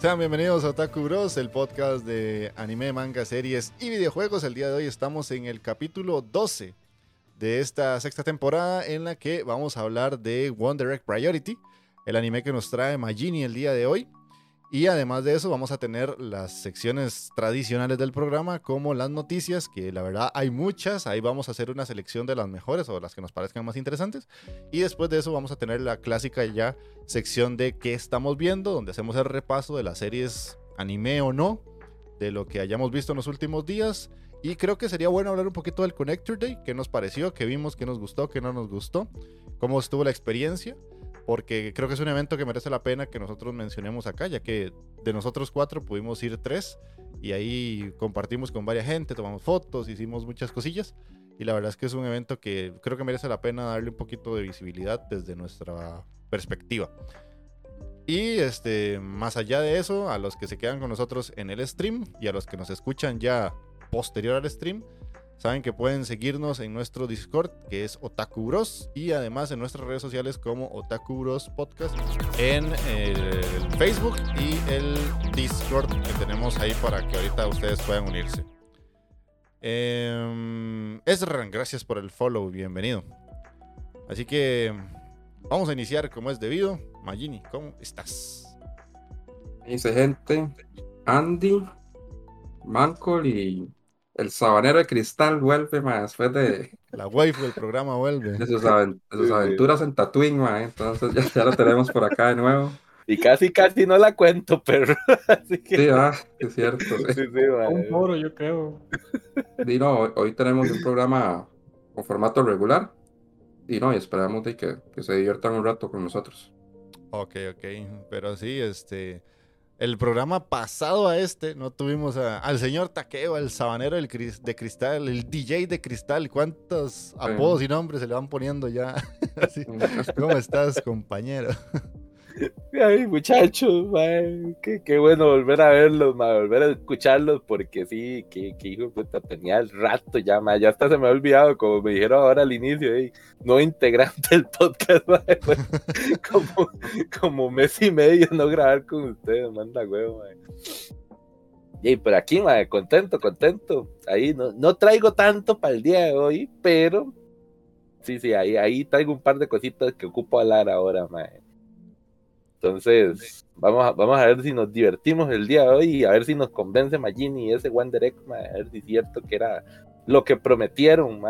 Sean bienvenidos a Otaku Bros, el podcast de anime, manga, series y videojuegos. El día de hoy estamos en el capítulo 12 de esta sexta temporada en la que vamos a hablar de One Direct Priority, el anime que nos trae Magini el día de hoy. Y además de eso vamos a tener las secciones tradicionales del programa como las noticias, que la verdad hay muchas, ahí vamos a hacer una selección de las mejores o las que nos parezcan más interesantes. Y después de eso vamos a tener la clásica ya sección de qué estamos viendo, donde hacemos el repaso de las series anime o no, de lo que hayamos visto en los últimos días. Y creo que sería bueno hablar un poquito del Connector Day, qué nos pareció, qué vimos, qué nos gustó, qué no nos gustó, cómo estuvo la experiencia porque creo que es un evento que merece la pena que nosotros mencionemos acá, ya que de nosotros cuatro pudimos ir tres y ahí compartimos con varias gente, tomamos fotos, hicimos muchas cosillas y la verdad es que es un evento que creo que merece la pena darle un poquito de visibilidad desde nuestra perspectiva. Y este, más allá de eso, a los que se quedan con nosotros en el stream y a los que nos escuchan ya posterior al stream, Saben que pueden seguirnos en nuestro Discord, que es Otaku Bros, y además en nuestras redes sociales como Otaku Bros Podcast, en el Facebook y el Discord que tenemos ahí para que ahorita ustedes puedan unirse. Eh, Ezra, gracias por el follow, bienvenido. Así que vamos a iniciar como es debido. Magini, ¿cómo estás? Dice gente, Andy, Mancol y el sabanero de cristal vuelve, más después de... La waifu del programa vuelve. De sus, aventuras en Tatooine, ma, entonces ya, ya, lo tenemos por acá de nuevo. Y casi, casi no la cuento, pero... Así que... Sí, ah, es cierto. Sí, sí, un foro, yo creo. Y no, hoy, tenemos un programa con formato regular. Y no, y esperamos de que, que se diviertan un rato con nosotros. Ok, ok. Pero sí, este el programa pasado a este no tuvimos al señor Taqueo, el sabanero del, de cristal, el DJ de cristal. ¿Cuántos apodos y nombres se le van poniendo ya? ¿Cómo estás, compañero? Ay, muchachos, qué, bueno volver a verlos, volver a escucharlos, porque sí, que, hijo de puta, tenía el rato ya, ya hasta se me ha olvidado, como me dijeron ahora al inicio, no integrante del podcast, como, como mes y medio no grabar con ustedes, manda huevo, Y por aquí, contento, contento. Ahí no, no traigo tanto para el día de hoy, pero sí, sí, ahí, ahí traigo un par de cositas que ocupo hablar ahora, madre. Entonces, vamos a, vamos a ver si nos divertimos el día de hoy y a ver si nos convence Magini y ese One Direct, a ver si es cierto que era lo que prometieron,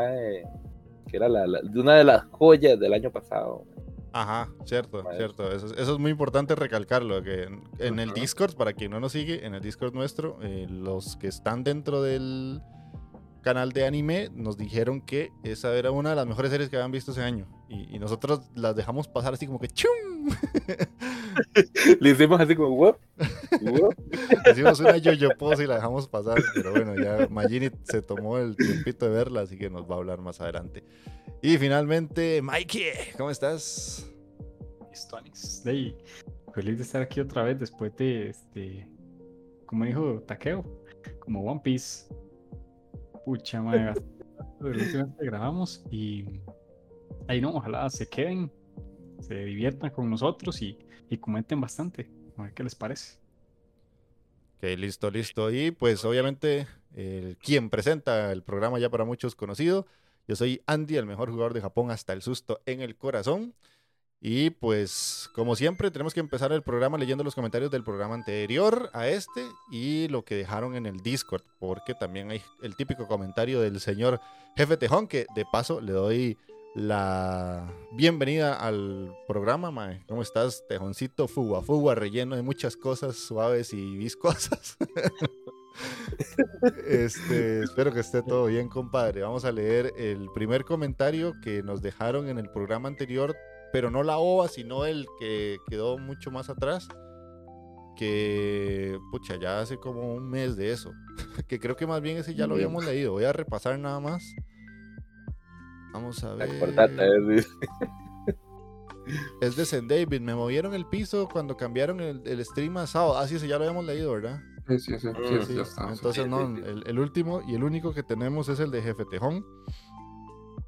que era la, una de las joyas del año pasado. Ajá, cierto, cierto. Eso, es muy importante recalcarlo, que en, el Discord, para quien no nos sigue, en el Discord nuestro, eh, los que están dentro del canal de anime nos dijeron que esa era una de las mejores series que habían visto ese año. Y, nosotros las dejamos pasar así como que ¡chum! Le hicimos así como, ¿what? Hicimos una yo-yo pose y la dejamos pasar, pero bueno, ya Magini se tomó el tiempito de verla, así que nos va a hablar más adelante. Y finalmente, Mikey, ¿cómo estás? Hey, feliz de estar aquí otra vez después de, este, como dijo Takeo, como One Piece. Pucha madre, que grabamos y ahí no, ojalá se queden, se diviertan con nosotros y, y comenten bastante, a ver qué les parece. Ok, listo, listo. Y pues obviamente, el, quien presenta el programa ya para muchos conocido, yo soy Andy, el mejor jugador de Japón hasta el susto en el corazón. Y pues, como siempre, tenemos que empezar el programa leyendo los comentarios del programa anterior a este y lo que dejaron en el Discord, porque también hay el típico comentario del señor Jefe Tejón, que de paso le doy la bienvenida al programa, mae. ¿Cómo estás, Tejoncito? Fuga, fuga, relleno de muchas cosas suaves y viscosas. este, espero que esté todo bien, compadre. Vamos a leer el primer comentario que nos dejaron en el programa anterior, pero no la OVA, sino el que quedó mucho más atrás. Que, pucha, ya hace como un mes de eso. que creo que más bien ese ya lo habíamos leído. Voy a repasar nada más. Vamos a ver. Acordate, Es de St. David. Me movieron el piso cuando cambiaron el, el stream a sábado. Ah, sí, sí, ya lo habíamos leído, ¿verdad? Sí, sí, sí, sí, Sí, ya está. Entonces, no, el, el último y el único que tenemos es el de Jefe Tejón,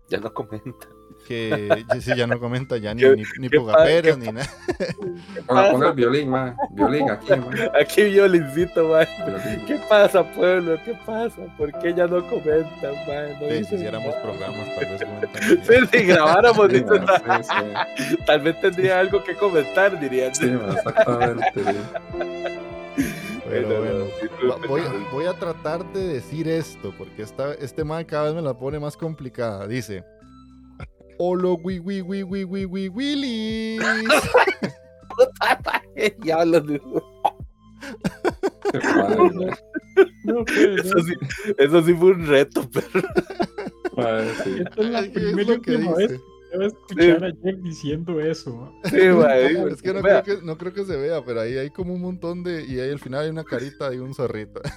Ya no comenta. Que sí, ya no comenta ya ni, ¿Qué- ni, ni pa- ni nada. Ponga, ponga el violín, ma. Violín aquí, ma. Aquí violincito, man. Violín. ¿Qué pasa, pueblo? ¿Qué pasa? ¿Por qué ya no comentan, man? No Sí, si hiciéramos nada. programas, tal vez. Sí, si grabáramos, Sí, dice, ma, sí, sí. tal vez tendría algo que comentar, dirían. Sí, ma, exactamente. Pero Bueno, bueno, voy, a- voy a tratar de decir esto, porque esta, este man cada vez me la pone más complicada. Dice: Olo, wi, wi, wi, wi, wi, wi. No puede eso. Sí, eso sí fue un reto, pero Ma, sí. Esta es la Ay, ¿qué es primera y lo que última vez a escuchar a Jack diciendo eso. ¿no? sí, man. Es que no, creo que no creo que se vea, pero ahí hay como un montón de. Y ahí al final hay una carita de un zorrito.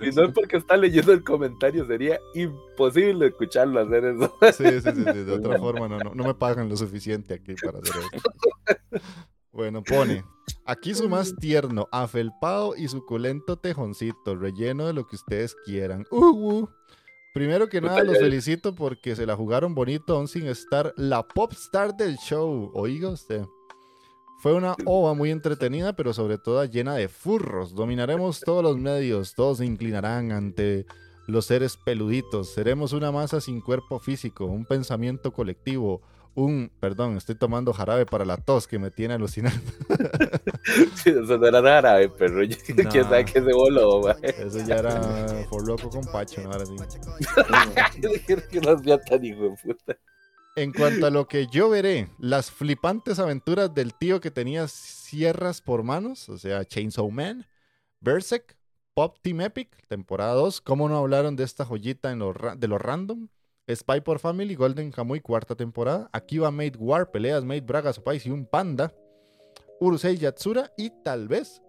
Si no es porque está leyendo el comentario, sería imposible escucharlo hacer eso. Sí, sí, sí, sí, de otra forma no, no, no me pagan lo suficiente aquí para hacer esto. Bueno, pone, aquí su más tierno, afelpado y suculento tejoncito, relleno de lo que ustedes quieran. Uh, uh. Primero que nada, los felicito porque se la jugaron bonito aún sin estar la pop star del show. Oiga usted. Fue una ova muy entretenida, pero sobre todo llena de furros. Dominaremos todos los medios, todos se inclinarán ante los seres peluditos. Seremos una masa sin cuerpo físico, un pensamiento colectivo, un, perdón, estoy tomando jarabe para la tos que me tiene alucinando. Sí, eso no era árabe, pero yo- quién sabe qué se voló, man. Eso ya era por loco con Pacho, ¿no? Ahora sí. que no sea tan hijo de puta. En cuanto a lo que yo veré, las flipantes aventuras del tío que tenía sierras por manos, o sea, Chainsaw Man, Berserk, Pop Team Epic, temporada 2, ¿cómo no hablaron de esta joyita en lo de lo random? Spy por Family, Golden Kamuy, cuarta temporada, Akiba Made War, peleas Made Braga, Supais y un panda, Urusei Yatsura y tal vez,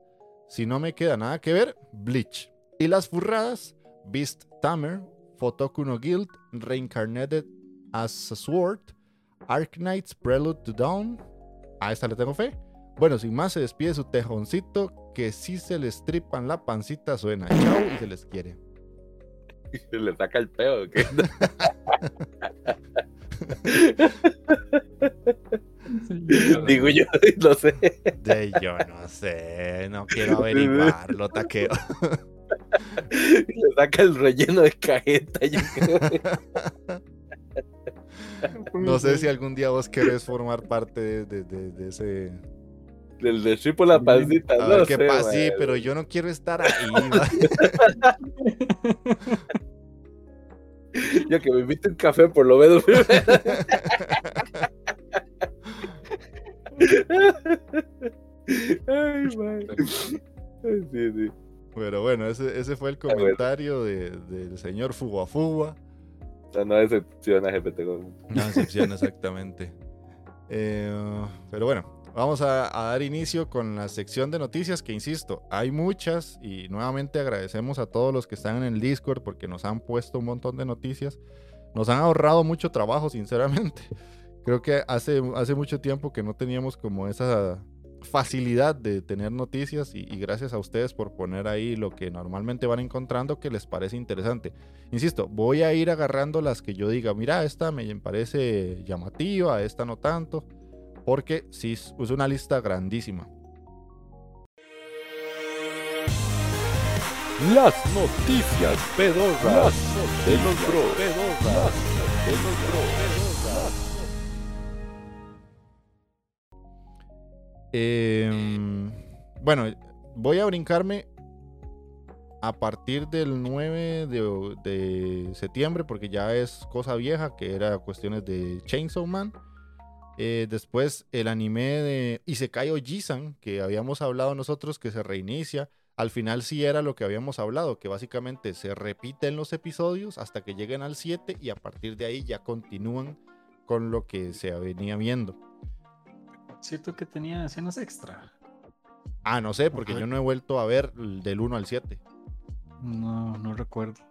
si no me queda nada que ver, Bleach. Y las furradas, Beast Tamer, Fotoku Guild, Reincarnated as a Sword, Arknights Prelude to Dawn. A esta le tengo fe. Bueno, sin más, se despide su tejoncito. Que si se les tripan la pancita, suena. Chao y se les quiere. Le saca el peo. ¿qué? Digo yo, no sé. De yo no sé, no quiero averiguarlo, taqueo. Le saca el relleno de cajeta. Yo creo. No sé si algún día vos querés formar parte de, de- de- de ese. Del de por la pancita. No sé, pero yo no quiero estar ahí. Yo que me invite un café por lo menos. Ay, man. Sí, sí. Pero bueno, ese, ese fue el bueno. comentario de- del señor Fuga Fuga. O sea, no decepciona, jefe. No decepción, exactamente. Eh, pero bueno, vamos a, dar inicio con la sección de noticias que, insisto, hay muchas y nuevamente agradecemos a todos los que están en el Discord porque nos han puesto un montón de noticias. Nos han ahorrado mucho trabajo, sinceramente. Creo que hace, hace mucho tiempo que no teníamos como esa facilidad de tener noticias y, y gracias a ustedes por poner ahí lo que normalmente van encontrando que les parece interesante. Insisto, voy a ir agarrando las que yo diga, mira, esta me parece llamativa, esta no tanto, porque sí es una lista grandísima. Las noticias pedorras de los bro. Pedorras de los bro. Em, bueno, voy a brincarme a partir del 9 de, de septiembre, porque ya es cosa vieja, que era cuestiones de Chainsaw Man. Eh, después el anime de Isekai Ojisan, que habíamos hablado nosotros, que se reinicia. Al final sí era lo que habíamos hablado, que básicamente se repiten los episodios hasta que lleguen al 7 y a partir de ahí ya continúan con lo que se venía viendo. Cierto que tenía escenas extra. Ah, no sé, porque Ajá. yo no he vuelto a ver el del 1 al 7. No, no recuerdo.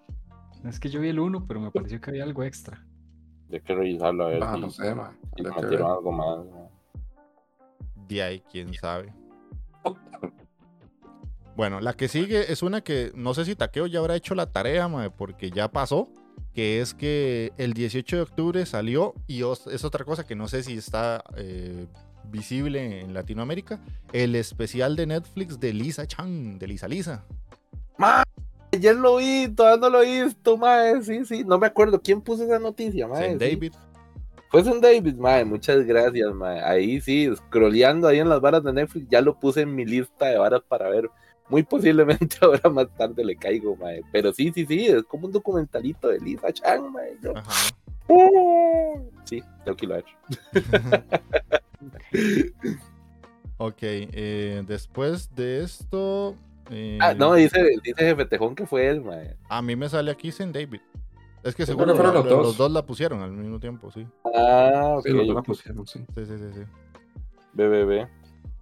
Es que yo vi el 1, pero me pareció que había algo extra. Hay que revisarlo a ver Ah, si, no sé, man. si metieron algo más. De ahí, quién sabe. Bueno, la que sigue es una que no sé si Takeo ya habrá hecho la tarea, porque ya pasó. Que es que el 18 de octubre salió, y es otra cosa que no sé si está eh, visible en Latinoamérica, el especial de Netflix de Lisa Chan, de Lisa Lisa. Ayer lo vi, todavía no lo he visto, mae. Sí, sí, no me acuerdo quién puso esa noticia, mae. Sí. David. Fue San David, mae. Muchas gracias, mae. Ahí sí, scrolleando ahí en las varas de Netflix, ya lo puse en mi lista de varas para ver. Muy posiblemente ahora más tarde le caigo, mae. Pero sí, sí, sí, es como un documentalito de Lisa Chan, mae. Yo- Ajá. Sí, tengo que ir a ver. Ok, eh, después de esto. Eh, Ah, no, dice, dice Jefe Tejón que fue él, mae. A mí me sale aquí Saint David. Es que seguro fueron la- los dos. los dos la pusieron al mismo tiempo, sí. Ah, ok. Sí, los dos la pusieron, sí. Sí, sí, sí, sí. BBB.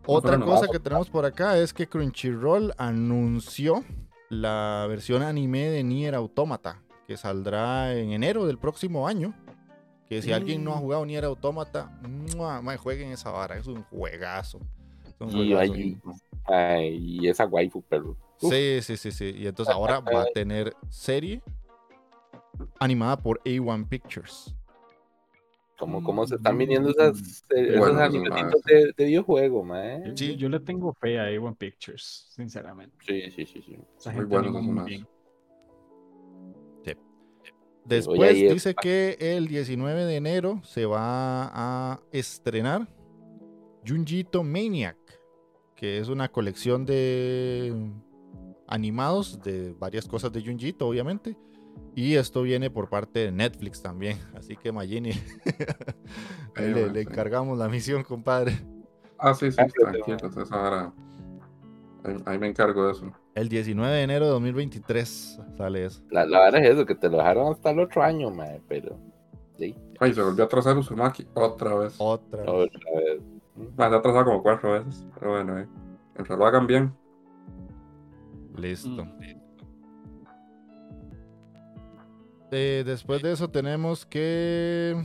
Otra cosa que tenemos por acá es que Crunchyroll anunció la versión anime de Nier Automata, que saldrá en enero del próximo año. Que si alguien no ha Mm. jugado Nier Automata, jueguen esa vara, es un juegazo. Y, juegazo. ahí- ay, y esa waifu, pero. Uf. Sí, sí, sí, sí. Y entonces ahora va a tener serie animada por A1 Pictures. Como, como se están viniendo esas, eh, esos Bueno, eso, animecitos de, de videojuego. Yo, Sí. yo le tengo fe a A1 Pictures, sinceramente. Sí, sí, sí, sí. Esa Muy esos muy bien. Después dice que el 19 de enero se va a estrenar Junjito Maniac, que es una colección de animados de varias cosas de Junjito, obviamente. Y esto viene por parte de Netflix también. Así que Magini, ahí le, le encargamos la misión, compadre. Ah, sí, sí, tranquilos. Esa hora. Ahí, ahí me encargo de eso. El 19 de enero de 2023 sale eso. La, la verdad es eso, que te lo dejaron hasta el otro año, mae, pero. Sí, Ay, se volvió a atrasar Uzumaki otra vez. Otra. vez. otra vez. Más, se ha atrasado como cuatro veces. Pero bueno, eh. Mientras lo hagan bien. Listo. Mm. Eh, después de eso tenemos que...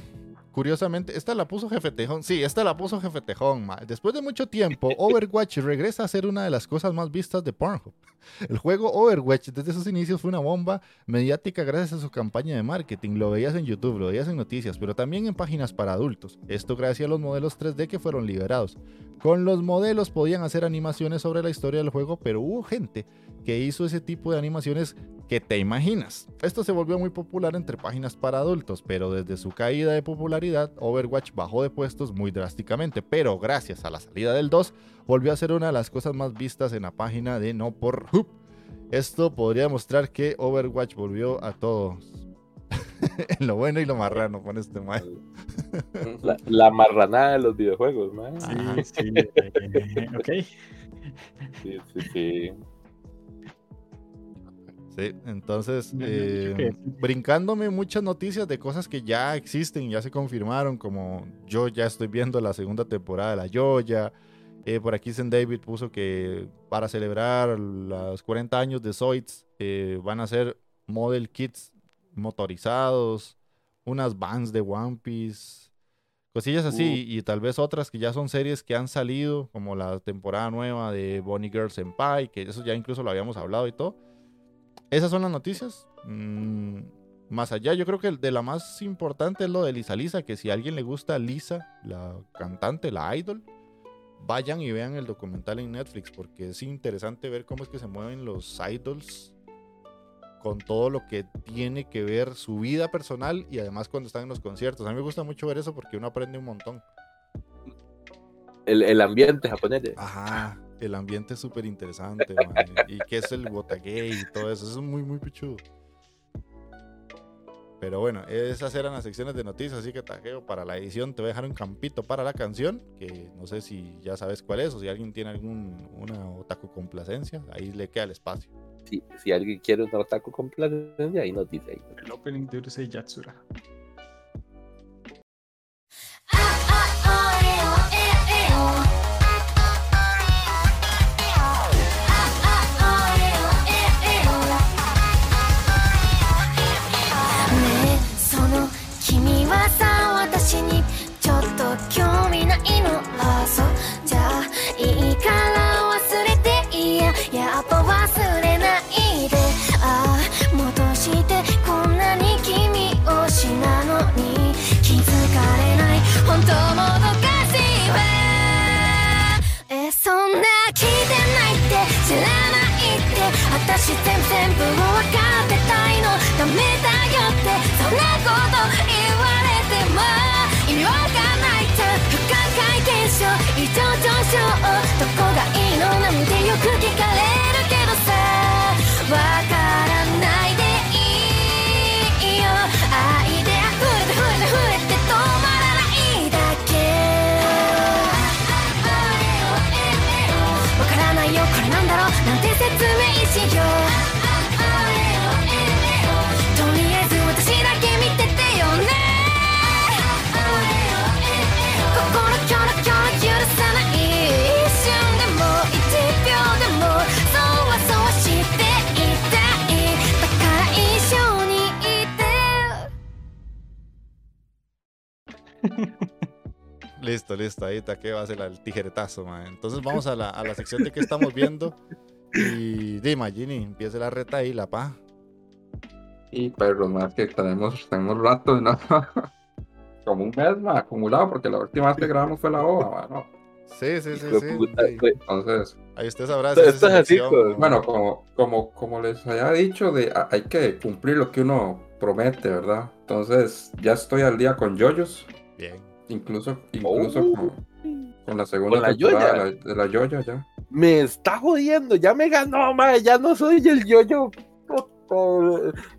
Curiosamente, esta la puso Jefe Tejón. Sí, esta la puso Jefe Tejón. ma. Después de mucho tiempo, Overwatch regresa a ser una de las cosas más vistas de Pornhub. El juego Overwatch desde sus inicios fue una bomba mediática gracias a su campaña de marketing. Lo veías en YouTube, lo veías en noticias, pero también en páginas para adultos. Esto gracias a los modelos 3D que fueron liberados. Con los modelos podían hacer animaciones sobre la historia del juego, pero hubo gente que hizo ese tipo de animaciones que te imaginas. Esto se volvió muy popular entre páginas para adultos, pero desde su caída de popularidad, Overwatch bajó de puestos muy drásticamente. Pero gracias a la salida del 2, volvió a ser una de las cosas más vistas en la página de No por Hoop. Esto podría mostrar que Overwatch volvió a todos. en lo bueno y lo marrano, con este mae. La, la marranada de los videojuegos. Ajá. Sí, sí, eh, ok. Sí, sí, sí. Sí, entonces, eh, brincándome muchas noticias de cosas que ya existen, ya se confirmaron, como yo ya estoy viendo la segunda temporada de La Joya. Eh, por aquí Zen David puso que para celebrar los 40 años de Zoids eh, van a ser model kits motorizados, unas vans de One Piece, cosillas así, y tal vez otras que ya son series que han salido, como la temporada nueva de Bonnie Girl Senpai, que eso ya incluso lo habíamos hablado y todo. Esas son las noticias. Mm, más allá, yo creo que de la más importante es lo de Lisa Lisa, que si a alguien le gusta Lisa, la cantante, la idol, vayan y vean el documental en Netflix, porque es interesante ver cómo es que se mueven los idols con todo lo que tiene que ver su vida personal y además cuando están en los conciertos. A mí me gusta mucho ver eso porque uno aprende un montón. El, el ambiente japonés. Ajá, el ambiente es súper interesante, Y qué es el Wotagay y todo eso. Eso es muy, muy pichudo. Pero bueno, esas eran las secciones de noticias, así que tajeo para la edición. Te voy a dejar un campito para la canción, que no sé si ya sabes cuál es o si alguien tiene algún una otaku complacencia, ahí le queda el espacio. Si, si alguien quiere un otaku con placencia, ahí nos dice ahí. El opening de Urusei Yatsura. 私全部を分かってたいの。ダメだよってそんなこと言われても意味わかんないじゃん。不可解現象異常上昇。どこがいいの？なんてよく聞かれる？Listo, listo, ahí está que va a ser el tijeretazo, mae. Entonces vamos a la, a la sección de que estamos viendo. Y dime, Ginny, empiece la reta ahí, la pa. Y perros, más que tenemos, tenemos rato, ¿no? Como un mes más acumulado, porque la última vez que grabamos fue la ova, ¿no? Sí, sí, sí, sí. Entonces, Ahí usted sabrá. Si es pues. bueno, como, como, como les había dicho, de, hay que cumplir lo que uno promete, ¿verdad? Entonces, ya estoy al día con yoyos, Bien. incluso, incluso Oh. con, con la segunda Con la temporada de la, de la yoya ya. Me está jodiendo, ya me ganó, mae, ya no soy el yo-yo.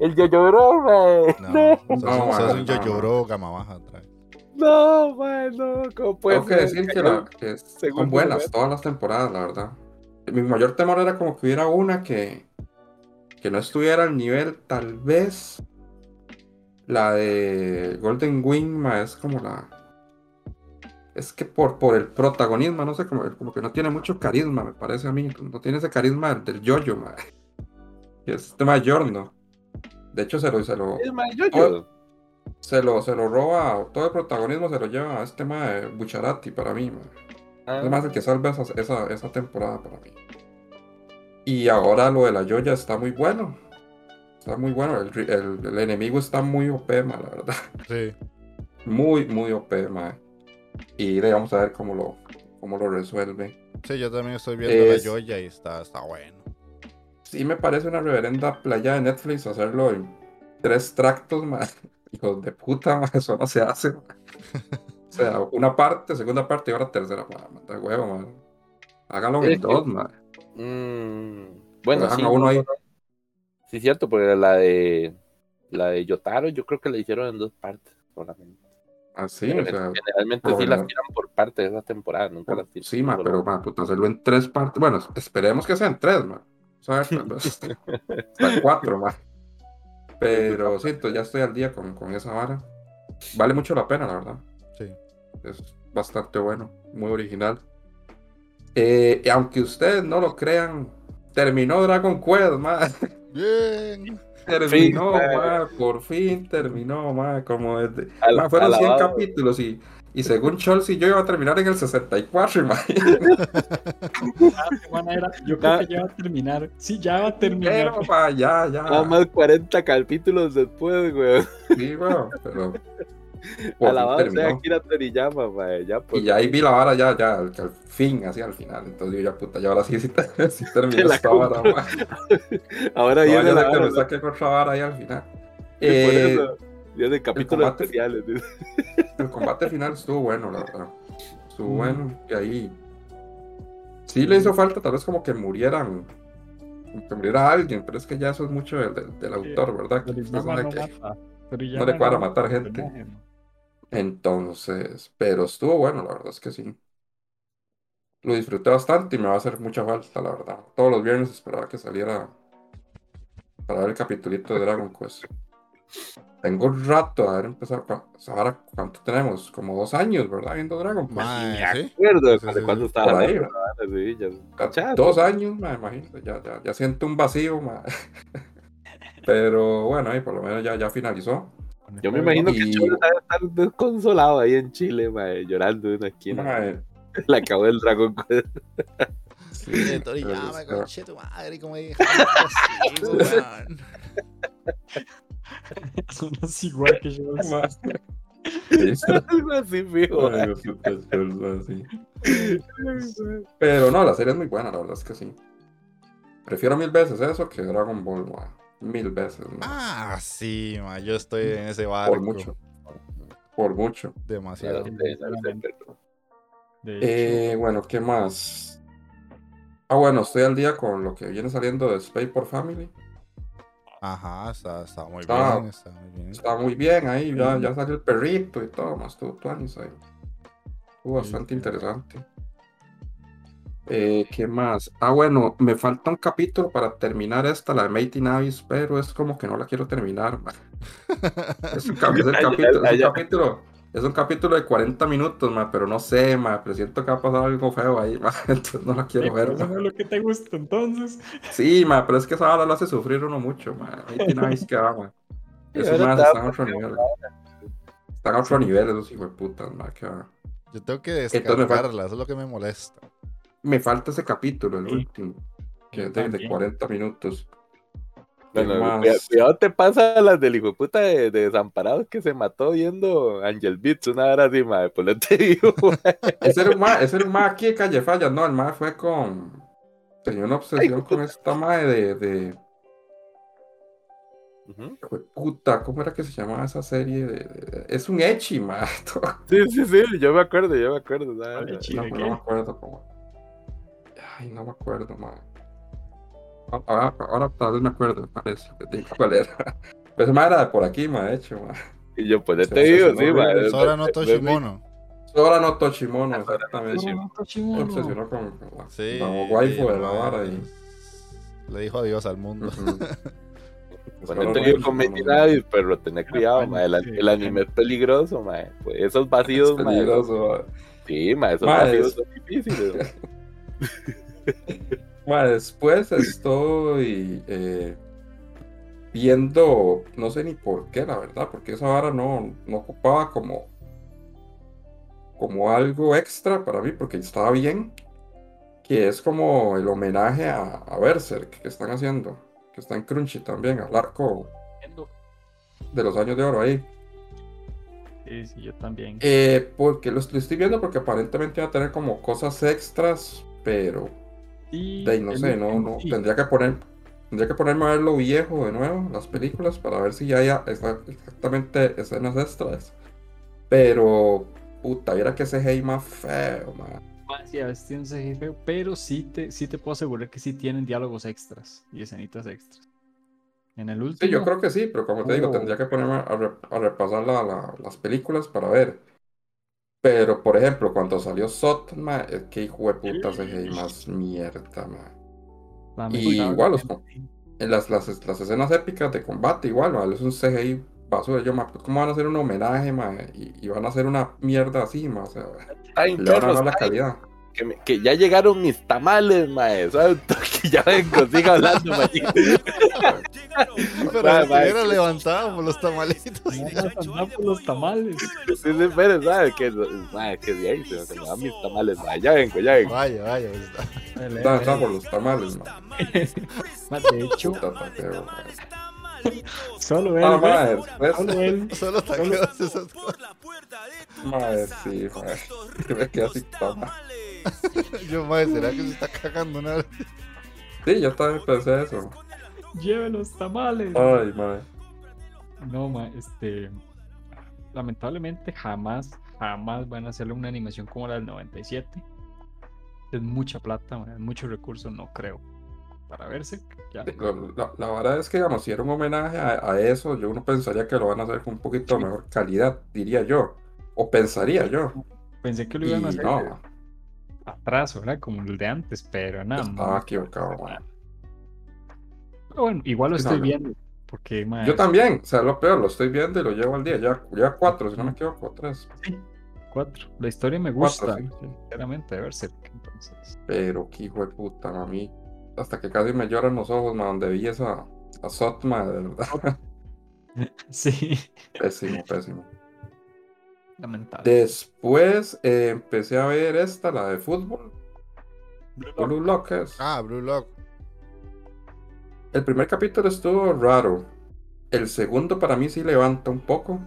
El yo-yo bro, mae. No, No, sos, no, sos un no. yoyoro gama baja otra vez. no, mae, no. ¿Cómo puede Tengo que ser? decir que, la- que son buenas todas las temporadas, la verdad. Mi mayor temor era como que hubiera una que, que no estuviera al nivel, tal vez. La de Golden Wing, ma, es como la. Es que por, por el protagonismo, no sé, como, como que no tiene mucho carisma, me parece a mí. No tiene ese carisma del yoyo, ma. Que es este mayor, ¿no? De hecho, se lo, se lo, se lo, se lo roba, todo el protagonismo se lo lleva a este ma de Bucharati para mí, ma. Ah, Es más el que salva esa, esa, esa temporada para mí. Y ahora lo de la Yoya está muy bueno. Está muy bueno. El, el- el enemigo está muy OP, ma, la verdad. Sí. Muy, muy OP, ma. Y le vamos a ver cómo lo, cómo lo resuelve. Sí, yo también estoy viendo Es- la Joya y está, está bueno. Sí me parece una reverenda playa de Netflix hacerlo en tres tractos, ma. Hijos de puta, ma. Eso no se hace, ma. O sea, una parte, segunda parte y ahora tercera, ma. Manda huevo, ma. Háganlo en dos, ma. Mm, bueno, sí, a uno no, ahí. no, no. Sí, cierto, porque la de la de Yotaro yo creo que la hicieron en dos partes solamente. Así, o sea. Generalmente sí las tiran por partes de esa temporada, nunca las tiran Sí, ma, pero ma, puta, hacerlo en tres partes. Bueno, esperemos que sean tres, ma. hasta cuatro, ma. Pero sí, ya estoy al día con, con esa vara. Vale mucho la pena, la verdad. Sí. Es bastante bueno, muy original. Eh, y aunque ustedes no lo crean, terminó Dragon Quest, ma. Bien. Terminó, ma. ma, por fin terminó, ma, como desde... Al- ma, fueron 100 alabado. capítulos y, y según Chelsea yo iba a terminar en el 64, imagínate. Ah, Yo creo que ya va a terminar. Sí, ya va a terminar. Pero, ma, ya, Nada ya. más 40 capítulos después, güey. Sí, weón, pero... por fin Alabado sea terminó. Akira Toriyama, mae. Ya, pues, Y ya ahí vi la vara ya, ya, al, al fin, así al final. Entonces yo ya, puta, ya ahora sí, sí, te- sí terminó esta vara. Ahora No, viene ya la sé que me vara, saqué otra vara ahí al final. y por Eh, eso viene capítulos combate- especiales. dice. el combate final estuvo bueno, la verdad. Estuvo Mm. bueno. Y ahí sí le hizo falta tal vez como que murieran. como que muriera alguien, pero es que ya eso es mucho del, del- del autor, ¿verdad? Que sabe no que- mata. Toriyama le cuadra mata matar gente. Entonces, pero estuvo bueno, la verdad es que sí. Lo disfruté bastante y me va a hacer mucha falta, la verdad. Todos los viernes esperaba que saliera para ver el capitulito de Dragon Quest. Tengo un rato de haber empezado. Ahora, ¿cuánto tenemos? Como dos años, ¿verdad? Viendo Dragon Quest. Me sí. acuerdo Sí, sí. estaba Por ahí, chato. Dos años, me imagino. Ya, ya, ya siento un vacío, ma. Pero bueno, ahí por lo menos ya, ya finalizó. Yo me imagino Y- que Cholo debe estar desconsolado ahí en Chile, mae, llorando en una esquina. Ma, Le acabó el Dragon Quest. Sí, Toriyama, conche tu madre, como dije. Son así igual que yo. Algo así, fijo. mae. Pero no, la serie es muy buena, la verdad es que sí. Prefiero mil veces eso que Dragon Ball, ma. Mil veces, ma. Ah, sí, ma, yo estoy en ese barco. Por mucho. Por mucho. Demasiado. De Eh, bueno, ¿qué más? Ah, bueno, estoy al día con lo que viene saliendo de Spay por Family. Ajá, está, está muy bien, está muy bien. Está muy bien ahí, ya, ya salió el perrito y todo, más tuvo tuanis ahí. Estuvo bastante interesante. Eh, ¿qué más? Ah, bueno, me falta un capítulo para terminar esta, la de Mighty Navis, pero es como que no la quiero terminar. Es un, es el capítulo, es un capítulo, es un capítulo de 40 minutos, ma, pero no sé, ma, pero siento que va a pasar algo feo ahí, ma, entonces no la quiero ver. eso es lo que te gusta entonces. Sí, ma, pero es que esa hora lo hace sufrir uno mucho, ma. Mighty Navis que va, ma. Sí, Esos ahora más está están a otro nivel. Están a otro nivel esos hijos de putas, ma, que va. Yo tengo que descargarla, eso es lo que me molesta. Me falta ese capítulo, el Sí. último, que es de, de también. 40 minutos. Cuidado, te pasa las del hijo de puta de, de desamparados que se mató viendo Angel Beats, una hora así, madre, pues no te digo. Ese era un ma, ese era un ma aquí de Calle Falla, no, el ma fue con... Tenía una obsesión con esta madre de, de... Ujú. hijo de puta, ¿cómo era que se llamaba esa serie? De- de- es un Echi, ma. Sí, sí, sí, yo me acuerdo, yo me acuerdo. No, ¿de no qué? me acuerdo cómo. Ay, no me acuerdo, ma. Ah, Ahora, ahora tal vez me acuerdo, me parece. que digo cuál era. Pues ma era de por aquí, ma, de hecho, ma. Y yo, pues no te digo, sí, madre. Sora no Toshimono. Sora no Toshimono, exactamente. Sí. Se obsesionó con, con la, Sí. la waifu de la ma, vara y... Le dijo adiós al mundo. Ujú. Sora no te no digo con Toshimono, Mighty ma. Navis, pero tener cuidado, bueno, madre. El, anime es peligroso, madre. Pues esos vacíos, Es madre. peligroso, ma. Sí, madre, esos Ma, vacíos es- son difíciles. Ma, después estoy eh, viendo, no sé ni por qué, la verdad, porque esa vara no, no ocupaba como, como algo extra para mí, porque estaba bien, que es como el homenaje a, a Berserk que están haciendo, que está en Crunchy también, al arco de los años de oro ahí. Sí, sí, yo también. Eh, porque lo estoy, estoy viendo porque aparentemente va a tener como cosas extras, pero Y de ahí no sé, no, no, tendría que poner, tendría que ponerme a ver lo viejo de nuevo, las películas, para ver si ya hay exa- exactamente escenas extras. Pero, puta, viera que ese hey más feo, man. Sí, a veces tiene un CGI feo, pero sí te, sí te puedo asegurar que sí tienen diálogos extras y escenitas extras. En el último. Sí, yo creo que sí, pero como te digo, Oh. tendría que ponerme a, re- a repasar la- la- las películas para ver. Pero, por ejemplo, cuando salió Sot, man, es que hijo de puta hey más mierda. Y igual, los, en las, las, las escenas épicas de combate, igual, ¿vale? es un CGI basura. Yo, ma, ¿cómo van a hacer un homenaje, ma? Y, y van a hacer una mierda así, ma? O sea, Ay, le van a perros, dar la calidad. Que, me- que ya llegaron mis tamales, mae. Santo, que ya vengo, siga hablando, mae. Pero sí. levantado por los tamalitos. Por los tamales. Sí, sí, pero, ¿sabes? Que, mae, que bien, se se me dan mis tamales, mae. Ya vengo, ya vengo. Vaya, vaya. pues, está. Dale, Está, está por los tamales, ma. Ma, De hecho, taqueo, ma. solo él, Ah, güey, ma, después, solo él. Solo taqueos esas cosas. ma, sí, ma. Que me quedé así, toma. Yo, madre, ¿será que se está cagando una vez? Sí, yo también pensé eso. Lleve los tamales. Ay, ma. No, ma, este. Lamentablemente jamás, jamás van a hacerle una animación como la del 97. Es mucha plata, ma, es mucho recurso, no creo. Para verse, ya. La, la verdad es que, digamos, si era un homenaje a, a eso, yo uno pensaría que lo van a hacer con un poquito mejor calidad, diría yo. O pensaría yo. Pensé que lo Y iban a hacer no, atrás, ¿verdad? Como el de antes, pero nada. estaba ma. equivocado. Pero bueno, igual lo estoy no. viendo. Porque, Yo también, o sea, lo peor, lo estoy viendo y lo llevo al día. Ya, ya cuatro, si no me equivoco, tres. sí, cuatro. La historia me Cuatro, gusta, sí, sí. sinceramente, de verse. Entonces, Pero qué hijo de puta, mami. Hasta que casi me lloran los ojos, ma, donde vi esa a Sotma, de verdad. sí, Pésimo, pésimo. Lamentable. Después eh, empecé a ver esta, la de fútbol. Blue Lockers. Ah, Blue Lock. El primer capítulo estuvo raro. El segundo para mí sí levanta un poco.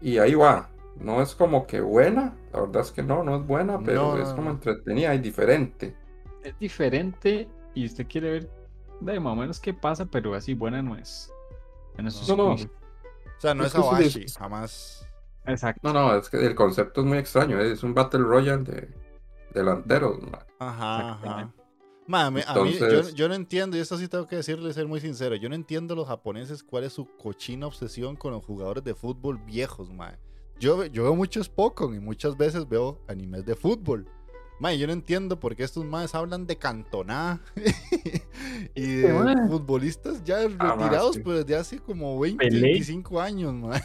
Y ahí va. No es como que buena. La verdad es que no, no es buena, pero No, es como entretenida y diferente. Es diferente y usted quiere ver de más o menos qué pasa, pero así buena no es. En esos No, no. O sea, no es Es Awashi, jamás. Exacto. No, no, es que el concepto es muy extraño. Es un Battle Royale de delanteros. Ajá, ajá. Exactamente. Ma, me- a mí, yo, Entonces- yo no entiendo, y esto sí tengo que decirle, ser muy sincero, yo no entiendo los japoneses cuál es su cochina obsesión con los jugadores de fútbol viejos, ma. Yo, yo veo muchos Pokémon y muchas veces veo animes de fútbol. Ma, y yo no entiendo por qué estos más hablan de Cantoná y de ma. futbolistas ya Ah, retirados sí. pues, desde hace como 20, Pelé. 25 años, ma.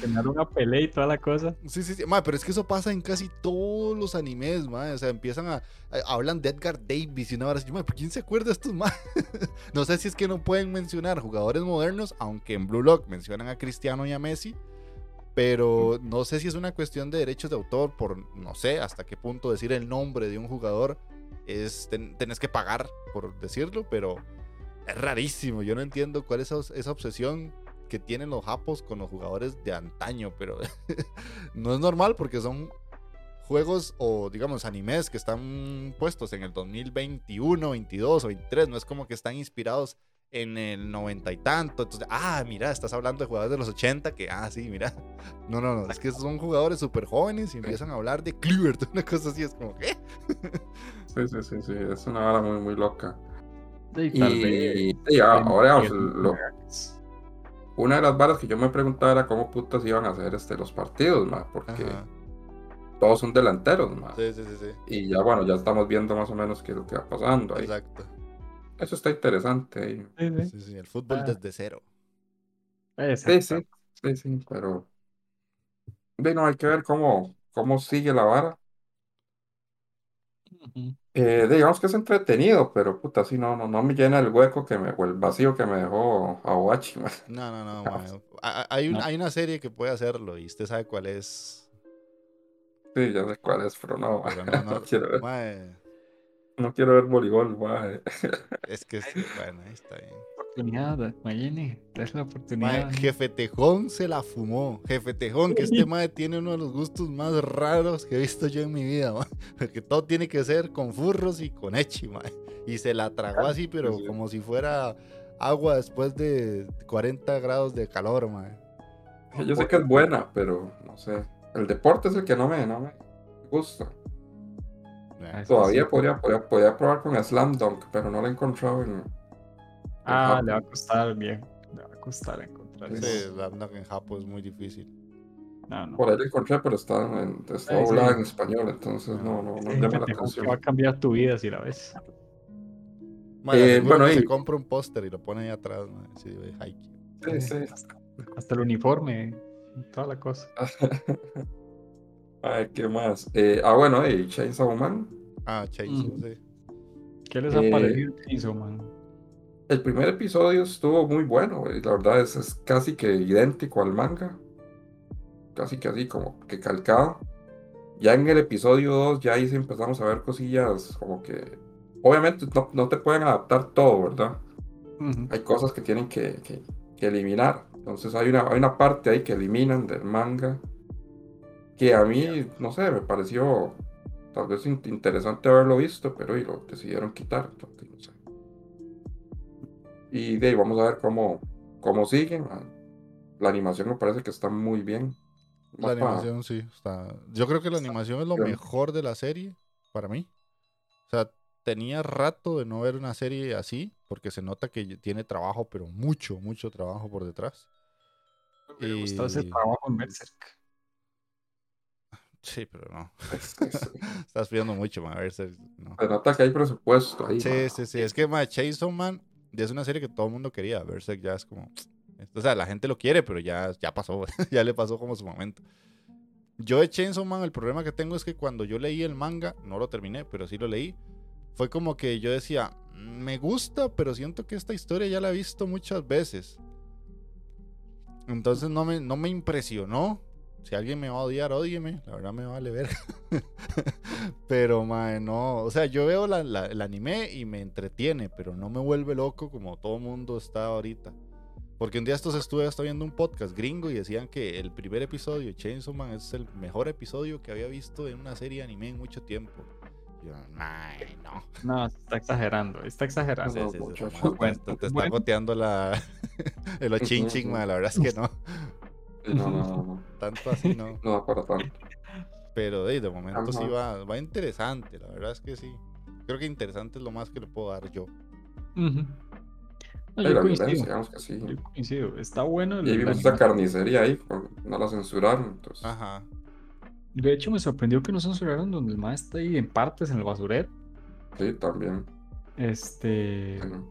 Tener una pelea y toda la cosa. Sí, sí, sí. Ma, pero es que eso pasa en casi todos los animes, ma. O sea, empiezan a, a- hablan de Edgar Davis y una hora así. Ma, ¿Quién se acuerda de estos ma? no sé si es que no pueden mencionar jugadores modernos, aunque en Blue Lock mencionan a Cristiano y a Messi. Pero no sé si es una cuestión de derechos de autor, por no sé hasta qué punto decir el nombre de un jugador es ten- tenés que pagar por decirlo, pero es rarísimo. Yo no entiendo cuál es esa, esa obsesión que tienen los japos con los jugadores de antaño, pero no es normal porque son juegos o digamos animes que están puestos en el 2021, 22 o 23, no es como que están inspirados en el 90 y tanto, entonces, ah, mira, estás hablando de jugadores de los 80 que, ah, sí, mira, no, no, no, es que son jugadores súper jóvenes y empiezan a hablar de Cleaver, una cosa así, es como, ¿qué? Sí, sí, sí, sí. Es una hora muy, muy loca. Y tal Y, y ahora, lo- una de las varas que yo me preguntaba era cómo putas iban a hacer este, los partidos, ma, porque Ajá. todos son delanteros, ma. Sí, sí, sí, sí, Y ya, bueno, ya estamos viendo más o menos qué es lo que va pasando ahí. exacto. Eso está interesante ahí. Sí, sí. Sí, sí, el fútbol Ah. desde cero. Sí, sí, sí, sí, pero. Bueno, hay que ver cómo, cómo sigue la vara. Eh, digamos que es entretenido, pero puta, sí, no, no, no me llena el hueco que me, o el vacío que me dejó Awachi, ma. No, no, no, Ah, Hay, un- no. hay una serie que puede hacerlo y usted sabe cuál es. Sí, ya sé cuál es, pero no. Pero no, no, No quiero ver, mae, no quiero ver voleibol, ma. es que, sí, bueno, ahí está bien. Oportunidad, Mayeni, es la Mae, oportunidad. Jefe Tejón se la fumó. Jefe Tejón, que este mae tiene uno de los gustos más raros que he visto yo en mi vida, mae. Porque todo tiene que ser con furros y con echi, mae. Y se la tragó así, pero sí. como si fuera agua después de 40 grados de calor, mae. Yo sé que es buena, pero no sé. El deporte es el que no me, no me gusta. Ah, Todavía sí. podría, podría, podría probar con Slam Dunk, pero no lo he encontrado en. Ah, le va a costar bien. Le va a costar encontrar la anda en Japón es muy difícil. No, no. Por ahí lo encontré, pero está, en, está Sí, doblada sí. en español, entonces no, no, no Sí, llama la atención. va a cambiar tu vida si la ves. Eh, bueno, que se compra un póster y lo pone ahí atrás. Sí, sí. Hasta el uniforme, toda la cosa. Ay, ¿qué más? Eh, ah, bueno, y Chainsaw Man. Ah, Chainsaw, Ujú. sí. ¿Qué les ha Eh, parecido Chainsaw Man? El primer episodio estuvo muy bueno, y la verdad es, es casi que idéntico al manga. Casi que así, como que calcado. Ya en el episodio 2, ya ahí sí empezamos a ver cosillas como que. Obviamente no, no te pueden adaptar todo, ¿verdad? Hay cosas que tienen que, que- que eliminar. Entonces hay una, hay una parte ahí que eliminan del manga que a mí, no sé, me pareció tal vez in- interesante haberlo visto, pero y lo decidieron quitar. entonces, no sé. Y de ahí vamos a ver cómo, cómo siguen. ah, La animación me parece que está muy bien. La animación, sí. Está... Yo creo que la animación es lo bien. mejor de la serie para mí. O sea, tenía rato de no ver una serie así, porque se nota que tiene trabajo, pero mucho, mucho trabajo por detrás. Me gustó ese Y- trabajo en Berserk. Sí, pero no. es- es- Estás pidiendo mucho, man. A ver, se- no. se nota que hay presupuesto ahí. Sí, sí, sí. Es que ma, Chainsaw Man es una serie que todo el mundo quería. Berserk ya es como. O sea, la gente lo quiere, pero ya, ya pasó. ya le pasó como su momento. Yo de Chainsaw Man, el problema que tengo es que cuando yo leí el manga, no lo terminé, pero sí lo leí. Fue como que yo decía, "Mm, me gusta, pero siento que esta historia ya la he visto muchas veces. Entonces no me, no me impresionó. Si alguien me va a odiar, ódieme. La verdad me vale ver. pero, mae, no. O sea, yo veo la- la- el anime y me entretiene, pero no me vuelve loco como todo mundo está ahorita. Porque un día estos estuve hasta viendo un podcast gringo y decían que el primer episodio de Chainsaw Man es el mejor episodio que había visto en una serie de anime en mucho tiempo. Yo, "Mae, no. No, está exagerando, está exagerando. Sí, no, sí, sí. Román, Bueno, te, te está bueno. goteando la, el ochinching, mae, la verdad es que no. No, no, no, no. Tanto así no. No da para tanto. Pero de, de momento sí va, va interesante, la verdad es que sí. Creo que interesante es lo más que le puedo dar yo. Ujú. No, Sí, yo coincido. que sí. Yo coincido. Está bueno. Y ahí el- vimos la esa animación. carnicería ahí, no la censuraron. Entonces, Ajá. De hecho, me sorprendió que no censuraron donde el maestro está ahí en partes en el basurero. sí, también. Este. Bueno,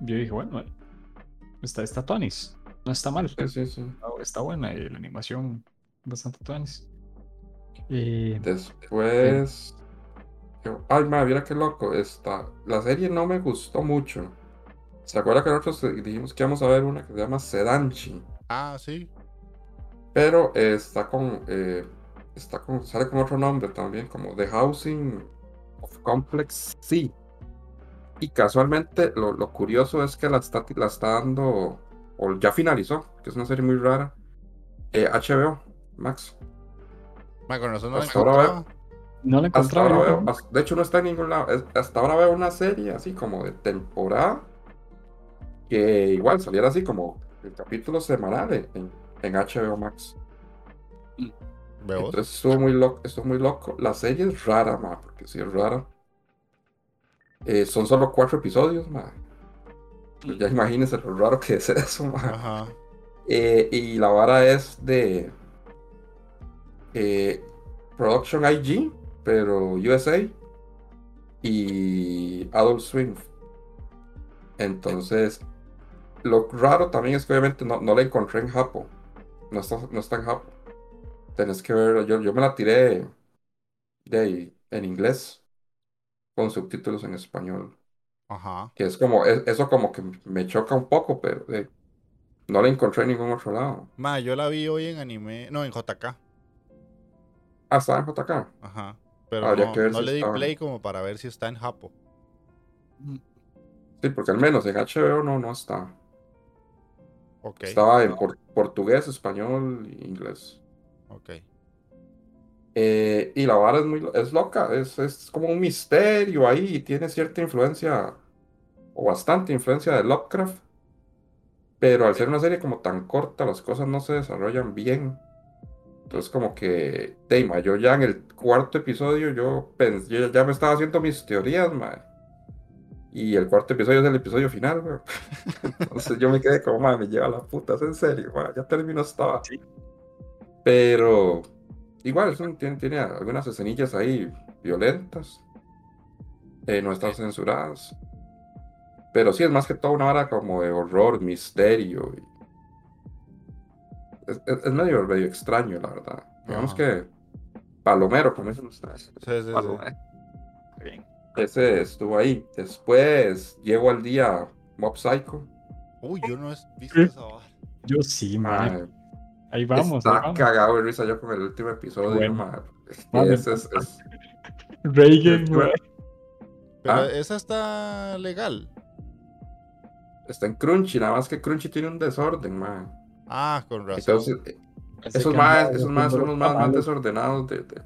Yo dije, bueno, está, está Tonis. No está mal. sí, sí, sí. Está, buena y la animación bastante Tonis. Eh, Después. Ay, madre, mira qué loco. Esta... La serie no me gustó mucho. ¿Se acuerda que nosotros dijimos que íbamos a ver una que se llama Sedanchi? Ah, sí. Pero eh, está con. eh, está con. Sale con otro nombre también, como The Housing of Complex C. Y casualmente lo, lo curioso es que la está, la está dando. O ya finalizó, que es una serie muy rara. eh, HBO, Max. Mae, con razón no la Hasta ahora encontraba. no la Hasta ahora veo, hasta- de hecho no está en ningún lado. es- hasta ahora veo una serie así como de temporada que igual saliera así como el capítulo semanal en, HBO Max. ¿Ve vos? Entonces estuvo muy loco, estuvo muy loco. La serie es rara, ma, porque sí es rara. Eh, son solo cuatro episodios, ma. Pues ya imagínense lo raro que es eso. Ajá. Eh, y la vara es de eh, Production IG, pero USA y Adult Swim. Entonces, lo raro también es que obviamente no, no la encontré en Japo. No está, no está en Japo. Tenés que ver, yo, yo me la tiré de ahí, en inglés con subtítulos en español. Ajá. Que es como, es- eso como que me choca un poco, pero eh, no la encontré en ningún otro lado. Ma, yo la vi hoy en anime. No, en JK. Ah, está en JK. Ajá. Pero Habría no, que ver no si le di estaba. play como para ver si está en Japo. Sí, porque al menos en HBO no, no está. Ok. Estaba en por- portugués, español e inglés. Ok. Eh, y la vara es muy es loca, es, es como un misterio ahí y tiene cierta influencia, o bastante influencia de Lovecraft. Pero al ser una serie como tan corta, las cosas no se desarrollan bien. Entonces como que, Teima, yo ya en el cuarto episodio, yo, pens- yo ya me estaba haciendo mis teorías, mae. Y el cuarto episodio es el episodio final. Entonces yo me quedé como, madre, me lleva la puta, es en serio, ya terminó esta. Sí. Pero igual, tiene, tiene algunas escenillas ahí violentas. eh, no están censuradas. Pero sí, es más que todo una hora como de horror, misterio. y- Es, es- es medio, medio extraño, la verdad. Digamos Ajá. que Palomero, como dicen ustedes. Sí, sí, sí. Palomero. Bien. Ese estuvo ahí. Después llego al día Mob Psycho. Uy, yo no he visto esa vara. Yo sí, mae. Ahí vamos, ahí está vamos. cagado de risa yo con el último episodio. Bueno. mae. Es es- es- Reagan, Es- mae. Pero Ah. esa está legal. está en Crunchy, nada más que Crunchy tiene un desorden, mae. Ah, con razón. Entonces, Pensé esos más, andaba esos más son los más, desordenados de, de-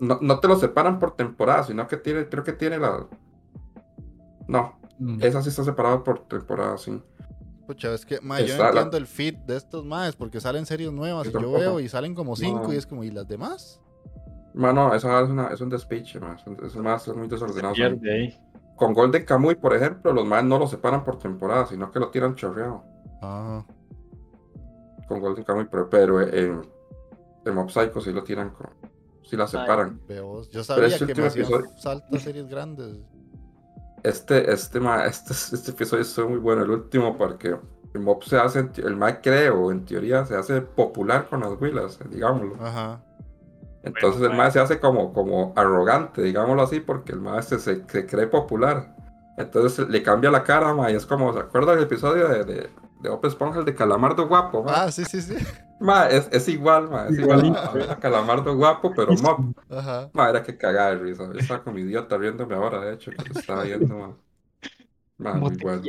No, no te los separan por temporada, sino que tiene, creo que tiene la. No, Mm. esa sí está separada por temporada, sí. Pucha, es que, ma, yo Está no la- entiendo el feed de estos maes porque salen series nuevas y yo veo y salen como cinco No. y es como, ¿y las demás? Mano, esa es, una, es un despiche, más. Esos más son muy Se pierde ahí. Con Golden Kamuy, por ejemplo, los más no los separan por temporada, sino que lo tiran chorreado. Ah, Con Golden Kamuy, pero, pero en, en Mob Psycho sí lo tiran con. Sí la separan. veo. Yo sabía este que me saltas series grandes. Este, este, ma- este, este episodio estuvo muy bueno, el último, porque el mob se hace, el Mike creo, en teoría, se hace popular con las huilas, digámoslo. Ajá. Entonces Bueno, el ma. Mae se hace como, como arrogante, digámoslo así, porque el Mae se, se, se cree popular. Entonces le cambia la cara, ma, y es como, ¿se acuerdan del episodio de, de, de Bob Esponja, el de Calamardo Guapo? Ma? Ah, sí, sí, sí. Ma, es, es igual, ma, es igual a, a Calamardo Guapo, pero mob. Ajá. Ma, era que cagada de risa. Yo estaba como idiota riéndome ahora, de hecho, que lo estaba viendo, ma. Ma, ¿Cómo muy bueno.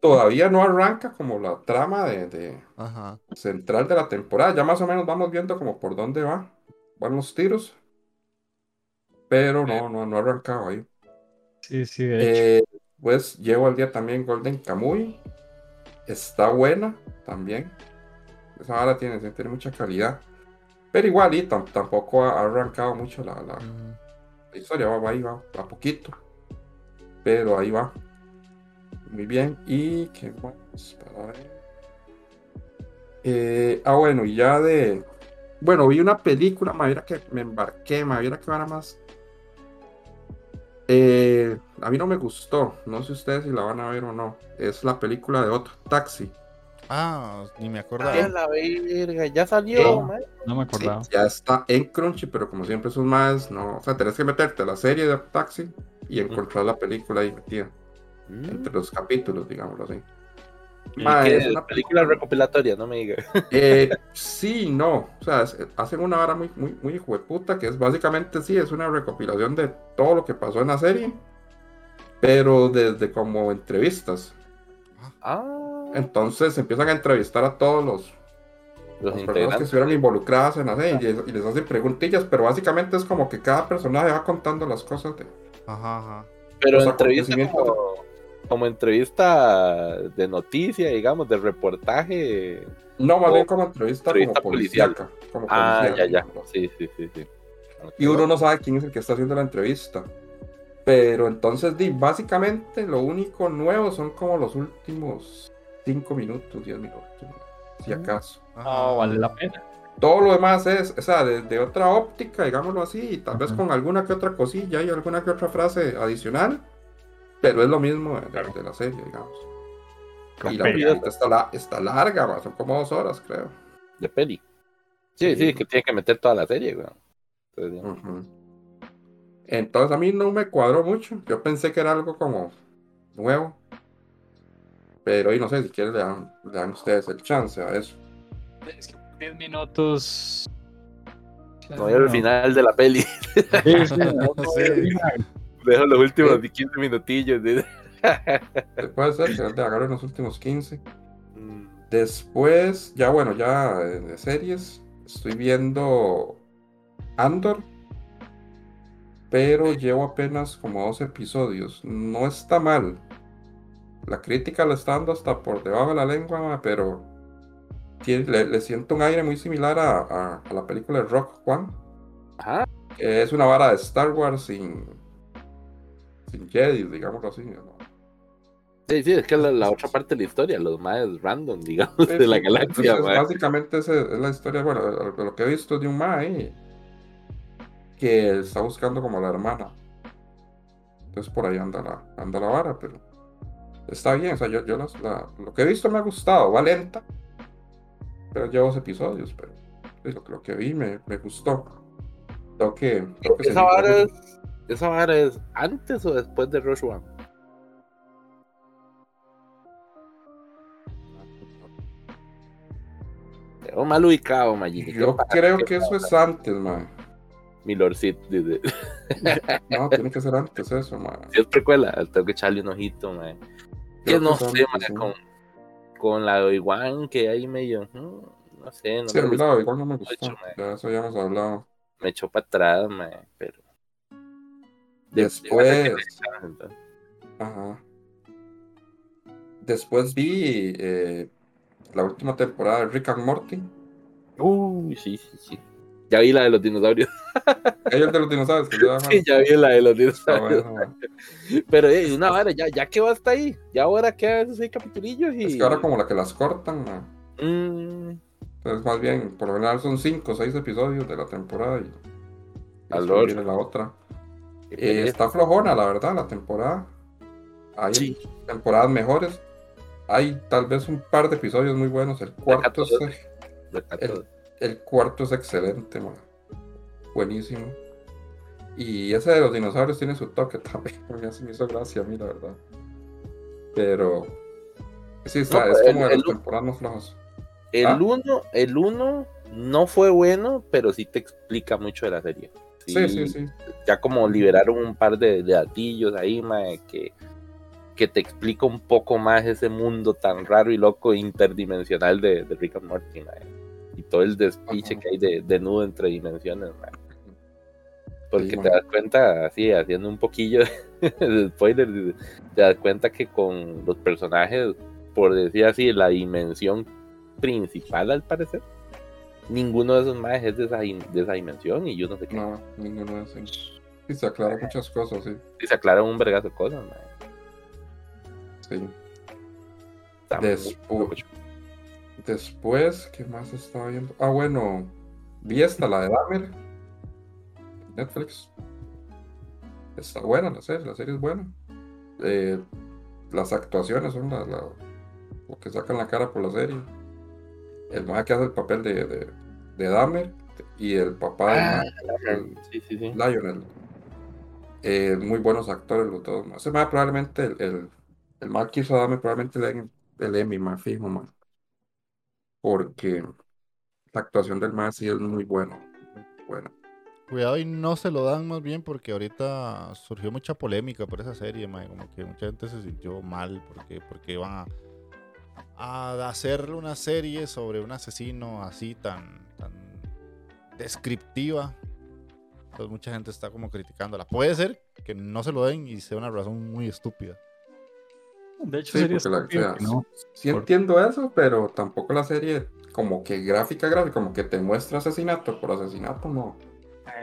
Todavía no arranca como la trama de, de Ajá. central de la temporada. Ya más o menos vamos viendo como por dónde va. Van los tiros. Pero no, no, no ha arrancado ahí. Sí, sí, de hecho. Eh, pues llevo al día también Golden Kamuy. Está buena también. Esa vara tiene, tiene mucha calidad. Pero igual, y tam- tampoco ha, arrancado mucho la, la- historia. Va, va ahí, va, a poquito. Pero ahí va. Muy bien. ¿Y qué más? Eh, ah, bueno, y ya de. Bueno, vi una película, me que me embarqué, me viera que era más. Eh, a mí no me gustó, no sé ustedes si la van a ver o no. Es la película de otro Taxi. Ah, ni me acordaba. Ah, la verga, ya salió. No me Sí, acordaba. ya está en Crunchy, pero como siempre son más, no. O sea, tenés que meterte a la serie de Taxi y encontrar la película ahí metida. Mm. Entre los capítulos, digámoslo así. ¿Y Ma, qué? es una película recopilatoria, no me digas. Eh, sí, no. O sea, es- hacen una vara muy, muy, muy hijueputa, que es básicamente sí, es una recopilación de todo lo que pasó en la serie, pero desde como entrevistas. Ah, Entonces empiezan a entrevistar a todos los, los personas que estuvieron involucradas en la serie y, les- y les hacen preguntillas, pero básicamente es como que cada personaje va contando las cosas de. Ajá, ajá. Pero los entrevista acontecimientos. como, como entrevista de noticia, digamos, de reportaje. No, más O bien como entrevista, entrevista como policial. policíaca. Como Ah, ya, policíaca, ya. Sí, sí, sí, sí. y uno no sabe quién es el que está haciendo la entrevista. Pero entonces, básicamente, lo único nuevo son como los últimos 5 minutos, 10 minutos, si acaso. Ajá. No, vale la pena. Todo lo demás es, o sea, desde otra óptica, digámoslo así, y tal vez con alguna que otra cosilla y alguna que otra frase adicional, pero es lo mismo de, de- Claro. de la serie, digamos. Con Y la película está, la- está larga, ma, son como dos horas, creo. De peli. Sí, sí, que tiene que meter toda la serie, güey. Entonces, a mí no me cuadró mucho. Yo pensé que era algo como nuevo. Pero y no sé si quieren le dan, le dan ustedes el chance a eso. Es que 10 minutos. No era el final de la peli. Sí, sí, no, no, Sí. Dejo los últimos Sí. 15 minutillos. de- Puede ser que le agarren los últimos 15. Mm. Después, ya bueno, ya de, de series. Estoy viendo Andor. Pero llevo apenas como dos episodios. No está mal. La crítica le está dando hasta por debajo de la lengua, pero tiene- le, le siento un aire muy similar a, a- a la película de Rock One. Ajá. que es una vara de Star Wars sin, sin Jedi, digámoslo así. ¿no? Sí, sí, es que la, la otra parte de la historia, los más random, digamos, Sí, de la sí, galaxia, entonces, básicamente esa es la historia, bueno, lo, lo que he visto de un Mae que está buscando como a la hermana. Entonces por ahí anda la, anda la vara, pero está bien. O sea, yo, yo las- la- lo que he visto me ha gustado, va lenta, pero llevo dos episodios, pero es lo, lo que vi me, me gustó. Tengo que, tengo que ¿Esa vara, es, ¿Esa vara es antes o después de Rush One? Tengo mal ubicado, Magini. Yo creo que eso es antes, man. Mi Lordcito dice. No, tiene que ser antes eso, man. Si es precuela, tengo que echarle un ojito, man. Que no sé, antes, man, sí. con, con la de Obi-Wan, que ahí medio. mm, No sé, no Sí, me a mí la no me gustó. mucho, man. De eso ya hemos hablado. Me echó para atrás, man, pero. Después, ajá. Después vi eh, la última temporada de Rick and Morty. Uy, sí, sí, sí. Ya vi la de los dinosaurios. Ellos de los dinosaurios. Que ya, Sí, ya vi la de los está dinosaurios. bueno. Pero eh, una vara, ya, ya quedó hasta ahí. Ya ahora quedan esos seis capitulillos y. Es que ahora como la que las cortan. Mm, Entonces más bien, por lo general son 5 o 6 episodios de la temporada y, y Al viene la otra. Eh, pereza. está flojona, la verdad, la temporada. Hay Sí. temporadas mejores. Hay tal vez un par de episodios muy buenos. El cuarto es, 14. De 14. el, el cuarto es excelente, man. Buenísimo. Y ese de los dinosaurios tiene su toque también. Me hizo gracia a mí, la verdad. Pero sí, está, No, es el- como de las temporadas más flojas. El ¿Ah? 1 el uno no fue bueno, pero sí te explica mucho de la serie. Sí, sí, sí. Ya como liberaron un par de, de datillos ahí, mae, que, que te explica un poco más ese mundo tan raro y loco interdimensional de, de Rick and Morty, mae. Y todo el despiche Ajá. que hay de, de nudo entre dimensiones, mae. Porque Sí, te das cuenta, así, haciendo un poquillo de spoiler, te das cuenta que con los personajes, por decir así, la dimensión principal al parecer, ninguno de esos maes es de esa, de esa dimensión y yo no sé qué. No, ninguno de esos. Sí, se aclaran muchas cosas, sí. Y se aclaran un vergazo de cosas, mae. sí. Después-. Después, ¿qué más estaba viendo? Ah, bueno, vi esta, la de Dahmer. Netflix. Está buena la serie, la serie es buena. Eh, las actuaciones son la, la- lo que sacan la cara por la serie. El mae que hace el papel de, de, de Dahmer y el papá del Ah, mae, el- Sí, sí, sí. Lionel. Eh, muy buenos actores los dos. Ese mae probablemente el, el, el mae que hizo a Dahmer probablemente le den el Emmy, más fijo, mae. Porque la actuación del mae sí es muy bueno. muy buena. Cuidado y no se lo dan más bien porque ahorita surgió mucha polémica por esa serie, mae, como que mucha gente se sintió mal porque, porque iban a, a hacer una serie sobre un asesino así tan, tan descriptiva. Entonces mucha gente está como criticándola. Puede ser que no se lo den y sea una razón muy estúpida. De hecho, Sí, sería porque la, o estúpido sea, que no. sí Por- entiendo eso, pero tampoco la serie como que gráfica, gráfica, como que te muestra asesinato por asesinato, no.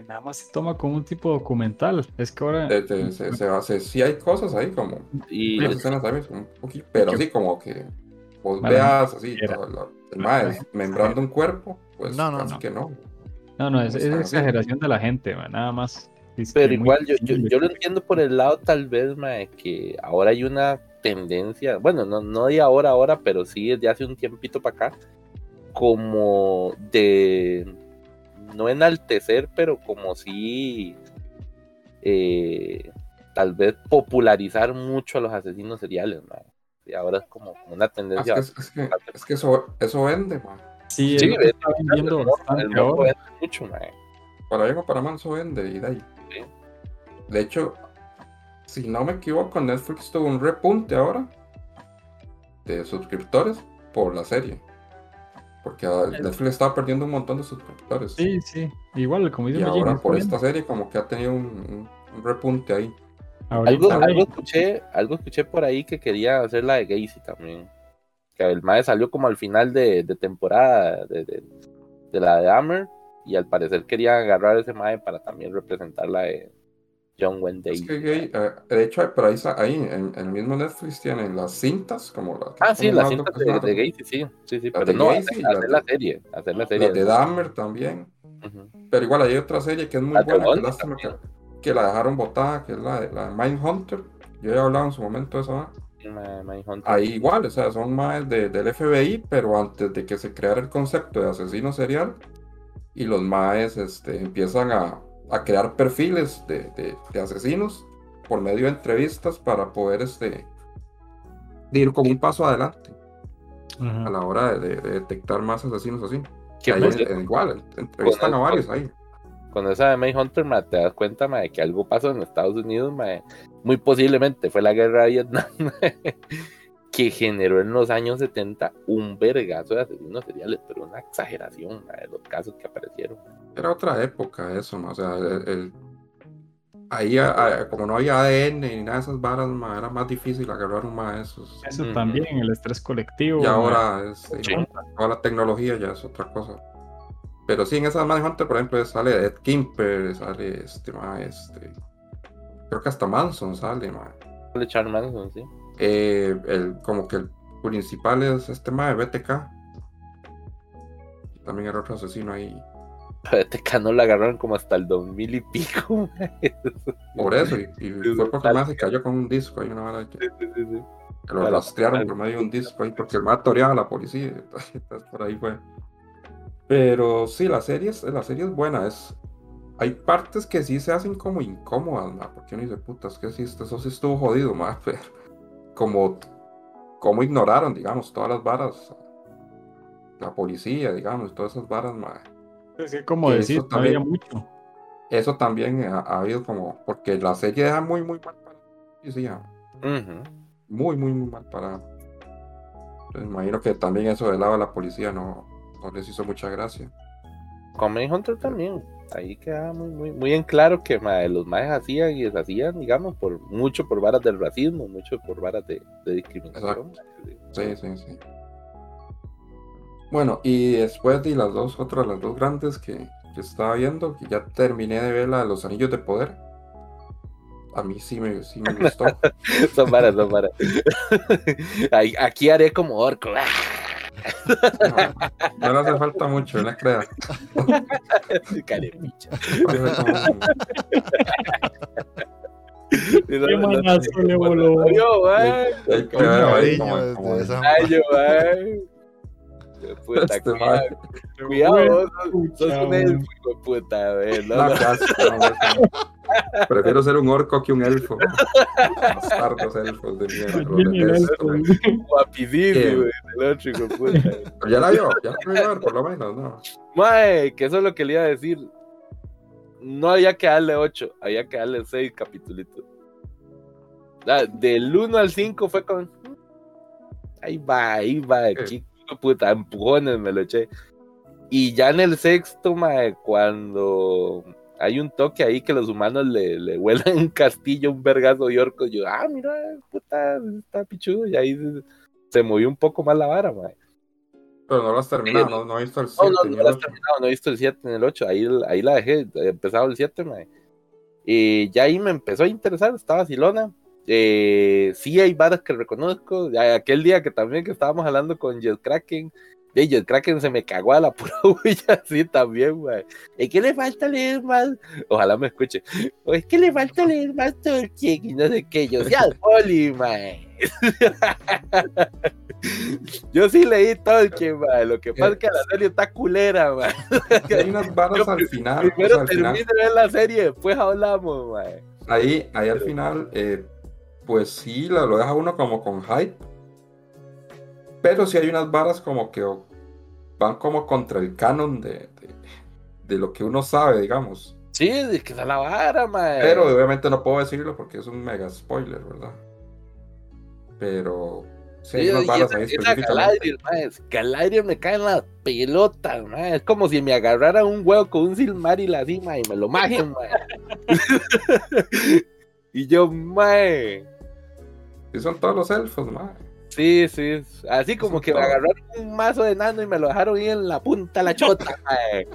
Nada más se toma como un tipo documental. Es que ahora. Se, se hace, sí hay cosas ahí como Y Las escenas también son un poquito, pero sí como que vos veas así, todo el membrando un cuerpo, pues No, no, casi no. que no. No, no, es, es Está bien. exageración de la gente, man, nada más. Es Pero igual, yo, yo, lo entiendo por el lado tal vez, mae, que ahora hay una tendencia, bueno, no, no de ahora, ahora, pero sí desde hace un tiempito para acá, como de, no enaltecer, pero como sí, eh, tal vez popularizar mucho a los asesinos seriales, mae. Y ahora es como, como una Es tendencia. que, es que, es que eso, eso vende, mae. Sí, es Sí, está vendiendo el morbo- bastante el morbo ahora. vende mucho, mae. Para bien o para mal, eso vende y de ahí. Sí. De hecho, si no me equivoco, Netflix tuvo un repunte ahora de suscriptores por la serie. Porque ah, Netflix estaba perdiendo un montón de suscriptores. Sí, sí. Igual, como dice y ahora por bien. esta serie como que ha tenido un repunte ahí. Algo, algo escuché, algo escuché por ahí que quería hacer la de Gacy también. Que el mae salió como al final de, de temporada de, de- de la de Hammer. Y al parecer quería agarrar ese mae para también representar la de John Wayne Es Gacy. que gay, eh, de hecho, pero ahí, ahí en, en el mismo Netflix tienen las cintas, como que Ah, sí, las cintas de, de Gacy, sí. Sí, sí, Las pero no, Gacy hacer, y las hacer la de- serie. Hacer la serie. las de Dahmer también. Ujú. Pero igual hay otra serie que es muy de buena, que lástima que. Que la dejaron botada, que es la de, la de Mindhunter. Yo he hablado en su momento de esa. Ahí igual, o sea, son más de- del FBI, pero antes de que se creara el concepto de asesino serial, y los maes este, empiezan a, a crear perfiles de, de- de asesinos por medio de entrevistas para poder este, ir como un paso adelante a la hora de, de- de detectar más asesinos así. Que Ahí igual, entrevistan a varios ahí. Con esa de Mindhunter, ma, te das cuenta ma, de que algo pasó en Estados Unidos, ma, muy posiblemente fue la guerra de Vietnam, ma, que generó en los años 70 un vergazo de asesinos seriales, pero una exageración ma, de los casos que aparecieron. Era otra época eso, ma, o sea, el, el- ahí a- a- como no había ADN ni nada de esas varas, ma, era más difícil agarrar un ma de esos. Eso también, el estrés colectivo. Y ahora es, Sí. toda la tecnología ya es otra cosa. Pero sí, en esas Manhunter, por ejemplo, sale Ed Kimper, sale este, ma, este, creo que hasta Manson sale, ma. De Charles Manson, sí. Eh, el, como que el principal es este ma de BTK. También era otro asesino ahí. BTK no la agarraron como hasta el 2000 y pico. ma. Por eso, y, y fue porque más se cayó con un disco ahí, una vara que, Sí, sí, sí. que lo rastrearon por medio de un disco ahí, porque el más toreaba a la policía. Entonces, por ahí fue. Pero sí, la serie es, la serie es buena. Es, hay partes que sí se hacen como incómodas, ma, porque uno dice, putas, que sí, eso sí estuvo jodido, ma, pero como, como ignoraron, digamos, todas las varas, la policía, digamos, todas esas varas, ma. Es que como decir, eso no había también- mucho. Eso también ha, ha habido como, porque la serie deja muy, muy mal para la policía, muy, muy, muy mal para. Entonces, imagino que también eso del lado de la policía no, no les hizo mucha gracia. Con Mindhunter también. Ahí queda muy, muy, muy en claro que los maes hacían y deshacían, digamos, por mucho por varas del racismo, mucho por varas de, de discriminación. Sí, sí, sí. Bueno, y después de las dos, otras, las dos grandes que, que estaba viendo, que ya terminé de ver la de los anillos de poder. A mí sí me, sí me gustó. son varas, son varas. Aquí haré como orco. No, no le hace falta mucho, no creas. Carepicha. Qué manazo le voló. Cariño Ay. Puta, Este cuidado, cuidado, sos- un elfo, puta, no, No, no. Prefiero ser un orco que un elfo. Bastardos elfos de mierda. Viene el. Pero ya la vio, ya la vio ver, por lo menos, ¿no? Mae, que eso es lo que le iba a decir. No había que darle 8, había que darle 6 capítulos. Del 1 al 5 fue con. Ahí va, ahí va, ¿Qué? chico puta, empujones me lo eché. Y ya en el sexto, mae, cuando hay un toque ahí que los humanos le, le vuelan un castillo, un vergazo de orcos, yo, ah, mira, puta, está pichudo. Y ahí se, se movió un poco más la vara, mae. Pero no lo has terminado, no, no he visto el No, 7 no, no la he 8. terminado, no he visto el 7 ni el 8, ahí, ahí la dejé, he empezado el 7, mae. Y ya ahí me empezó a interesar, estaba Silona. Eh, sí hay varas que reconozco, aquel día que también que estábamos hablando con Jet Kraken, de Jet Kraken se me cagó a la pura huella, sí también, mae. Es que le falta leer más, ojalá me escuche, o es que le falta leer más Tolkien y no sé qué, yo sea poli, mae. Yo sí leí Tolkien, mae. Lo que pasa es que la serie está culera, mae. Hay unas Yo al final. Primero al termine de ver la serie, después hablamos, mae. ahí, ahí al final, eh, pues sí, lo, lo deja uno como con hype. Pero sí hay unas varas como que van como contra el canon de, de, de lo que uno sabe, digamos. Sí, es que está la vara, mae. Pero obviamente no puedo decirlo porque es un mega spoiler, ¿verdad? Pero sí hay unas y varas ahí. Galadriel, mae, Galadriel me cae en la pelota, mae. Es como si me agarrara un huevo con un Silmaril así, mae, y me lo majen, mae. y yo, mae. Sí son todos los elfos, madre. Sí, sí, así como que me agarraron un mazo de nano y me lo dejaron ahí en la punta la chota, mae.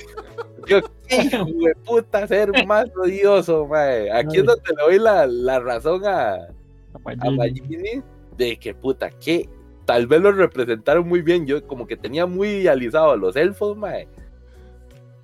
Yo, qué hijo de puta ser más odioso, mae. Aquí es donde le doy la, la razón a, a Magini de que puta, que tal vez lo representaron muy bien. Yo como que tenía muy idealizado a los elfos, mae.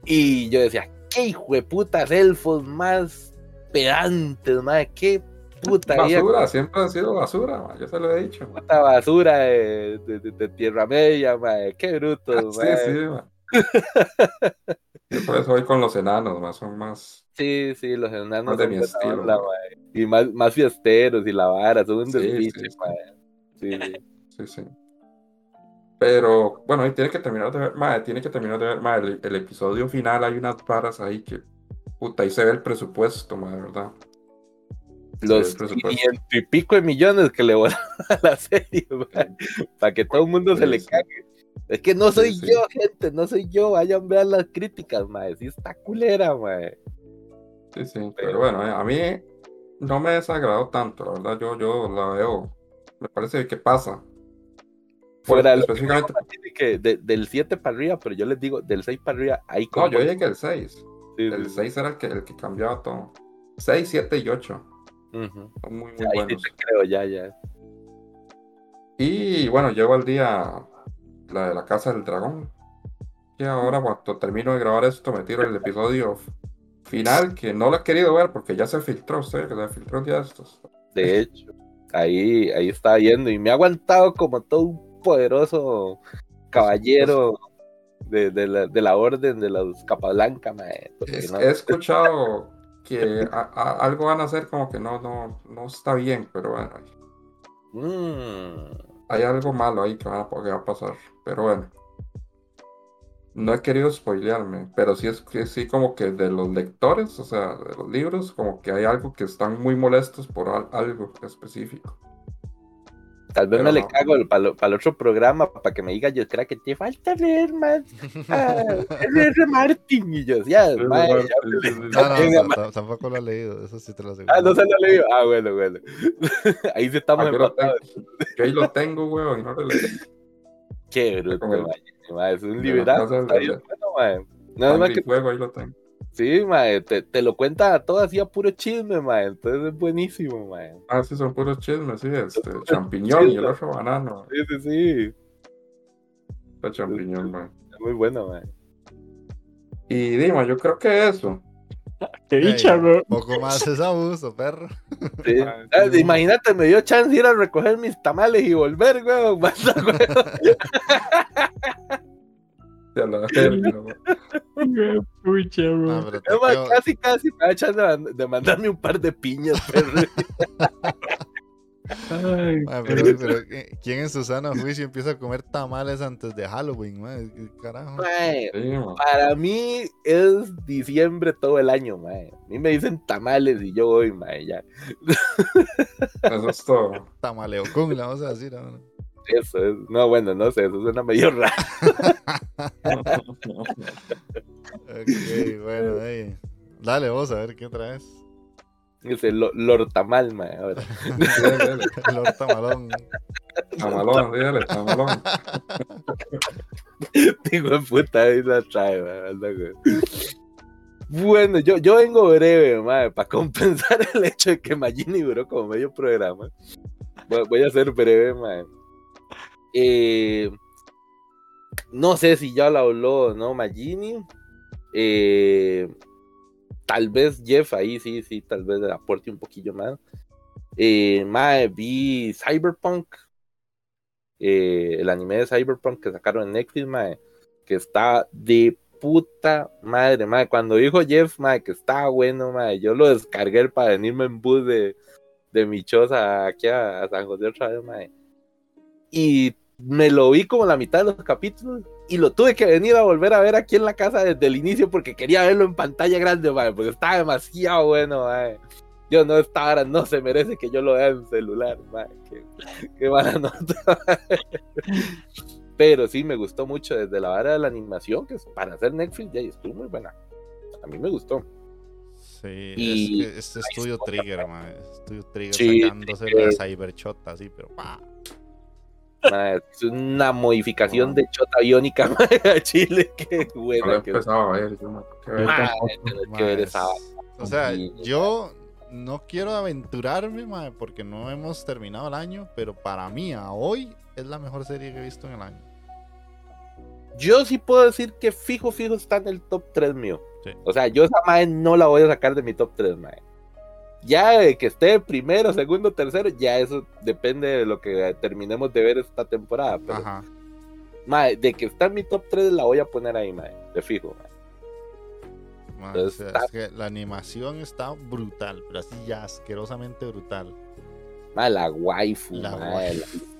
Y yo decía, qué hijo de putas elfos más pedantes, mae. Qué puta Basura, siempre han sido basura, yo se lo he dicho. puta basura de, de- de- de Tierra Media, mae. Qué brutos, Sí, mae. sí, ma. Yo por eso voy con los enanos, ma, son más. Sí, sí, los enanos Más de son mi estilo, onda. Y más, más fiesteros y la vara, son un Sí, despiche, sí, sí. Sí, sí. Sí, sí. Pero, bueno, y tiene que terminar de ver, madre, tiene que terminar de ver, madre, el, el episodio final hay unas varas ahí que, puta, ahí se ve el presupuesto, madre, ¿verdad? Los. 500 y pico de millones que le volaron a la serie, para que todo el mundo se le cague. Es que no soy Sí, yo, gente, no soy yo. Vayan, vean las críticas, mae. Sí está culera, mae. Sí, sí, pero bueno, eh, a mí no me desagradó tanto, la verdad, yo, yo la veo, me parece que pasa. Fuera lo específicamente, que de- del 7 para arriba, pero yo les digo, del 6 para arriba, ahí no, como... yo dije que el 6, Sí, el sí, 6 era el que, el que cambiaba todo. 6, 7 y 8, son muy, muy sí buenos. te creo, ya, ya. Y bueno, llego al día la de la casa del dragón. Y ahora cuando termino de grabar esto me tiro el episodio final que no lo he querido ver porque ya se filtró usted, que se filtró un día de estos. De hecho, ahí, ahí está yendo y me ha aguantado como todo un poderoso caballero de, de la, de la orden de los mae. Es- no- He escuchado que a- a- algo van a hacer como que no, no, no está bien, pero bueno, Mm, hay algo malo ahí que va, a, que va a pasar. Pero bueno. No he querido spoilearme, pero sí es que sí como que de los lectores, o sea, de los libros, como que hay algo que están muy molestos por al- algo específico. Tal vez Pero me le cago para el otro programa para que me diga yo creo que te falta leer más. Ah. Martin y yo, ya, le- No, no, tampoco lo he leído, eso sí te lo aseguro. Ah, no se lo leí. Ah, bueno, bueno. Ahí sí estamos Ah, empatados. yo ahí lo tengo, weón, no lo leí. Qué bruto, el- Es un mae. Nada más que y fuego, ahí lo tengo. Sí, mae, te, te lo cuenta todo así a puro chisme, mae. Entonces es buenísimo, mae. Ah, sí, son puros chismes, sí, este, champiñón y el otro banano. Sí, sí, sí. El champiñón, man. Es muy bueno, mae. Y Dima, yo creo que eso. Qué dicha, bro. Poco más es abuso, perro. Sí. Ah, Ah, sí. imagínate, me dio chance de ir a recoger mis tamales y volver, weón. Ya man. Pucha, pero te más, quedo- casi, casi me da chance de, mand- de mandarme un par de piñas, perro. Ay, Ah, pero, pero, ¿quién en su sano juicio empieza a comer tamales antes de Halloween, man? ¿Qué Carajo. Mae, Sí. Para mí es diciembre todo el año, mae. A mí me dicen tamales y yo voy, mae, ya. Eso es todo. Tamaleo con la vamos a decir ahora. Eso es. No, bueno, no sé, eso suena medio raro. Ok, bueno, ey. Dale vos a ver qué traes. Dice lo- Lord Tamal, mae. Ahora. Lord Tamalón. Tamalón, dígale, tamalón. Digo, puta, ahí la trae, güey. Bueno, yo, yo vengo breve, mae, para compensar el hecho de que Magini duró como medio programa. Voy, voy a ser breve, mae. Eh, no sé si ya lo habló no Magini. Eh, tal vez Jeff ahí sí, sí, tal vez aporte un poquillo más. Eh, vi Cyberpunk. eh, el anime de Cyberpunk que sacaron en Netflix, mae, que está de puta madre, mae. Cuando dijo Jeff, mae, que estaba bueno, mae, yo lo descargué para venirme en bus de, de mi choza aquí a, a San José otra vez, mae. Y me lo vi como la mitad de los capítulos y lo tuve que venir a volver a ver aquí en la casa desde el inicio porque quería verlo en pantalla grande, mae, porque estaba demasiado bueno, mae. Yo no, esta hora no se merece que yo lo vea en celular, mae. Qué, qué mala nota. Pero sí, me gustó mucho desde la vara de la animación, que es para hacer Netflix, ya estuvo muy buena. A mí me gustó. Sí, Y- es que este estudio Trigger, man. Estudio Trigger Sí, sacándose la Cybershot así, pero pa. Es una modificación de chota biónica a Chile. Qué buena. que- a ver. que ver esa. O sea, yo no quiero aventurarme, mae, porque no hemos terminado el año, pero para mí, a hoy, es la mejor serie que he visto en el año. Yo sí puedo decir que fijo, fijo está en el top 3 mío. Sí. O sea, yo esa mae no la voy a sacar de mi top 3, mae. Ya de que esté primero, segundo, tercero, ya eso depende de lo que terminemos de ver esta temporada. Pero, Ajá. de que está en mi top 3 la voy a poner ahí, mae, de fijo. mae. Ma, Entonces, o sea, está- es que la animación está brutal, pero así ya asquerosamente brutal. Mae, la waifu, La waifu. la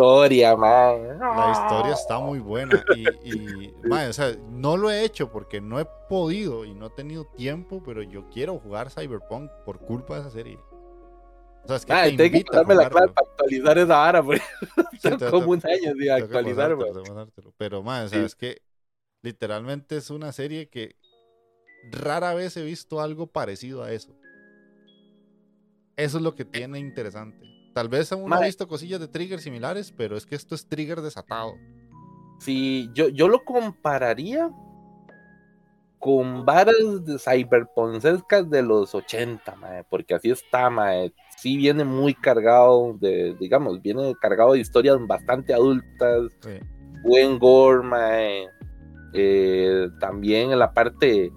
historia. La historia está muy buena y, o sea, no lo he hecho porque no he podido y no he tenido tiempo, pero yo quiero jugar Cyberpunk por culpa de esa serie. O sea, es que te tengo que darme la clave para actualizar esa vara, porque Sí, como un año de actualizar, pasártelo, pasártelo. Pero, ma, o sea, Sí. es que literalmente es una serie que rara vez he visto algo parecido a eso. Eso es lo que tiene interesante. Tal vez uno ha Mae. visto cosillas de Trigger similares, pero es que esto es Trigger desatado. Si yo, yo lo compararía con varas de cyberponcescas de los 80, mae, porque así está, mae. Sí viene muy cargado de, digamos, viene cargado de historias bastante adultas, Sí. buen gore, mae. Eh, también en la parte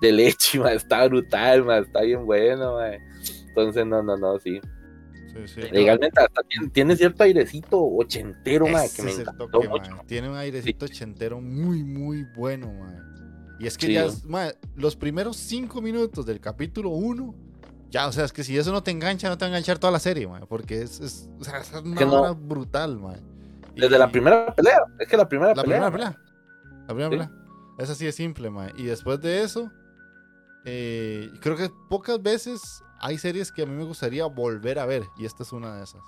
de leche, mae, está brutal, mae, está bien bueno, mae. Entonces, no, no, no, sí. Sí, sí. Legalmente hasta tiene, tiene cierto airecito ochentero, Ese que me encantó toque, mucho. mae. Tiene un airecito ochentero muy, muy bueno, mae. Y es que Sí. ya, es- mae, los primeros cinco minutos del capítulo 1, ya, o sea, es que si eso no te engancha, no te va a enganchar toda la serie, mae, porque es, es, o sea, es una Que no. vara brutal. Desde Y- la primera pelea, es que la primera La pelea. primera pelea. La primera Sí. pelea. Es así de simple, mae. Y después de eso, eh, creo que pocas veces hay series que a mí me gustaría volver a ver. Y esta es una de esas.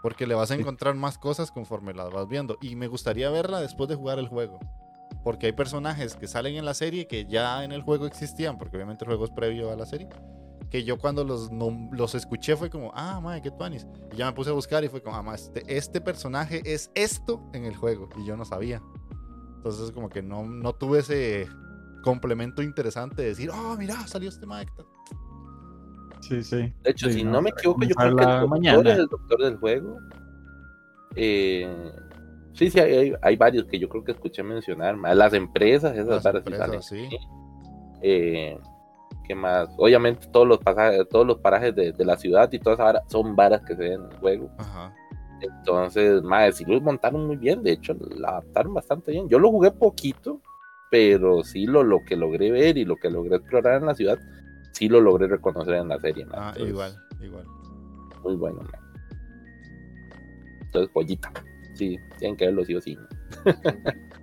Porque le vas a encontrar más cosas conforme las vas viendo. Y me gustaría verla después de jugar el juego. Porque hay personajes que salen en la serie que ya en el juego existían. Porque obviamente el juego es previo a la serie. Que yo cuando los, los escuché fue como, ah, madre, qué tuanis. Y ya me puse a buscar y fue como, ah, ma, este, este personaje es esto en el juego. Y yo no sabía. Entonces, como que no, no tuve ese complemento interesante de decir, oh, mira, salió este Mike. Sí, sí. De hecho, Sí, si no, no, me equivoco, yo creo que el la doctor mañana. es el doctor del juego. Eh, sí, sí, hay, hay- varios que yo creo que escuché mencionar. más Las empresas, esas Las empresas, salen. sí. Eh, ¿Qué más? Obviamente todos los pasajes, todos los parajes de, de la ciudad y todas esas varas son varas que se ven en el juego. Ajá. Entonces, más sí lo montaron muy bien, de hecho, lo adaptaron bastante bien. Yo lo jugué poquito, pero sí lo, lo que logré ver y lo que logré explorar en la ciudad, sí lo logré reconocer en la serie. Ah, Entonces, igual, igual. Muy bueno, mae. Entonces, pollita. Sí, tienen que verlo sí o sí.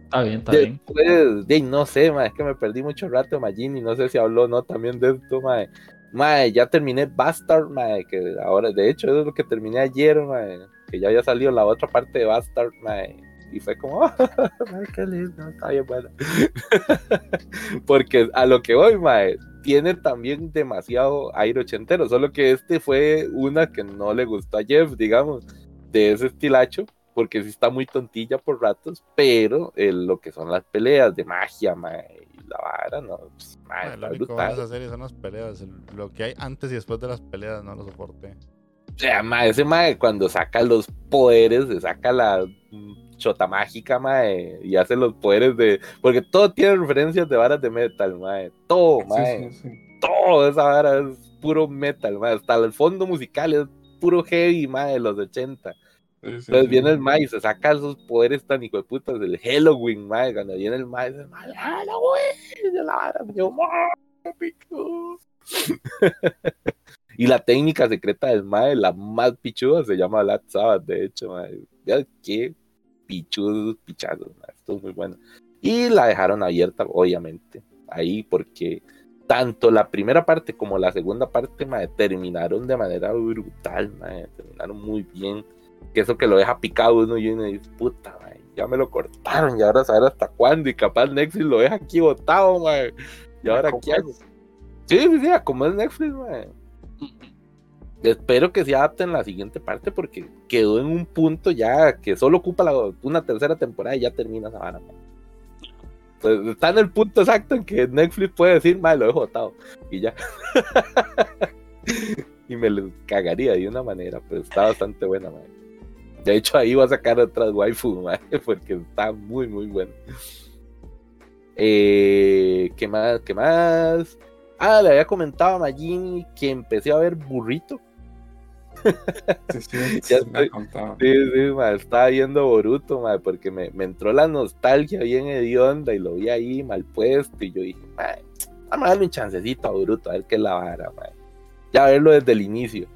Está bien, está bien. Después, de, no sé, mae, es que me perdí mucho rato, Magini, no sé si habló o no también de esto, mae. Mae, ya terminé Bastard, mae, que ahora, de hecho, eso es lo que terminé ayer, mae, que ya había salido la otra parte de Bastard, mae, y fue como, mae, qué lindo, está bien bueno. Porque a lo que voy, mae, tiene también demasiado aire ochentero, solo que este fue una que no le gustó a Jeff, digamos, de ese estilacho, porque sí está muy tontilla por ratos, pero eh, lo que son las peleas de magia, mae, y la vara, no, pues, mae, lo único bueno de brutal. esa serie son las peleas. el- Lo que hay antes y después de las peleas no lo soporté. O sea, mae, ese mae cuando saca los poderes, se saca la chota mágica, mae, y hace los poderes de... Porque todo tiene referencias de varas de metal, mae, todo, mae, Sí, sí, sí. todo esa vara es puro metal, mae, hasta el fondo musical es puro heavy, mae, de los 80. Sí, sí, Entonces viene el Mae y se saca esos poderes tan hijo de putas del Halloween, Mae. Cuando viene el Mae, dice, Mae, Halloween, de la vara, yo, "Mae, pichu". Y la técnica secreta del Mae, la más pichuda, se llama Black Sabbath, de hecho, Mae. Qué pichudos, pichazos, Mae. Esto es muy bueno. Y la dejaron abierta, obviamente, ahí, porque tanto la primera parte como la segunda parte, Mae, terminaron de manera brutal, Mae. Terminaron muy bien que eso que lo deja picado uno y uno dice, puta, ya me lo cortaron y ahora saber hasta cuándo y capaz Netflix lo deja aquí botado. ¿Y ahora ¿Cómo qué hago? Sí, sí, sí, como es Netflix, mae. Espero que se adapten la siguiente parte porque quedó en un punto ya que solo ocupa una tercera temporada y ya termina esa vara. Entonces, está en el punto exacto en que Netflix puede decir, mae, lo dejo botado y ya. y me lo cagaría de una manera, pero está bastante buena, mae. De hecho, ahí va a sacar otras waifu, mae, porque está muy, muy bueno. Eh, ¿Qué más? ¿Qué más? Ah, le había comentado a Magini que empecé a ver Burrito. Sí, sí, Ya sí, estoy-. Sí, sí, ma, estaba viendo Boruto, ma, porque me, me entró la nostalgia bien hedionda y lo vi ahí mal puesto y yo dije, ma, vamos a darle un chancecito a Boruto, a ver qué es la vara, ma. Ya verlo desde el inicio.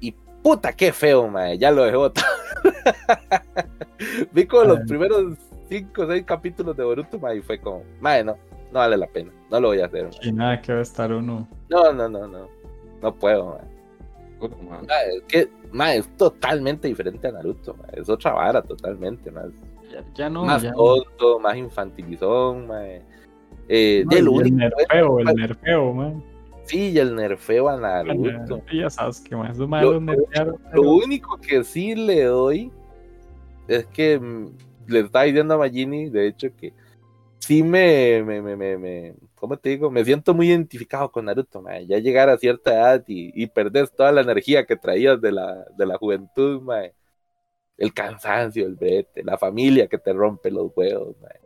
Y puta, qué feo, ma, ya lo dejé botado. vi como los primeros 5 o 6 capítulos de Boruto, ma, y fue como, ma, no, no vale la pena, no lo voy a hacer. Y nada que va a estar uno. No, no, no, no, no puedo, ma. Es que, ma, es totalmente diferente a Naruto, ma, es otra vara totalmente, ma. Ya, ya no, más ya no. tonto, más infantilizón. Eh, No, de el nerfeo, el nerfeo, man. sí, y el nerfeo a Naruto. Ya sabes que más, Lo- único que sí le doy es que mm, le estaba diciendo a Magini, de hecho, que sí me, me, me, me, me- ¿cómo te digo? Me siento muy identificado con Naruto, mae. Ya llegar a cierta edad y, y perdés toda la energía que traías de la, de la juventud, mae. El cansancio, el brete, la familia que te rompe los huevos, mae.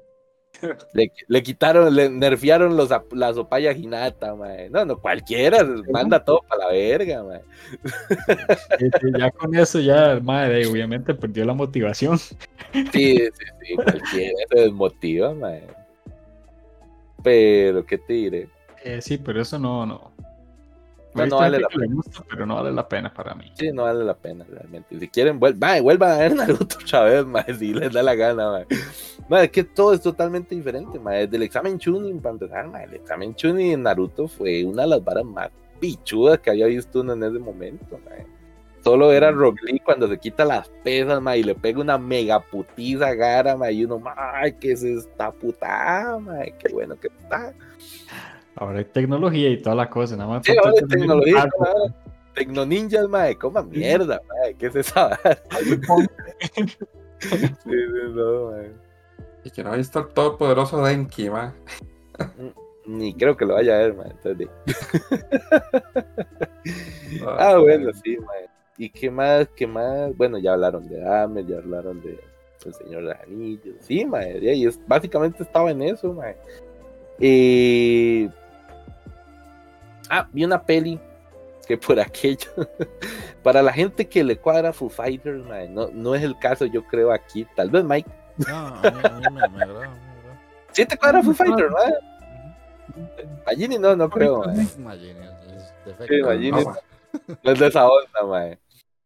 Le, le quitaron, le nerfearon los, la sopaya Hinata, mae. No, no, cualquiera, manda todo para la verga, sí, ya con eso, ya, madre, obviamente perdió la motivación. Sí, sí, sí, cualquiera se desmotiva, mae. Pero, ¿qué te diré? Eh, sí, pero eso no, no. No, vale la que gusta, pero no vale la pena para mí. Sí, no vale la pena realmente. Si quieren, vuel mae, vuelvan a ver Naruto otra vez, si les da la gana. Mae, es que todo es totalmente diferente, mae. Desde el examen Chunin, para empezar, el examen Chunin en Naruto fue una de las varas más pichudas que había visto uno en ese momento. Solo era Rock Lee cuando se quita las pesas, mae, y le pega una mega putiza a Gara, mae, y uno, mae, ¿qué es esta putada, mae? Qué bueno que está. Ahora hay tecnología y toda la cosa, nada más. Sí, ahora hay tecnología. Tecno Ninjas, mae, coma mierda, mae, ¿qué es esa vara? Sí, sí, no, mae. Y que no ha visto el todopoderoso Denki, ma. Ni creo que lo vaya a ver, mae. entonces, de- Ah, bueno, sí, mae. ¿Y qué más? ¿Qué más? Bueno, ya hablaron de Dame, ya hablaron de El Señor de los Anillos. Sí, mae. ahí es, básicamente estaba en eso, mae. Eh, Ah, vi una peli que por aquello. Para la gente que le cuadra Foo Fighters, mae, no, no es el caso, yo creo, aquí. Tal vez, Mike. No, a mí, a mí me, me agrada, me agrada. ¿Sí te cuadra Foo Fighters, mae? A Ginny no, no creo. Imagínate, es defecto. Sí, imagínate. No, No es de esa onda, mae.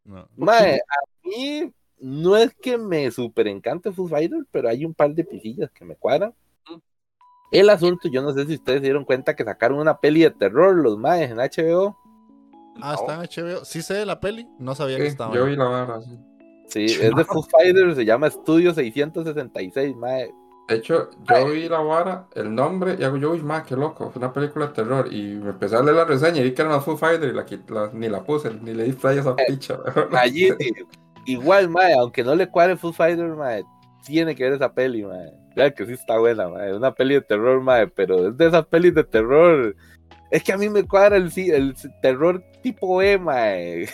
No. Mae, a mí no es que me super encante Foo Fighters, pero hay un par de pisillas que me cuadran. El asunto, yo no sé si ustedes se dieron cuenta que sacaron una peli de terror, los maes en HBO. Ah, está en HBO. Sí sé de la peli, no sabía que estaba. yo vi la vara, sí. Sí, es de Foo Fighters, se llama Estudio 666, mae. De hecho, yo vi la vara, el nombre, y hago yo, uy, ma, qué loco, fue una película de terror. Y me empecé a leer la reseña y vi que era una Foo Fighter y la, ni la puse, ni le di play a esa picha. Allí, igual, mae, aunque no le cuadre Foo Fighters, mae, tiene que ver esa peli, mae. Vean que sí está buena, mae. Es una peli de terror, mae, pero es de esas pelis de terror. Es que a mí me cuadra el, sí- el terror tipo E, mae.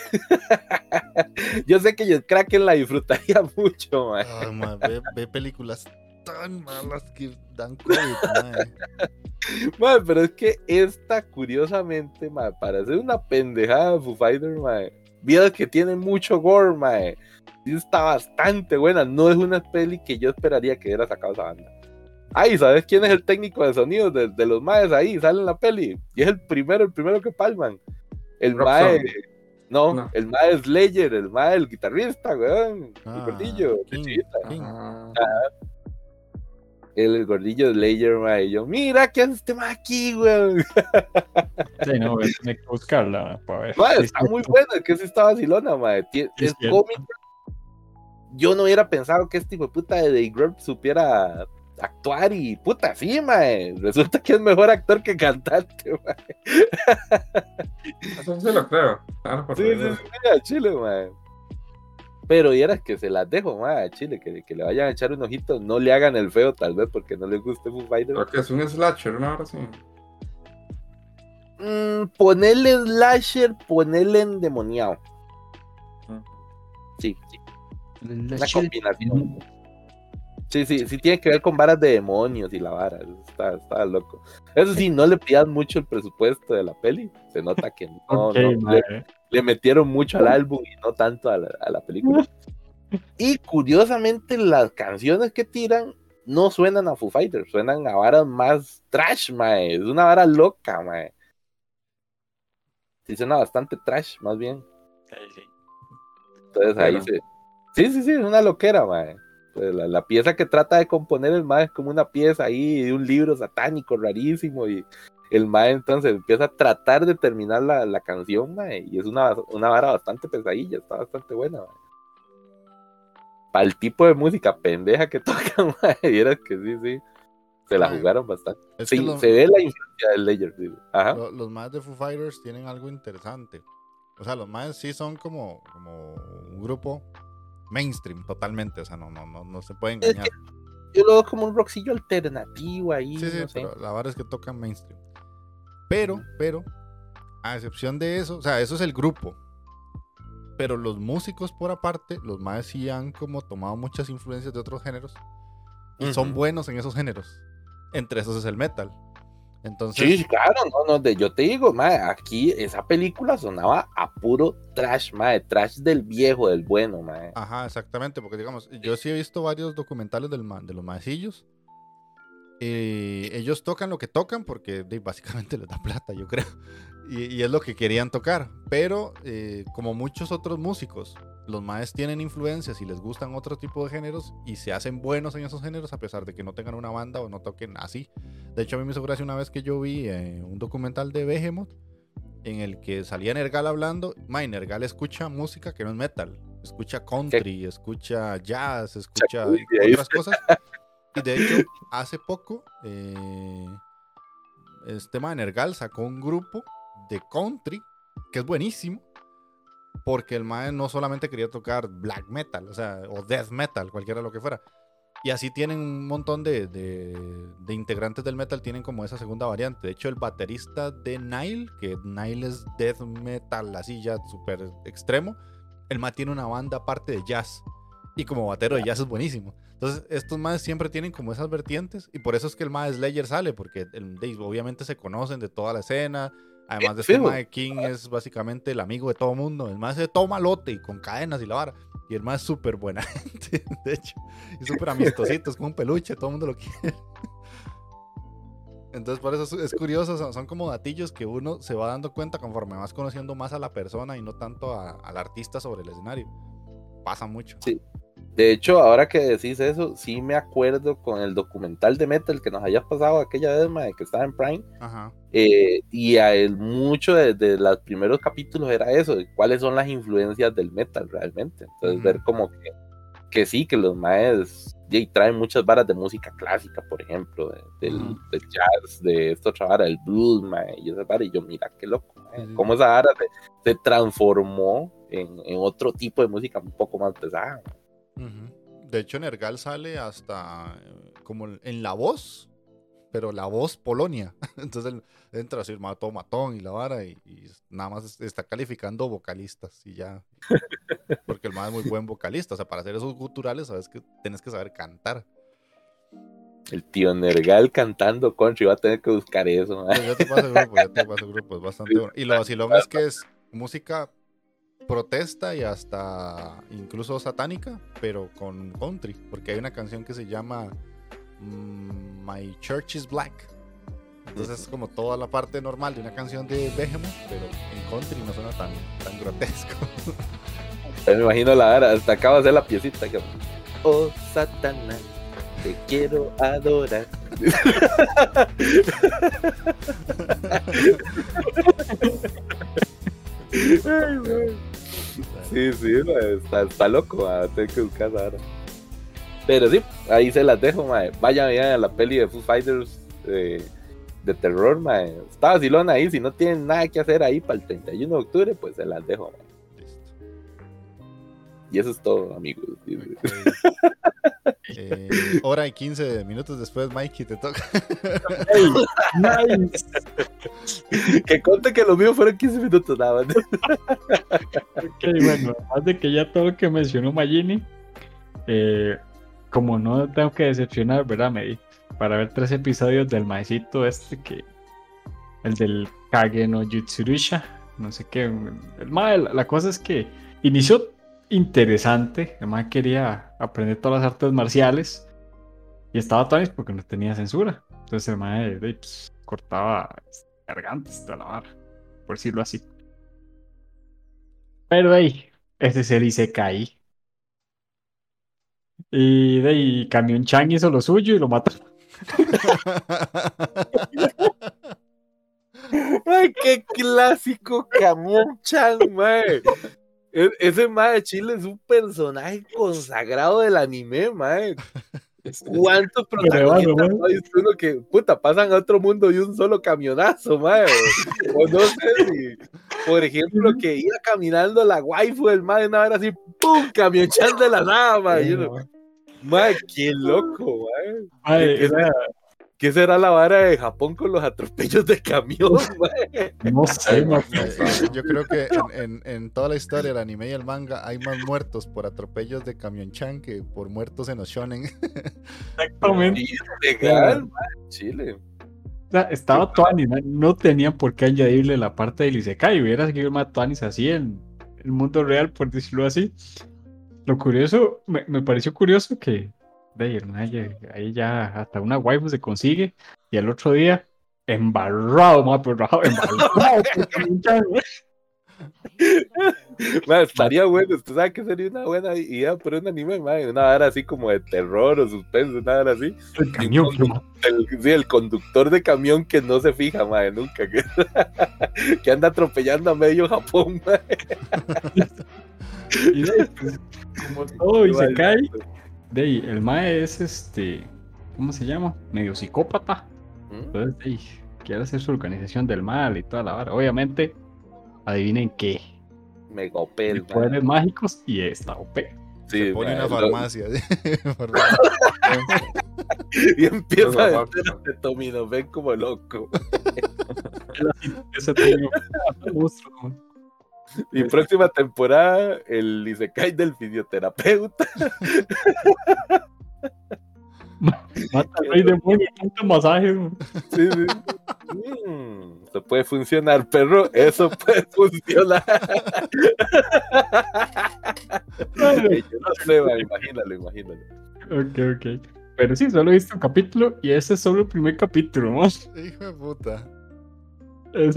Yo sé que yo Kraken la disfrutaría mucho, mae. Ay, ma, ve, ve películas tan malas que dan COVID, mae. Mae, pero es que esta, curiosamente, mae, para hacer una pendejada de Foo Fighters, mae, vieras que tiene mucho gore, mae. Sí está bastante buena. No es una peli que yo esperaría que hubiera sacado esa banda. Ay, ¿sabes quién es el técnico de sonido de, de los maes ahí? Sale en la peli. Y es el primero, el primero que palman. El Rob mae. Zombie. No, No. el mae Slayer, el mae, el guitarrista, weón. el Ah, gordillo. King, Pechita. King. Ah, El, gordillo Slayer, mae. Y yo, mira, ¿qué hace este aquí, weón? Sí, no, a tener que buscarla para ver. Mae, está muy sí. buena, que sí está vacilona, mae. Es es cómica. Yo no hubiera pensado que este hijo de puta de Dave Grohl supiera actuar y puta, sí, mae. Resulta que es mejor actor que cantante, mae. eso sí lo creo. Claro, Sí, sí, sí, a Chile, mae. Pero vieras que se las dejo, mae, a Chile, que, que le vayan a echar un ojito, no le hagan el feo, tal vez, porque no les guste Foo Fighters. Creo que es un slasher, una hora sí. Mm, ponerle slasher, ponerle endemoniado. Sí, sí, una combinación. Sí, sí, sí tiene que ver con varas de demonios y la vara. Está, está loco. Eso sí, no le pidas mucho el presupuesto de la peli. Se nota que no, no. Le metieron mucho al álbum y no tanto a la, a la película. Y curiosamente, las canciones que tiran no suenan a Foo Fighters, suenan a varas más trash, mae. Es una vara loca, mae. Sí, suena bastante trash, más bien. Sí, sí. Entonces ahí Bueno. se. Sí, sí, sí, es una loquera, mae. Pues la, la pieza que trata de componer el mae es como una pieza ahí de un libro satánico rarísimo y el mae entonces empieza a tratar de terminar la, la canción, mae, y es una, una vara bastante pesadilla, está bastante buena. Para el tipo de música pendeja que tocan, mae, vieras que sí, sí. Se la Mae, jugaron bastante. Sí, lo- se ve la influencia del Ledger, sí. Ajá. lo- los más de Foo Fighters tienen algo interesante. O sea, los más sí son como, como un grupo mainstream totalmente. O sea, no, no, no, no se puede Es engañar. Yo lo veo como un rockcillo alternativo ahí, Sí, sí, no sé. pero la verdad es que tocan mainstream. Pero, pero, a excepción de eso, o sea, eso es el grupo. Pero los músicos por aparte, los más sí han como tomado muchas influencias de otros géneros y son buenos en esos géneros. Entre esos es el metal. Entonces, Sí, claro, no, no, de, yo te digo, mae, aquí esa película sonaba a puro trash, mae, trash del viejo, del bueno, mae. Ajá, exactamente, porque digamos, yo sí he visto varios documentales del de los maecillos. Y ellos tocan lo que tocan porque básicamente les da plata, yo creo. Y, y es lo que querían tocar. Pero eh, como muchos otros músicos, los maes tienen influencias y les gustan otro tipo de géneros y se hacen buenos en esos géneros a pesar de que no tengan una banda o no toquen así. De hecho, a mí me hizo gracia una vez que yo vi eh, un documental de Behemoth en el que salía Nergal hablando. Mae, Nergal escucha música que no es metal. Escucha country, escucha jazz, escucha otras cosas. Y de hecho, hace poco, eh, este mae Nergal sacó un grupo de country que es buenísimo. Porque el mae no solamente quería tocar black metal, o sea, o death metal, cualquiera lo que fuera. Y así tienen un montón de, integrantes del metal, tienen como esa segunda variante. De hecho, el baterista de Nile, que Nile es death metal así ya súper extremo, el mae tiene una banda aparte de jazz. Y como batero de jazz es buenísimo. Entonces, estos maes siempre tienen como esas vertientes. Y por eso es que el mae Slayer sale, porque el, obviamente se conocen de toda la escena. Además de este mae King es básicamente el amigo de todo mundo. El mae se toma lote y con cadenas y la vara. Y el mae es súper buena gente, de hecho. Y súper amistosito, es como un peluche, todo el mundo lo quiere. Entonces, por eso es, curioso, son, son como datillos que uno se va dando cuenta conforme vas conociendo más a la persona y no tanto al artista sobre el escenario. Pasa mucho. Sí. De hecho, ahora que decís eso, sí me acuerdo con el documental de Metal que nos hayas pasado aquella vez, mae, que estaba en Prime. Ajá. eh, y a él, mucho de, de los primeros capítulos era eso, de cuáles son las influencias del metal realmente. Entonces, ver como que, que sí, que los maes y traen muchas varas de música clásica, por ejemplo, de- del, jazz, de esta otra vara, del blues, mae, y esa vara, y yo, mira qué loco, sí. cómo esa vara se, se transformó en, en otro tipo de música un poco más pesada. De hecho, Nergal sale hasta eh, como en la voz, pero la voz Polonia. Entonces él entra así, mató, matón y la vara, y, y nada más es- está calificando vocalistas y ya. Porque el más es muy buen vocalista. O sea, para hacer esos guturales, sabes que tienes que saber cantar. El tío Nergal cantando country, va a tener que buscar eso. Pues ya te paso el grupo, ya te paso el grupo, es bastante bueno. Y lo vacilón es que es música protesta y hasta incluso satánica, pero con country, porque hay una canción que se llama mm, My Church is Black. Entonces es como toda la parte normal de una canción de Behemoth, pero en country no suena tan, tan grotesco. Me imagino la vara, hasta acaba de hacer la piecita que Oh Satanás, te quiero adorar. Sí, sí, está, está loco, tengo que buscar vara. Pero sí, ahí se las dejo, mae. Vayan a la peli de Foo Fighters eh, de terror, mae. Está vacilón ahí, si no tienen nada que hacer ahí para el 31 de octubre, pues se las dejo, mae. Y eso es todo, amigos. Sí, sí. Ok. Eh, hora y 15 minutos después, Mikey, te toca. Nice. que conte que lo mío fueron 15 minutos nada más. Ok, bueno, además de que ya todo lo que mencionó Magini, eh, como no tengo que decepcionar, ¿verdad? Me di para ver tres episodios del maecito este que. El del Kage no Jutsurusha. No sé qué. El mae, la, la cosa es que inició interesante. Mae quería aprender todas las artes marciales. Y estaba Tonis porque no tenía censura. Entonces el mae pues, cortaba gargantes de la vara. Por decirlo así. Pero de ahí, ese es el Isekai. Y de ahí, Camión Chan hizo lo suyo y lo mató. Ay, qué clásico camión chan, mae. E- Ese mae de Chile es un personaje consagrado del anime, mae. ¿Cuántos protagonistas bueno, no hay uno que puta pasan a otro mundo y un solo camionazo, mae? O no sé si, por ejemplo, que iba caminando la waifu del mae, una vez así, ¡pum! Camión chan de la nada, mae. Mae, qué loco, mae. Ay, ¿Qué, será la vara de Japón con los atropellos de camión, no sé, Yo creo que en, en- en toda la historia del anime y el manga hay más muertos por atropellos de camión chan que por muertos en los shonen. exactamente. Legal, Chile. O sea, estaba Tuanis, ¿no? no tenían por qué añadirle la parte del Isekai. Hubiera seguido más Tuanis así en el mundo real, por decirlo así. Lo curioso, me, me pareció curioso que de ahí, ahí ya hasta una waifu se consigue y el otro día embarrado, más pero embarrado. Mae, estaría bueno, usted sabe que sería una buena idea por un anime, mae, una vara así como de terror o suspense, una vara así. El camión, El, sí, el conductor de camión que no se fija, mae, nunca, que, que anda atropellando a medio Japón, y pues, como todo Isekai, de ahí, el mae es este, ¿cómo se llama? Medio psicópata. ¿Mm? Entonces, ey, quiere hacer su organización del mal y toda la vara. Obviamente, adivinen qué. Megopel, mae. Poderes mágicos y esta OP. Sí, Pone mae, una farmacia. Y empieza a es vender acetaminofén como loco. Ese monstruo, ¿no? Y próxima temporada, el Isekai del fisioterapeuta. Mata al rey demonio masajes. ¿no? Sí, sí. Mm, eso puede funcionar, perro. Eso puede funcionar. Yo no sé, man, imagínalo, imagínalo. Ok, ok. Pero sí, solo he visto un capítulo y ese es solo el primer capítulo, ¿no? Hijo de puta. Es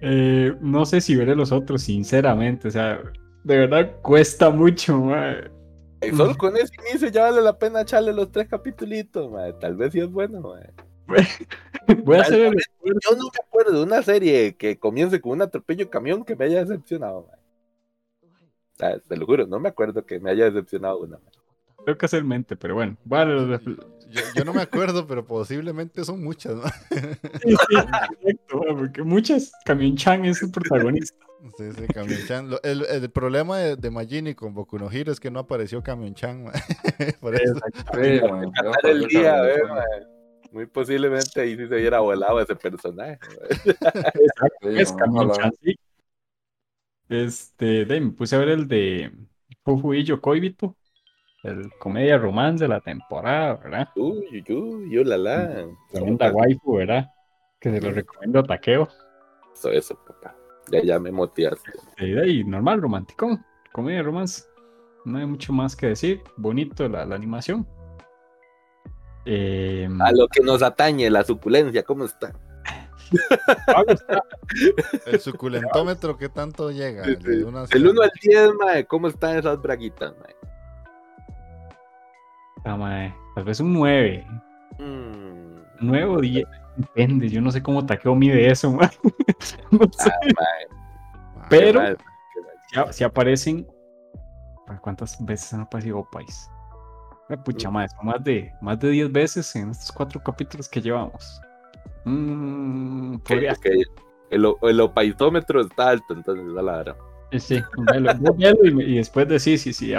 eh, no sé si veré los otros, sinceramente. O sea, de verdad cuesta mucho. Y solo con ese inicio ya vale la pena echarle los tres capítulos. Tal vez sí es bueno, man. Voy a hacer el Yo no me acuerdo de una serie que comience con un atropello camión que me haya decepcionado, sea, te lo juro, no me acuerdo que me haya decepcionado una. man. Tengo que hacer mente, pero bueno. Vale, Yo, yo no me acuerdo, pero posiblemente son muchas, ¿no? Sí, sí, exacto, porque muchas Camión Chan es el protagonista. Sí, sí, Camión Chan. El, el problema de, de Majini con Boku no Hero es que no apareció Camión Chan. ma. Por eso. Sí, man, el día, man. man. Muy posiblemente ahí sí se hubiera volado ese personaje. man. Exacto, Sí, es man, Camión ojalá. Chan, sí. Este, de, me puse a ver el de Fufu y Koibito, el comedia romance de la temporada, ¿verdad? Uy, uy, uy, yo la la. Tremenda waifu, ¿verdad? Que se lo recomiendo a Taqueo. Eso, eso, papá. Ya, ya me motivaste. Y normal, romántico. Comedia romance. No hay mucho más que decir. Bonito la, la animación. Eh, A lo que nos atañe, la suculencia, ¿cómo está? El suculentómetro, ¿qué tanto llega? Del 1 al 10, mae, ¿cómo están esas braguitas, mae? Ah, mae, Tal vez un 9. Mm, 9 o 10. Depende. Yo no sé cómo Taqueo mide eso, mae. No sé. ah, mae, Ah, Pero qué mal, qué mal. si, si aparecen. ¿para ¿Cuántas veces han aparecido Opais? Eh, Pucha madre, son más de, más de 10 veces en estos cuatro capítulos que llevamos. Mm, podría Ok, ok. El, o- el opaitómetro está alto, entonces da la hora. Sí, velo, velo y, y después decís si, si,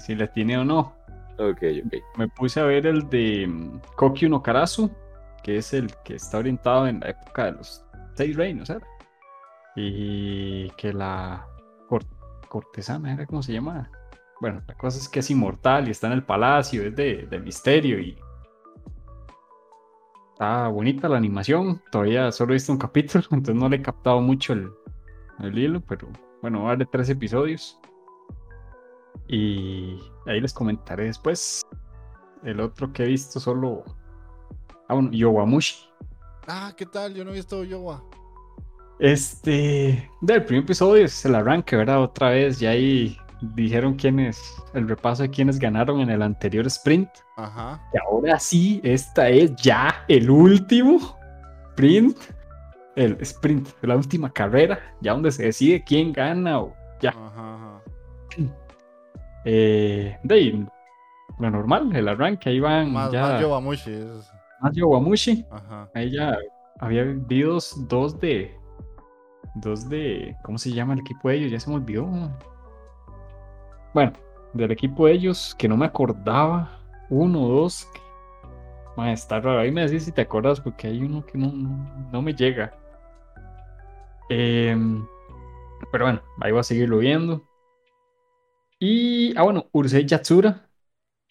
si le tiene o no. Ok, ok. Me puse a ver el de mm, Kokyu no Karasu, que es el que está orientado en la época de los seis reinos, ¿sabes? Y que la cor- cortesana, ¿era cómo se llama? bueno, la cosa es que es inmortal y está en el palacio, es de, de misterio y está bonita la animación. Todavía solo he visto un capítulo, entonces no le he captado mucho el, el hilo, pero bueno, va de tres episodios. Y ahí les comentaré después. El otro que he visto solo. Ah, bueno, Yowamushi. Ah, ¿qué tal? Yo no he visto Yowa. Este. Del primer episodio es el arranque, ¿verdad? Otra vez, y ahí dijeron quiénes. El repaso de quiénes ganaron en el anterior sprint. Ajá. Y ahora sí, esta es ya el último sprint. El sprint, la última carrera, ya donde se decide quién gana o ya. Ajá, ajá. Eh, de ahí, lo normal, el arranque, ahí van Más, ya. más Yowamushi. es- más Yowamushi. Ajá. Ahí ya había videos, dos de. Dos de. ¿Cómo se llama el equipo de ellos? Ya se me olvidó. Bueno, del equipo de ellos, que no me acordaba. Uno, dos. que- Ma, está raro. Ahí me decís si te acuerdas, porque hay uno que no, no, no me llega. Em, pero bueno, ahí voy a seguirlo viendo. Y. Ah, bueno, Urusei Yatsura.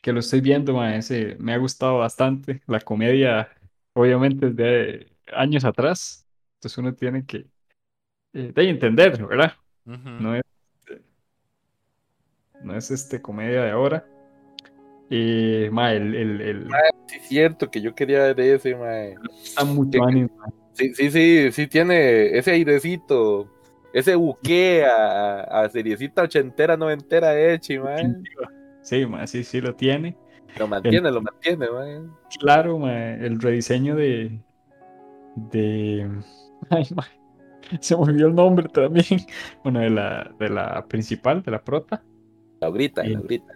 Que lo estoy viendo, ma, ese me ha gustado bastante. La comedia obviamente es de años atrás. Entonces uno tiene que eh, de entender, ¿verdad? No es, no es este comedia de ahora. Y ma, el, el, el- Sí, es cierto que yo quería ver ese, mae. está mucho ánimo. ma. Sí, sí, sí, sí tiene ese airecito, ese buque a, a seriecita ochentera, noventera de Echi, mae. Sí, ma, sí, sí lo tiene. Lo mantiene, lo mantiene, mae. Claro, ma, el rediseño de de ay, ma, se me olvidó el nombre también. Bueno, de la de la principal, de la prota, Sí. Laurita.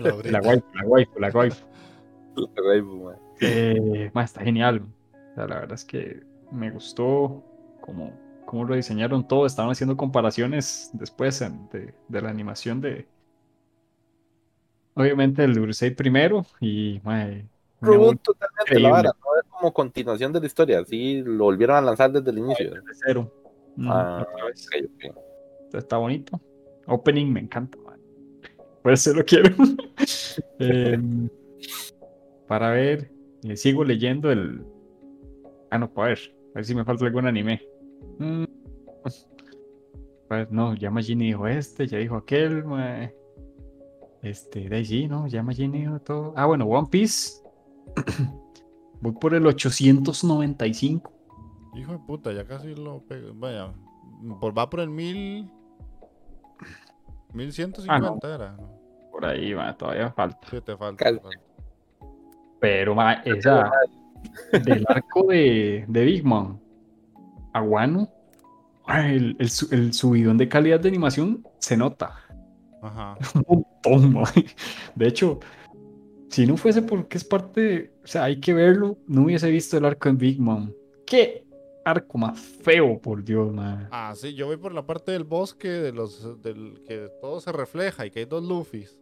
La la brita. waifu, la waifu, la waifu. La waifu, mae. Eh, ma, está genial. O sea, la verdad es que me gustó cómo, cómo lo diseñaron todo. Estaban haciendo comparaciones después en- de, de la animación de. Obviamente el Urusei primero y mae, totalmente increíble. la vara, no es como continuación de la historia, así lo volvieron a lanzar desde el inicio. de cero. Ujú, Ah, otra vez. ok, ok. Entonces, Está bonito. Opening me encanta. mae. Por eso lo quiero. Em, para ver, eh, sigo leyendo el. Ah, no, para ver. A ver si me falta algún anime. Mm, Pues no, ya Magini dijo este, ya dijo aquel. mae. Este, de sí, ¿no? Ya Magini dijo todo. Ah, bueno, One Piece. Voy por el 895. Hijo de puta, ya casi lo pego. Vaya, por, va por el mil. 1150 era. ¿no? Por ahí, va, todavía falta. Sí, te falta. Pero, ma, esa del arco de, de Big Mom a Wano, ah, el, el, su- el subidón de calidad de animación se nota Ajá. un montón. De hecho, si no fuese porque es parte, de- o sea, hay que verlo, no hubiese visto el arco en Big Mom. ¿Qué arco más feo, por Dios, ma? Ah, sí, yo voy por la parte del bosque de los del que todo se refleja y que hay dos Luffys.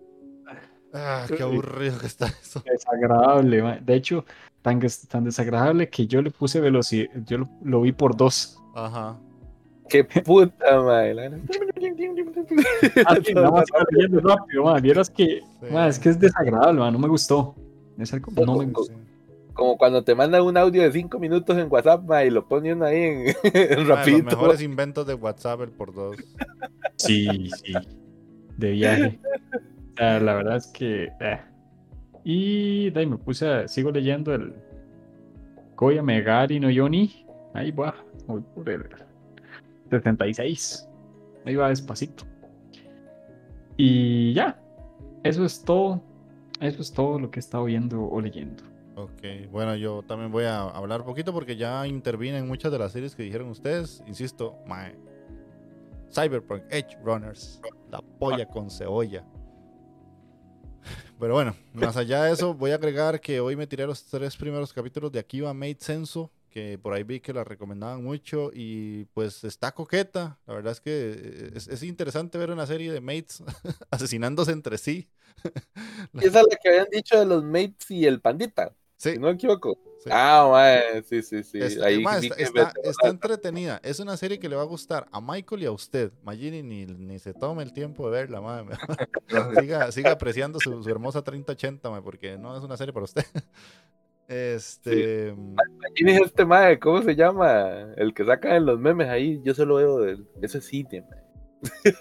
Ah, qué aburrido que está eso. Desagradable, ma. De hecho, tan, tan desagradable que yo le puse velocidad, yo lo, lo vi por dos. Ajá. Qué puta, mae. la- Ah, sí, nada más leyendo rápido, ma. Vieras que, Sí. es que es desagradable, ma, no me gustó. Es algo- no me gustó. Sí. Como cuando te mandan un audio de 5 minutos en WhatsApp, mae, y lo ponen ahí en, en Ah, los rapidito. mejores inventos de WhatsApp el por dos. Sí, sí. De viaje. O sea, la verdad es que. eh. Y de me puse a. Sigo leyendo el. Koya Megari no Yoni. Ahí va. Voy por el 76. Ahí va despacito. Y ya. Eso es todo. Eso es todo lo que he estado viendo o leyendo. Ok, bueno, yo también voy a hablar poquito porque ya intervine en muchas de las series que dijeron ustedes. Insisto, mae. Cyberpunk Edge Runners, la polla con cebolla. Pero bueno, más allá de eso, voy a agregar que hoy me tiré los tres primeros capítulos de Akiba Made Senso, que por ahí vi que la recomendaban mucho y pues está coqueta. La verdad es que es, es interesante ver una serie de mates asesinándose entre sí. Esa es la que habían dicho de los mates y el pandita. Sí, Si no me equivoco. sí. Ah, mae, sí, sí, sí. Es- Ahí ma, vi está, entretenida. Es una serie que le va a gustar a Michael y a usted. Magini ni, ni se tome el tiempo de verla, ma. siga, siga apreciando su, su hermosa 3080, ma, porque no es una serie para usted. Este. ¿Quién es este mae? ¿Cómo se llama? El que saca en los memes ahí. Yo solo veo de eso es cine, mae.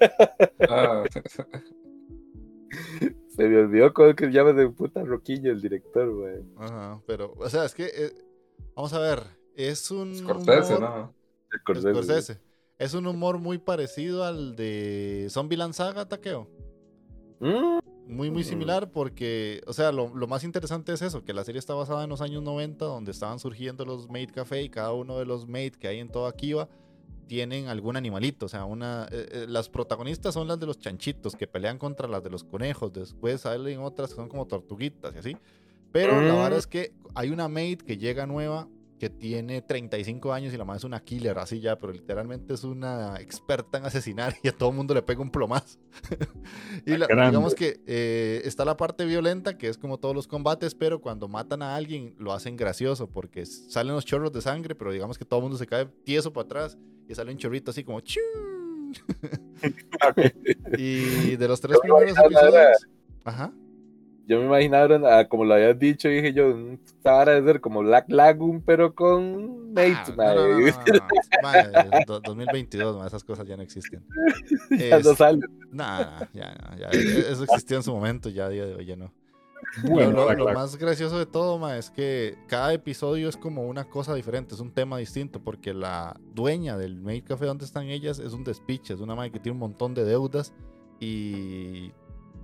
Ah, Se me olvidó cómo es que llama de puta Roquillo el director, mae. Ajá, pero, o sea, es que. eh, vamos a ver. Es un. Scorsese, humor- ¿no? El Scorsese. Scorsese. Es un humor muy parecido al de Zombieland Saga, Takeo. Mm, Muy, muy similar porque, o sea, lo, lo más interesante es eso, que la serie está basada en los años 90, donde estaban surgiendo los Maid Café y cada uno de los Maid que hay en toda Kiva tienen algún animalito. O sea, una, eh, eh, las protagonistas son las de los chanchitos que pelean contra las de los conejos. Después salen otras que son como tortuguitas y así. Pero la Mm. verdad es que hay una Maid que llega nueva que tiene 35 años y la madre es una killer, así ya, pero literalmente es una experta en asesinar y a todo el mundo le pega un plomazo. y la- digamos que eh, está la parte violenta, que es como todos los combates, pero cuando matan a alguien lo hacen gracioso porque salen los chorros de sangre, pero digamos que todo el mundo se cae tieso para atrás y sale un chorrito así como ¡chum! y de los tres primeros episodios... Ajá. Yo me imaginaron, ah, como lo habías dicho, dije yo, "Mm, esta vara de ser como Black Lagoon, pero con mates, Ah, no, no, no, mae. no, no, no. Mae, do- 2022, mae, esas cosas ya no existen. ya no Es- sale. Nah, ya, no, ya, e- eso existía en su momento, ya a día de hoy ya no. Bueno, lo, lo más gracioso de todo, ma, es que cada episodio es como una cosa diferente, es un tema distinto, porque la dueña del Maid Café donde están ellas es un despiche, es una madre que tiene un montón de deudas y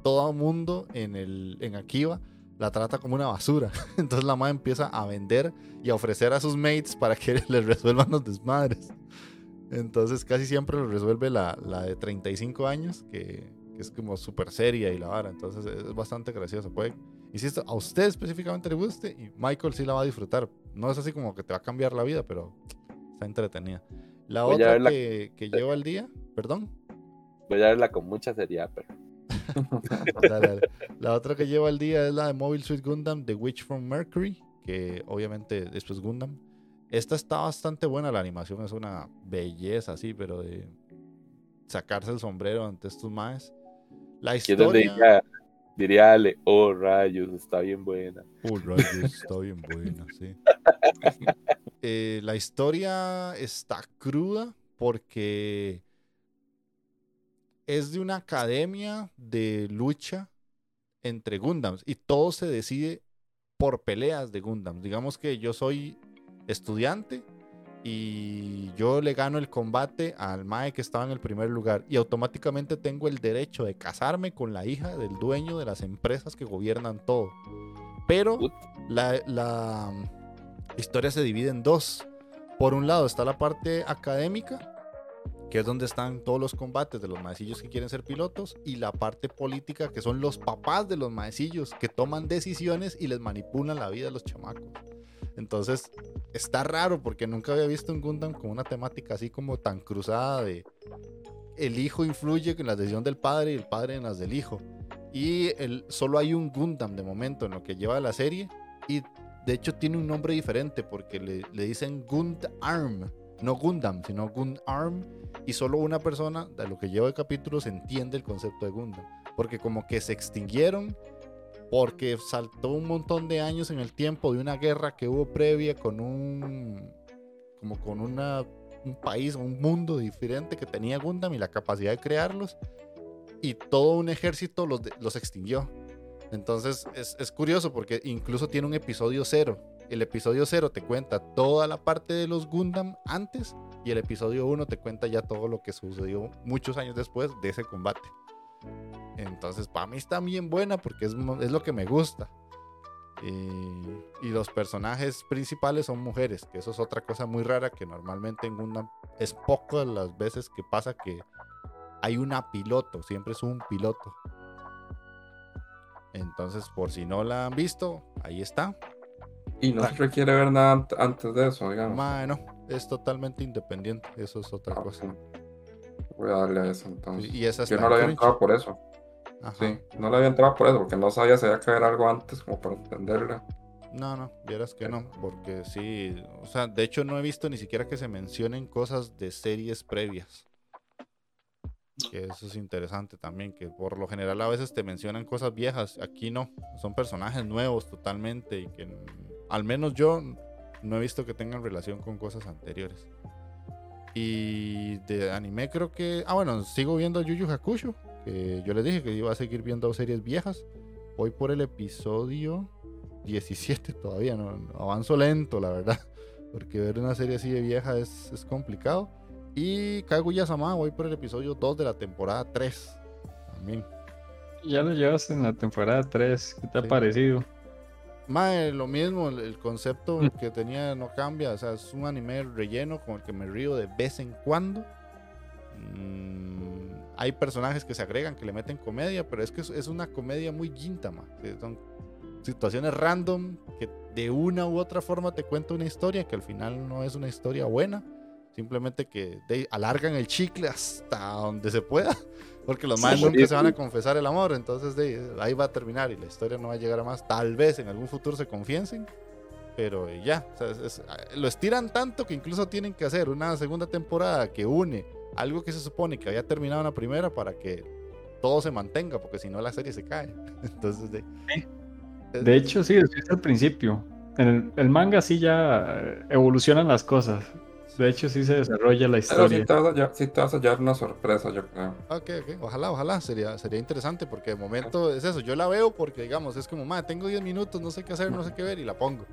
todo el mundo en, el, en Akiva la trata como una basura. Entonces la madre empieza a vender y a ofrecer a sus mates para que les resuelvan los desmadres. Entonces casi siempre lo resuelve la, la de 35 años, que, que es como súper seria y la vara. Entonces es bastante gracioso. Puede, insisto, a usted específicamente le guste y Michael sí la va a disfrutar. No es así como que te va a cambiar la vida, pero está entretenida. La Voy otra que, que lleva el día, perdón. Voy a verla con mucha seriedad, pero. Dale, dale. La otra que lleva el día es la de Mobile Suit Gundam, The Witch from Mercury, que obviamente después Gundam. Esta está bastante buena, la animación es una belleza, así, pero de sacarse el sombrero ante estos maes. La es historia... diría, diría Ale, oh rayos, está bien buena. Oh, rayos, está bien buena, sí. Eh, la historia está cruda porque es de una academia de lucha entre Gundams y todo se decide por peleas de Gundams. Digamos que yo soy estudiante y yo le gano el combate al Mae que estaba en el primer lugar y automáticamente tengo el derecho de casarme con la hija del dueño de las empresas que gobiernan todo. Pero la, la historia se divide en dos. Por un lado está la parte académica, que es donde están todos los combates de los maecillos que quieren ser pilotos, y la parte política, que son los papás de los maecillos que toman decisiones y les manipulan la vida a los chamacos. Entonces, está raro porque nunca había visto un Gundam con una temática así como tan cruzada de el hijo influye en la decisión del padre y el padre en las del hijo. Y solo hay un Gundam de momento en lo que lleva la serie y de hecho tiene un nombre diferente porque le, le dicen Gundarm, no Gundam, sino Gundarm y solo una persona de lo que lleva el capítulo se entiende el concepto de Gundam. Porque como que se extinguieron porque saltó un montón de años en el tiempo de una guerra que hubo previa con un como con una, un país, un mundo diferente que tenía Gundam y la capacidad de crearlos y todo un ejército los, de- los extinguió. Entonces es, es curioso porque incluso tiene un episodio cero. El episodio cero te cuenta toda la parte de los Gundam antes y el episodio 1 te cuenta ya todo lo que sucedió muchos años después de ese combate. Entonces, para mí está bien buena porque es, lo que me gusta. Y, y los personajes principales son mujeres, que eso es otra cosa muy rara que normalmente en Gundam es poco las veces que pasa que hay una piloto, siempre es un piloto. Entonces, por si no la han visto, ahí está. Y no se requiere ver nada ant- antes de eso, digamos. Bueno, es totalmente independiente, eso es otra Ah, cosa. Voy a darle a eso entonces. Y esa Yo no le había entrado por eso. Ajá. Sí, no le había entrado por eso, porque no sabía si había que ver algo antes como para entenderla. No, no, vieras que no, porque sí, o sea, de hecho no he visto ni siquiera que se mencionen cosas de series previas. Que eso es interesante también, que por lo general a veces te mencionan cosas viejas, aquí no, son personajes nuevos totalmente y que al menos yo no he visto que tengan relación con cosas anteriores. Y de anime creo que, ah bueno, sigo viendo Yu Yu Hakusho, que yo les dije que iba a seguir viendo series viejas. Voy por el episodio 17 todavía, no, avanzo lento, la verdad. Porque ver una serie así de vieja es, es complicado. Y Kaguya-sama, voy por el episodio 2 de la temporada 3. También. Ya lo llevas en la temporada 3. ¿Qué te Sí. ha parecido? Mae, lo mismo, el, el concepto Mm. que tenía no cambia. O sea, es un anime relleno con el que me río de vez en cuando. Mm, hay personajes que se agregan, que le meten comedia, pero es que es, es una comedia muy gintama. Son situaciones random que de una u otra forma te cuenta una historia que al final no es una historia buena. Simplemente que de- alargan el chicle hasta donde se pueda. Porque los Sí, más nunca sí, se van a sí. confesar el amor. Entonces de, ahí va a terminar y la historia no va a llegar a más. Tal vez en algún futuro se confiesen. Pero eh, ya, o sea, es- es- lo estiran tanto que incluso tienen que hacer una segunda temporada que une algo que se supone que había terminado en la primera para que todo se mantenga, porque si no la serie se cae. Entonces, de, De hecho, sí, eso es al principio. En el, el manga sí ya eh, evolucionan las cosas. De hecho, sí se desarrolla la Pero sí historia. te, vas a, hallar- sí te vas a hallar una sorpresa, yo creo. Ok, ok, ojalá, ojalá, sería, sería interesante porque de momento es eso, yo la veo porque digamos, es como, ma, tengo 10 minutos, no sé qué hacer, no sé qué ver y la pongo.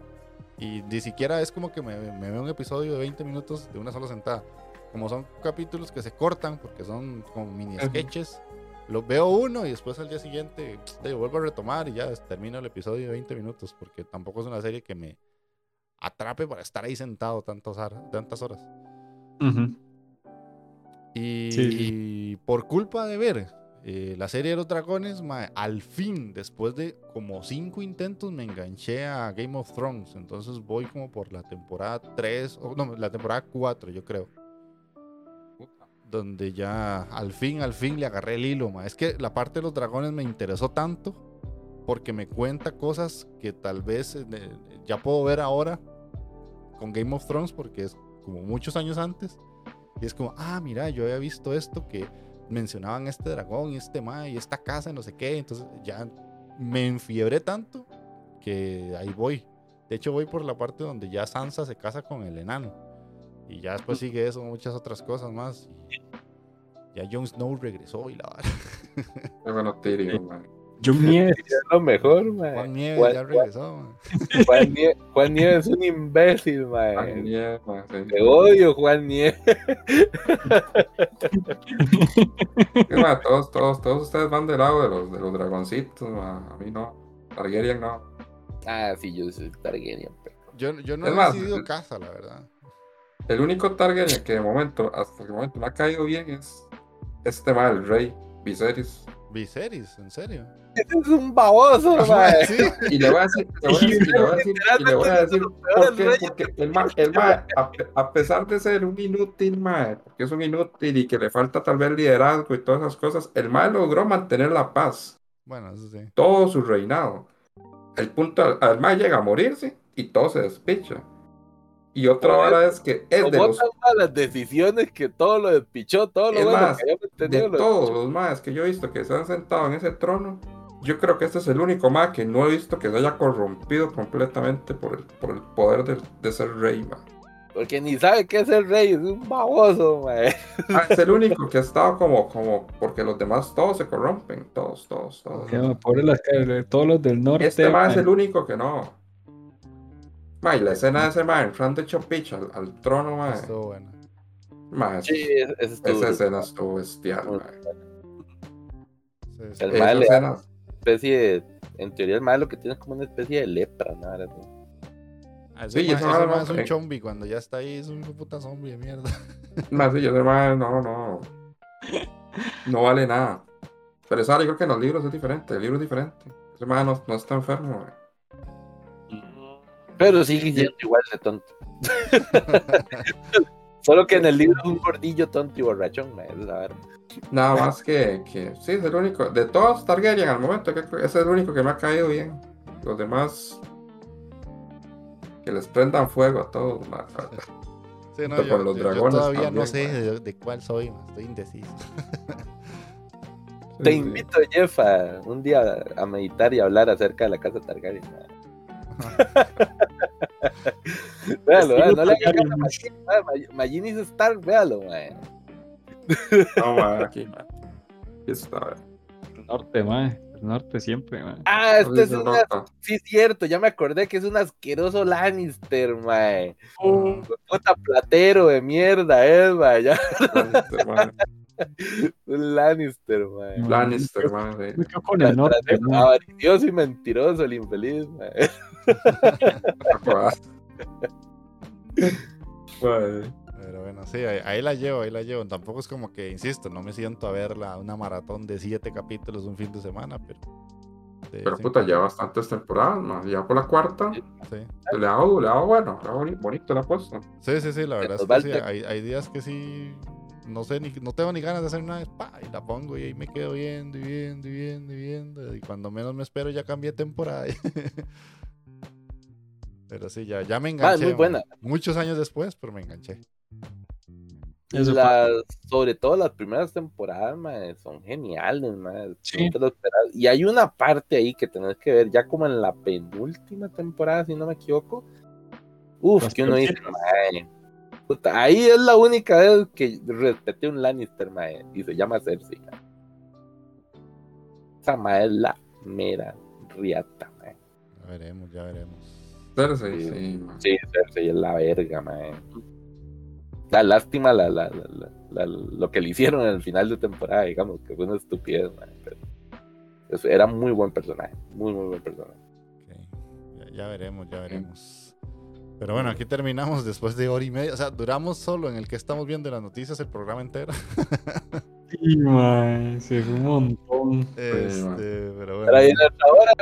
Y ni siquiera es como que me, me veo un episodio de 20 minutos de una sola sentada. Como son capítulos que se cortan porque son como mini Ujú. sketches, los veo uno y después al día siguiente de, vuelvo a retomar y ya termino el episodio de 20 minutos porque tampoco es una serie que me atrape para estar ahí sentado tantas horas. Tantas horas. Y Sí. por culpa de ver eh, la serie de los dragones, al fin, después de como cinco intentos, me enganché a Game of Thrones. Entonces voy como por la temporada 3, o no, la temporada 4, yo creo. Donde ya al fin, al fin le agarré el hilo. Es que la parte de los dragones me interesó tanto porque me cuenta cosas que tal vez eh, ya puedo ver ahora con Game of Thrones porque es como muchos años antes. Y es como, ah, mira, yo había visto esto que mencionaban este dragón y este ma y esta casa y no sé qué. Entonces ya me enfiebré tanto que ahí voy. De hecho, voy por la parte donde ya Sansa se casa con el enano. Y ya después sigue eso, muchas otras cosas más. Y ya Jon Snow regresó y la. Qué bueno Tyrion, man. Yo Nieves. Es lo mejor, man. Juan Nieves Juan- ya regresó. ma. Juan, Nie- Juan Nieves es un imbécil, man. Ay, mierda, sí. Te odio, Juan Nieves. Sí, todos, todos, todos ustedes van del lado de los, de los dragoncitos, a mí no. Targaryen no. Ah, sí, yo soy Targaryen. pero- Yo, yo no Es he más, decidido el- casa, la verdad. El único Targaryen que de momento, hasta el momento me ha caído bien es este mal, el rey Viserys. Viserys, ¿en serio? Es un baboso. Sí. Y le voy a decir, le voy a decir, y le voy a decir, y le voy a decir ¿por qué? Porque el ma, el ma, a, pe- a pesar de ser un inútil, ma, porque es un inútil y que le falta tal vez liderazgo y todas esas cosas, el ma logró mantener la paz Bueno, eso sí. todo su reinado. El punto, al- al ma llega a morirse y todo se despicha. Y otra hora es que es de los malas decisiones que todo lo despichó, todo lo Es bueno más, que habíamos de lo todos despichó. los más que yo he visto que se han sentado en ese trono, yo creo que este es el único más que no he visto que se haya corrompido completamente por el, por el poder de, de ser rey, ma. Porque ni sabe qué es el rey, es un baboso. Ah, es el único que ha estado como, como, porque los demás todos se corrompen, todos, todos, todos. Ya, Pobre las ca- todos los del norte. Este más es el único que no. Ma, y la escena de ese man entrando hecho pitch al, al trono, ma. Estuvo bueno. ma, es- Sí, ese esa escena estuvo bestial, ma. Sí, sí. El mal escena- especie de. En teoría, el malo que tiene es como una especie de lepra, sí. Ah, Ese Sí, ma- eso ese ma es un eh. chombi. Cuando ya está ahí, es un puta zombie de mierda. Más sí, ese man, no, no. No vale nada. Pero esa creo que en los libros es diferente. El libro es diferente. Ese man no, no está enfermo, güey. Pero sigue siendo igual de tonto. Solo que en el libro es un gordillo tonto y borrachón, man, es la verdad. Nada más que, que. Sí, es el único. De todos Targaryen al momento, que es el único que me ha caído bien. Los demás. que les prendan fuego a todos, ma. Sí, no, yo, con los yo- yo dragones todavía no también, sé mae. de, de cuál soy, estoy indeciso. Te invito, Jeff, a un día a meditar y hablar acerca de la casa Targaryen. véalo, véalo, no le hagas caso a Magini, Mag- Magini es Stark, véalo, mae. No, ma, aquí, ma. Aquí está. El norte, mae. El norte siempre, mae. Ah, este es una... Sí, es cierto, ya me acordé que es un asqueroso Lannister, mae. Puta platero de mierda, es, mae. Ya, Lannister, ma. Un Lannister, mae. Lannister, ma, sí. Me quedo con el norte. Avaricioso y mentiroso, el infeliz. Mae. Pero bueno, sí, ahí, ahí la llevo, ahí la llevo. Tampoco es como que, insisto, no me siento a verla una maratón de siete capítulos un fin de semana, pero... de Pero puta, ya bastantes temporadas. Ya por la cuarta, Sí. le ha dado, le ha dado bueno, le ha dado boni- bonito la apuesta. Sí, sí, sí, la verdad es que sí. Hay, hay días que sí, no sé, ni, no tengo ni ganas de hacer nada, pa, y la pongo y ahí me quedo viendo y viendo y viendo y viendo. Y cuando menos me espero ya cambié temporada. pero sí, ya, ya me enganché. muy man. buena. Muchos años después, pero me enganché. Las, sobre todo las primeras temporadas, son geniales, mae. Sí. No te lo esperas. Y hay una parte ahí que tenés que ver, ya como en la penúltima temporada, si no me equivoco. Uf, Las que uno dice. Puta, ahí es la única vez que respeté un Lannister, mae, y se llama Cersei. Esa mae es la mera riata, mae. Ya veremos, ya veremos. Cersei, Sí. sí, Cersei es la verga, mae. La lástima la, la, la- la- la- lo que le hicieron en el final de temporada, digamos, que fue una estupidez, mae, pero eso era muy buen personaje, muy, muy buen personaje. Ya veremos, ya veremos. Pero bueno, aquí terminamos después de hora y media. O sea, duramos solo en el que estamos viendo las noticias el programa entero. Sí. Se fue un montón. Este, pero bueno. Pero ahí en otra hora,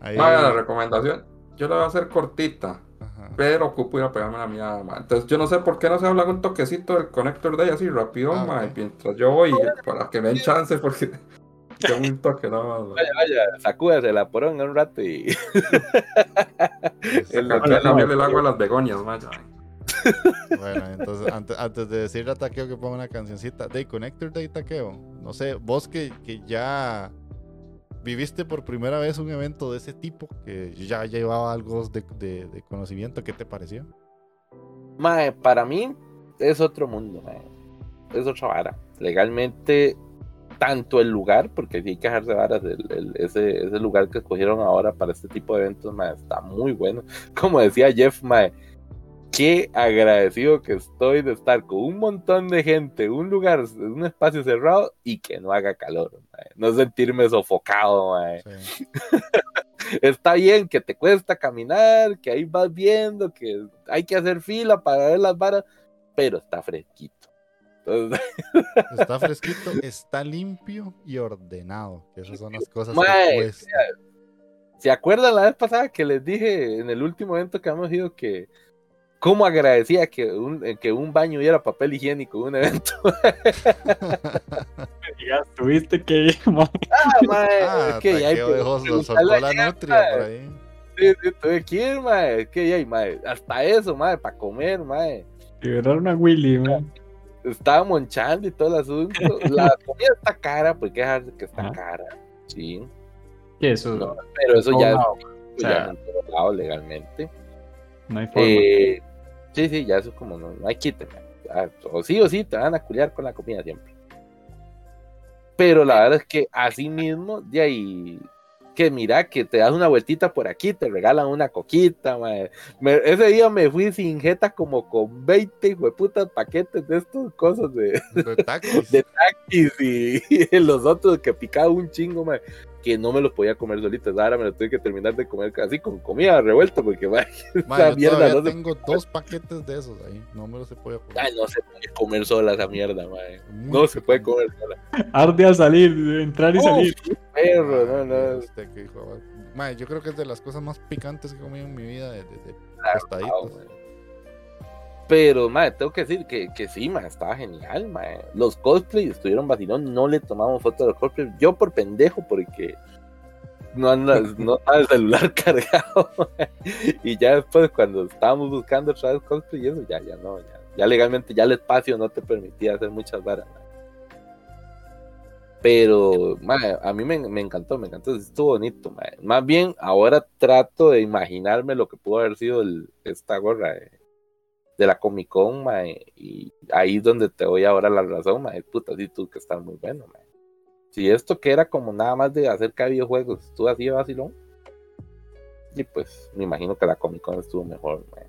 ahí- Vaya, la recomendación, yo la voy a hacer cortita, Ajá. pero ocupo ir a pegarme la ma. Entonces, yo no sé por qué no se habla un toquecito del Connector Day así rápido, Ah, mientras yo voy, para que me den chance, porque tengo un toque nada más. ma. Vaya, vaya, sacúdase la poronga un rato y. El- Bueno, cambiarle el agua a las begonias, ma, ya. Bueno, entonces antes, antes de decirle a Taqueo que ponga una cancioncita de Connector Day Taqueo, no sé, vos que, que ya viviste por primera vez un evento de ese tipo, que ya llevaba algo de, de- de conocimiento, ¿qué te pareció? Mae, para mí es otro mundo, mae. Es otra vara. Legalmente, tanto el lugar, porque hay que dejarse varas, el- el- ese, ese lugar que escogieron ahora para este tipo de eventos, mae, está muy bueno. Como decía Jeff, mae, qué agradecido que estoy de estar con un montón de gente, un lugar, un espacio cerrado y que no haga calor, mae. no sentirme sofocado. Sí. Está bien que te cuesta caminar, que ahí vas viendo, que hay que hacer fila para ver las varas, pero está fresquito. Está fresquito, está limpio y ordenado, que esas son las cosas Mae, que cuestan. ¿se acuerdan la vez pasada que les dije en el último evento que hemos ido que cómo agradecía que un, eh, que un baño hubiera papel higiénico en un evento? Ya tuviste que ir, mae. Ah, mae, Ah, es que ya dejó, soltó a la nutria por ahí. Sí, sí, tuve que ir, mae, es que ya hay, mae, hasta eso, mae, para comer, mae. Liberaron a Willy, mae. Estaba monchando y todo el asunto. La comida está cara, pues hay que dejarse que está Ajá. cara. Sí, ¿Qué eso? No, pero eso ya, No, eso o sea, legalmente. no hay forma. Eh, sí, sí, ya eso como no, no hay. Ya, O sí o sí te van a culiar con la comida siempre. Pero la verdad es que así mismo, de ahí, que mira, que te das una vueltita por aquí, te regalan una coquita, mae. Me- ese día me fui sin jeta como con 20 hueputas paquetes de estas cosas de, De taquis. de taquis y, los otros que picaba un chingo, mae, que no me los podía comer solitos. Ahora me los tuve que terminar de comer así con comida revuelta porque Mae, esa yo mierda no se, tengo dos paquetes de esos ahí. No me los he podido comer. ay, no se puede comer sola esa mierda, mae. Muy No se puede comer sola. Arde a salir, entrar y Uf, salir. Perro, no, no. este que hijo Mae, yo creo que es de las cosas más picantes que he comido en mi vida. De, de- de Ah, tostaditos. mae. Pero, mae, tengo que decir que, que sí, mae, estaba genial, mae. Los cosplays estuvieron vacilón, no le tomamos fotos a los cosplays. Yo por pendejo, porque no anda, no el celular cargado. y ya después, cuando estábamos buscando otra vez cosplay y eso, ya, ya no, ya, ya legalmente, ya el espacio no te permitía hacer muchas varas. mae. Pero, mae, a mí me, me encantó, me encantó, estuvo bonito. mae. Más bien, ahora trato de imaginarme lo que pudo haber sido el- esta gorra de, de la Comic Con, mae, y ahí es donde te doy ahora la razón, mae, puta, sí, tú que estás muy bueno, mae. Si esto que era como nada más de acerca de videojuegos, tú así de vacilón, y pues me imagino que la Comic Con estuvo mejor, mae.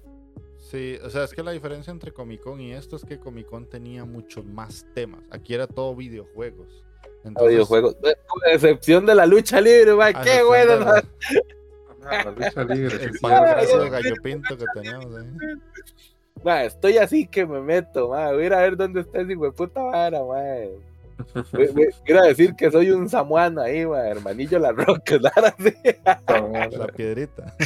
Sí, o sea, es que la diferencia entre Comic Con y esto es que Comic Con tenía muchos más temas. Aquí era todo videojuegos. Entonces, videojuegos, con excepción de la lucha libre, mae, qué bueno. Ah, la lucha libre, El sí, payaso sí. de gallo pinto que teníamos ahí. Ma, estoy así que me meto, ma. Voy a ir a ver dónde está ese puta vara, ma. Voy, decir que soy un samuano ahí, ma. Hermanillo la roca, así. La piedrita.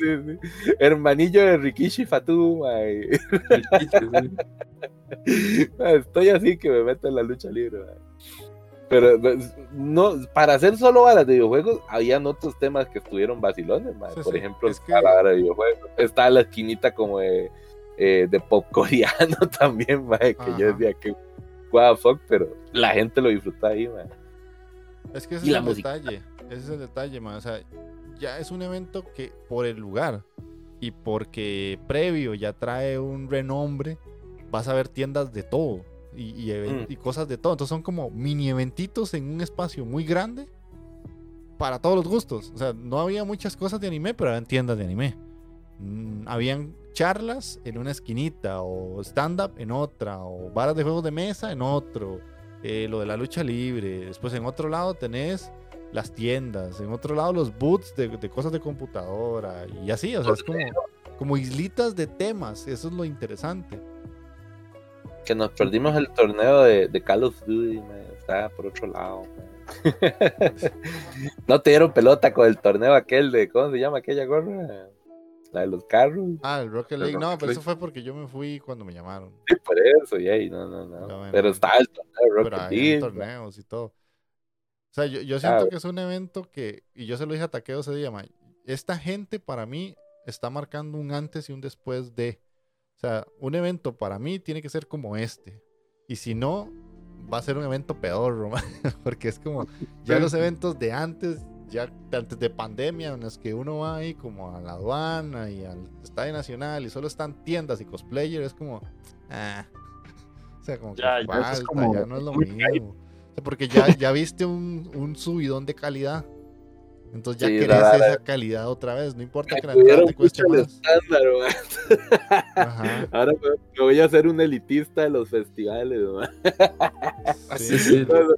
Sí, sí. Hermanillo de Rikishi Fatu, ma. y- ma, Estoy así que me meto en la lucha libre, ma. Pero pues, no, para hacer solo varas de videojuegos, habían otros temas que estuvieron vacilones. Sí, Por sí. ejemplo, Es está que- la vara de videojuegos. Está la esquinita como de, eh, de pop coreano también, ma, que yo Ajá. decía que what the fuck, pero la gente lo disfruta ahí, ma. Es que ese Y es la el música. detalle. Ese es el detalle, man. O sea, ya es un evento que por el lugar y porque previo ya trae un renombre, vas a ver tiendas de todo y, y even- Mm. y cosas de todo. Entonces son como mini eventitos en un espacio muy grande para todos los gustos. O sea, no había muchas cosas de anime, pero eran tiendas de anime. Mm, habían charlas en una esquinita, o stand-up en otra, o varas de juegos de mesa en otro, eh, lo de la lucha libre. Después en otro lado tenés las tiendas, en otro lado los booths de, de cosas de computadora, y así, o sea, es como, como islitas de temas, eso es lo interesante. Que nos perdimos el torneo de, de Call of Duty, ma. Está por otro lado, no te dieron pelota con el torneo aquel de, ¿cómo se llama aquella gorra? La de los carros. Ah, el Rocket League, no, pero eso fue porque yo me fui cuando me llamaron. Sí, por eso, yay, no, no, no. Ya, bueno. Pero estaba el torneo de pero Rocket League. torneos y todo. O sea, yo, yo siento Ah, que es un evento que, y yo se lo dije a Taqueo ese día, ma, esta gente para mí está marcando un antes y un después de. O sea, un evento para mí tiene que ser como este. Y si no, va a ser un evento peor, porque es como ya los eventos de antes, ya de antes de pandemia, en los que uno va ahí como a la aduana y al Estadio Nacional y solo están tiendas y cosplayers, es como, ah. O sea, como Ya, que ya es como ya no es lo mismo. O sea, porque ya, ya viste un, un subidón de calidad. Entonces ya Sí, querés la- la- esa calidad otra vez. No importa que la entrada te cueste más. estándar. Ajá. Ahora me, voy a hacer un elitista de los festivales. Sí, Sí. sí. No, no,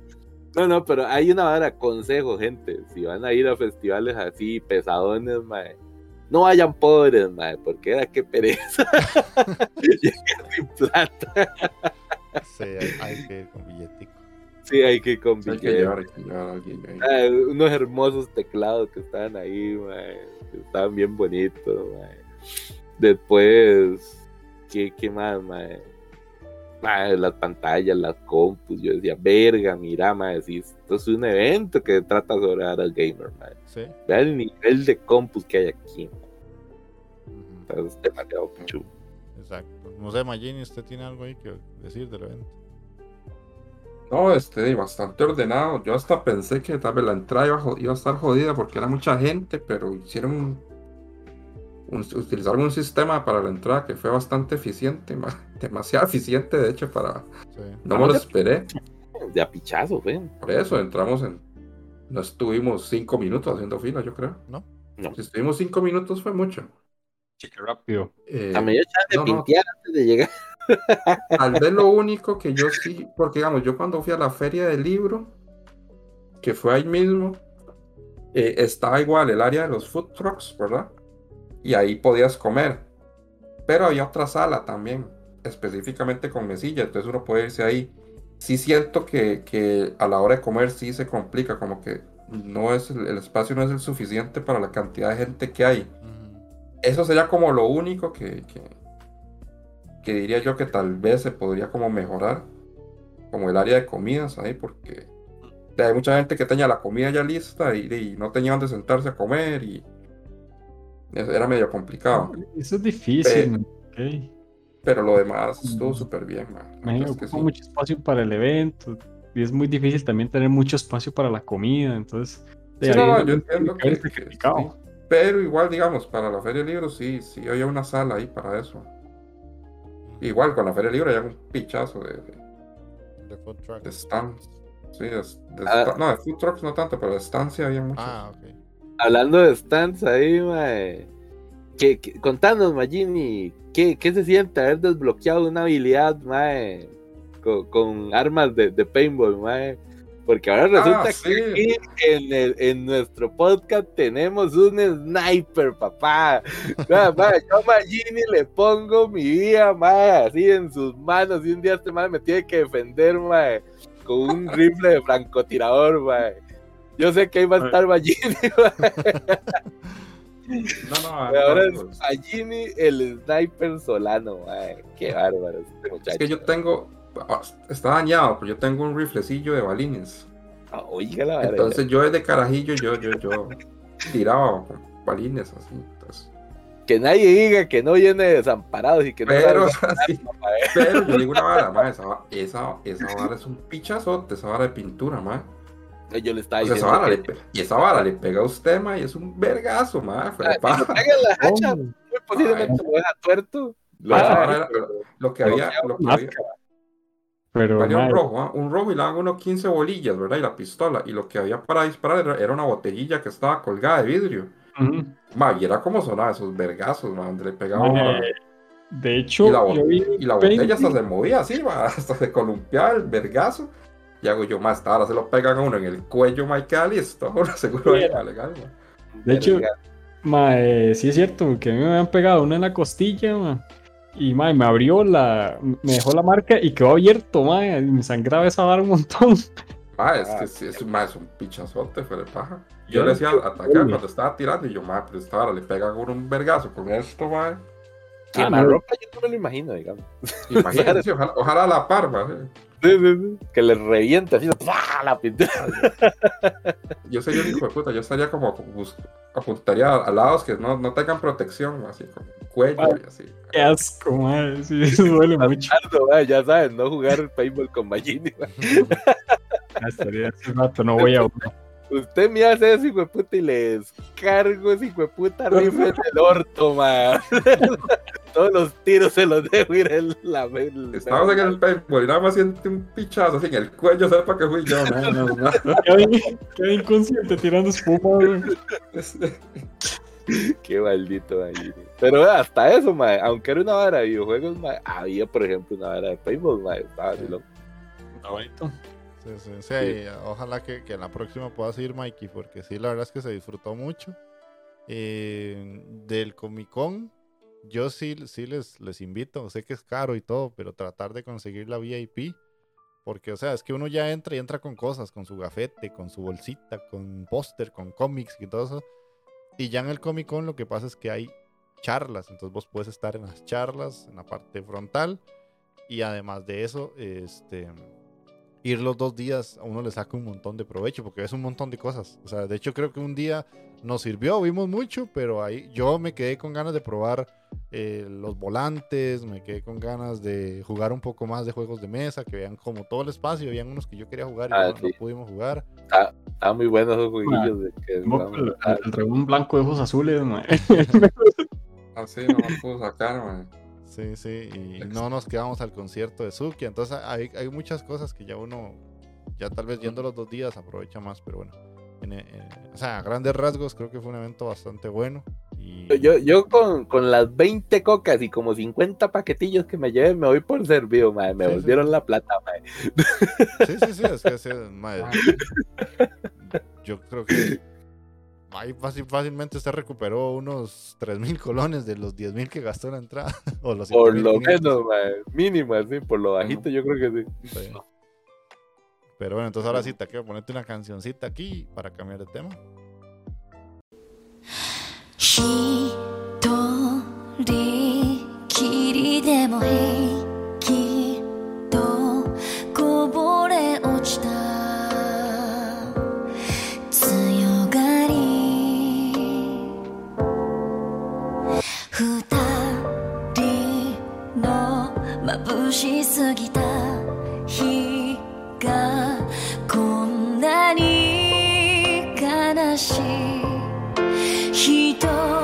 no, no, pero hay una vara, consejo, gente. Si van a ir a festivales así, pesadones, mae, no vayan pobres, mae, porque era que pereza. Llegar sin plata. Sí, hay, hay que ir con billetico. Sí, hay que ir con Hay que llevar, hay que llevar a alguien ahí. Ah, unos hermosos teclados que estaban ahí, mae, que estaban bien bonitos, mae. Después, ¿qué, qué más, mae? Mae, las pantallas, las compus, yo decía, verga, mira, mae, si esto es un evento que trata sobre al gamer, mae. Sí. Vea el nivel de compus que hay aquí, mae. Ujú, O sea, es demasiado chulo. Exacto. No sé, Magini, ¿usted tiene algo ahí que decir del evento? No, este, bastante ordenado. Yo hasta pensé que tal vez la entrada iba, a jo- iba a estar jodida porque era mucha gente, pero hicieron un, un- utilizaron un sistema para la entrada que fue bastante eficiente, ma- demasiado eficiente, de hecho, para Sí. no me lo esperé. De a pichazo, ¿ven? Por eso entramos en, no estuvimos cinco minutos haciendo fila, yo creo. ¿No? No. Si estuvimos cinco minutos fue mucho. Chique rápido. Eh, A medio chance de no, antes de llegar. Tal vez lo único que yo sí, porque digamos, yo cuando fui a la feria del libro, que fue ahí mismo, eh, estaba igual el área de los food trucks, ¿verdad? Y ahí podías comer. Pero había otra sala también, específicamente con mesilla, entonces uno puede irse ahí. Sí siento que, que a la hora de comer sí se complica, como que no es el, el espacio no es el suficiente para la cantidad de gente que hay. Eso sería como lo único que, que, que diría yo que tal vez se podría como mejorar, como el área de comidas ahí, porque hay mucha gente que tenía la comida ya lista y, y no tenía dónde sentarse a comer y era medio complicado. Eso es difícil, man, ok. Pero lo demás estuvo súper bien, man. Es que sí. mucho espacio para el evento. Y es muy difícil también tener mucho espacio para la comida. Entonces, de Sí, no, yo entiendo que que- que sí. Pero igual, digamos, para la Feria del Libro sí, sí había una sala ahí para eso. Igual con la Feria Libro hay un pichazo de, de, De food truck. de stands. Sí, de, de Ah. sta- no, de food trucks no tanto, pero de stands sí había muchos. Ah, ok. Hablando de stands ahí, mae. ¿Qué, qué- contanos, Magini, ¿qué, ¿qué se siente haber desbloqueado una habilidad, mae? Con, con armas de, de paintball, mae. Porque ahora resulta Ah, que aquí en, el- en nuestro podcast tenemos un sniper, papá. Yo a Magini le pongo mi vida, mae, así en sus manos. Y un día este mae me tiene que defender, mae, con un rifle de francotirador, mae. Yo sé que ahí va a estar Magini, No, no, Ahora no, es pues, Magini el sniper solano, mae. Qué bárbaro este muchacho. es que yo tengo. Ah, Está dañado, pero yo tengo un riflecillo de balines. Ah, Oiga la vara. Entonces yo desde carajillo yo, yo, yo tiraba con balines así. Entonces, Que nadie diga que no viene desamparados y que no pero, así, pero yo digo una vara, ma, esa, esa, esa vara es un pichazote, esa vara de pintura, ma. Yo le estaba O sea, esa que le pe- y esa vara le pega a usted, ma, y es un vergazo, ma. fue Ah, si pega en la hacha, Oh, muy posiblemente lo deja tuerto. Lo Ah, era- Lo que había, lo que había. Pero, valía un rojo, ¿ah? un rojo y le daban unos 15 bolillas, ¿verdad? Y la pistola, y lo que había para disparar era, era una botellilla que estaba colgada de vidrio. ujú. Ma, y era como sonaba esos vergazos, ma, donde le pegaba Mae, uno a- de hecho, Y la, yo vi y la botella hasta se movía así, ma, hasta se columpiaba el vergazo. Y hago yo, más ahora se lo pegan a uno en el cuello, ma, y queda listo. Ahora seguro ma, legal, ma. De hecho, Verga. Mae, sí es cierto que a mí me habían pegado una en la costilla, mae, y mae, me abrió la, me dejó la marca y quedó abierto, mae, y me sangraba esa vara un montón. Ma, es que Ah. sí, es, es un pichazote, fue de paja. Yo le decía qué atacar cuando estaba tirando y yo, ma, pero esta le pegan a uno un vergazo con esto, ma. Quemar Ah, no. ropa yo no me lo imagino, digamos. Imagínense, ojalá, ojalá a la par, ma. Sí, sí, sí. Que le reviente así, ¡pah! la pintura. Yo sería un hijo de puta, yo estaría como, bus- apuntaría a, a lados que no, no tengan protección, así, el cuello y así. Qué asco, mae, sí, eso duele mucho. Ya saben, no jugar paintball con Magini. estaría hace rato, no voy a uno. Usted me hace eso, hijo de puta, y le descargo ese hijo de puta rifle en el orto, man. Todos los tiros se los dejo ir en la el- Estamos en el paintball y nada más siente un pichazo así en el cuello, sepa que fui yo. No, no, no. Quedé inconsciente tirando espuma, güey. Qué maldito Magini. Pero hasta eso, man, aunque era una vara de videojuegos, man, había, por ejemplo, una vara de paintball, man, estaba así loco. Está bonito. Sí, sí, sí, y ojalá que, que en la próxima puedas ir, Mikey, porque sí, la verdad es que se disfrutó mucho. Eh, del Comic Con, yo sí, sí les, les invito, sé que es caro y todo, pero tratar de conseguir la VIP, porque, o sea, es que uno ya entra y entra con cosas, con su gafete, con su bolsita, con póster, con cómics y todo eso. Y ya en el Comic Con lo que pasa es que hay charlas, entonces vos puedes estar en las charlas, en la parte frontal, y además de eso, este ir los dos días a uno le saca un montón de provecho porque ves un montón de cosas. O sea, de hecho creo que un día nos sirvió, vimos mucho, pero ahí yo me quedé con ganas de probar eh, los volantes, me quedé con ganas de jugar un poco más de juegos de mesa, que vean como todo el espacio, habían unos que yo quería jugar y Ah, no, sí. no pudimos jugar. Estaban muy buenos esos jueguillos. de que, el, ah, el dragón blanco de ojos azules, mae. Así no me pudo sacar, man. Sí, sí, y no nos quedamos al concierto de Suki, entonces hay, hay muchas cosas que ya uno, ya tal vez yendo los dos días aprovecha más, pero bueno. en- en- o sea, a grandes rasgos creo que fue un evento bastante bueno. Y... Yo, yo con, con las 20 cocas y como 50 paquetillos que me lleven, me voy por servido, madre. Me Sí, sí. volvieron la plata, madre. Sí, sí, sí, es que sí, madre, yo creo que ahí fácil- fácilmente usted recuperó unos 3 mil colones de los 10 mil que gastó en la entrada. O los Por lo 7.500. menos. Mínimo, así, por lo bajito, yo creo que sí. Sí. Pero bueno, entonces ahora sí te quiero ponerte una cancioncita aquí para cambiar de tema. しすぎた日がこんなに悲しい。人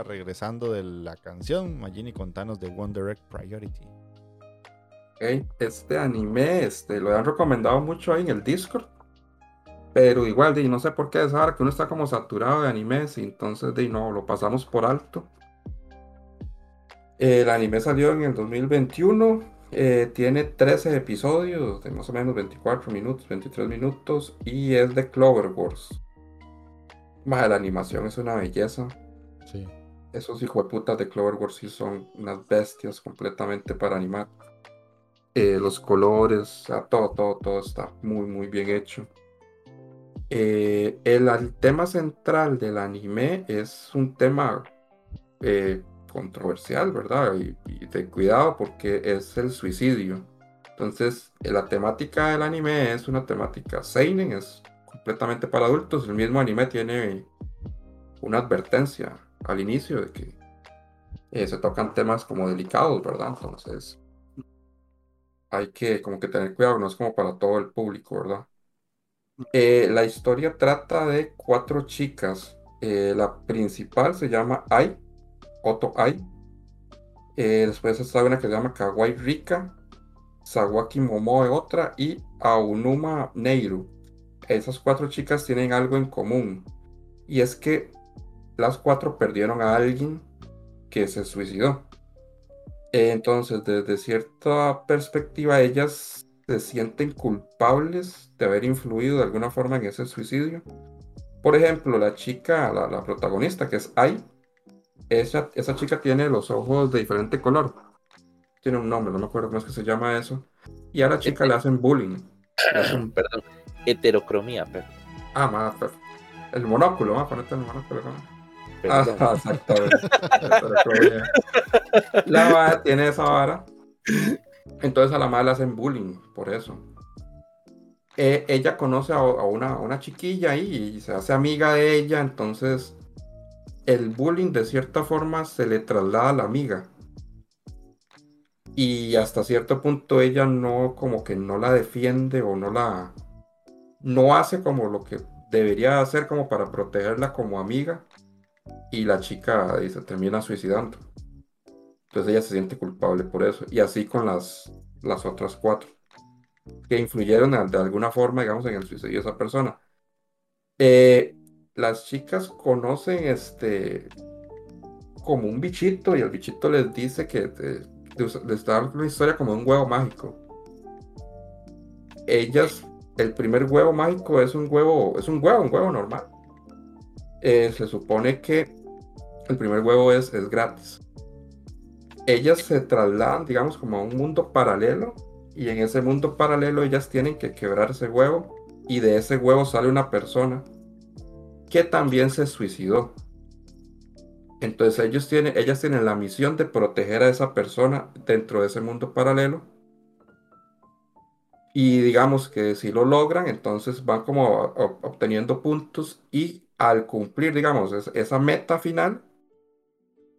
ya regresando de la canción, Magini, contanos de One Direct Priority. Ok, Este anime este, lo han recomendado mucho ahí en el Discord. Pero igual, de, no sé por qué es ahora que uno está como saturado de animes y entonces de, no, lo pasamos por alto. El anime salió en el 2021. eh, tiene 13 episodios de más o menos 24 minutos, 23 minutos. Y es de Cloverworks. Más la animación es una belleza. Sí. Esos hijueputas de Cloverworks sí son unas bestias completamente para animar. Eh, los colores, o todo, todo, todo está muy, muy bien hecho. Eh, el, el tema central del anime es un tema eh, controversial, ¿verdad? Y, y de cuidado porque es el suicidio. Entonces, eh, la temática del anime es una temática seinen, es completamente para adultos. El mismo anime tiene una advertencia al inicio de que eh, se tocan temas como delicados, ¿verdad? Entonces, hay que como que tener cuidado, no es como para todo el público, ¿verdad? Eh, la historia trata de cuatro chicas. Eh, la principal se llama Ai, Otto Ai. Eh, después está una que se llama Kawaii Rika, Sawaki Momoe otra y Aonuma Neiru. Esas cuatro chicas tienen algo en común y es que las cuatro perdieron a alguien que se suicidó. Eh, Entonces, desde cierta perspectiva, ellas se sienten culpables de haber influido de alguna forma en ese suicidio. Por ejemplo, la chica, la, la protagonista, que es Ai, esa, esa chica tiene los ojos de diferente color. Tiene un nombre, no me acuerdo cómo es que se llama eso. Y a la chica le hacen bullying. Le hacen- Perdón. Heterocromía, pero. Ah, más, pero- el monóculo, vamos a ponerte el monóculo. ¿no? Ah, exactamente. La vara tiene esa vara. Entonces a la madre le hacen bullying por eso. Eh, ella conoce a, una, una chiquilla y se hace amiga de ella. Entonces el bullying de cierta forma se le traslada a la amiga. Y hasta cierto punto ella no, como que no la defiende o no la, no hace como lo que debería hacer como para protegerla como amiga. Y la chica se termina suicidando. Entonces ella se siente culpable por eso. Y así con las, las otras cuatro. Que influyeron de alguna forma, digamos, en el suicidio de esa persona. Eh, las chicas conocen este como un bichito y el bichito les dice que eh, les da una historia como un huevo mágico. Ellas, el primer huevo mágico es un huevo, es un huevo, un huevo normal. Eh, se supone que el primer huevo es, es gratis. Ellas se trasladan, digamos, como a un mundo paralelo y en ese mundo paralelo ellas tienen que quebrar ese huevo y de ese huevo sale una persona que también se suicidó. Entonces ellos tienen, ellas tienen la misión de proteger a esa persona dentro de ese mundo paralelo. Y digamos que si lo logran, entonces van como obteniendo puntos y al cumplir, digamos, es- esa meta final,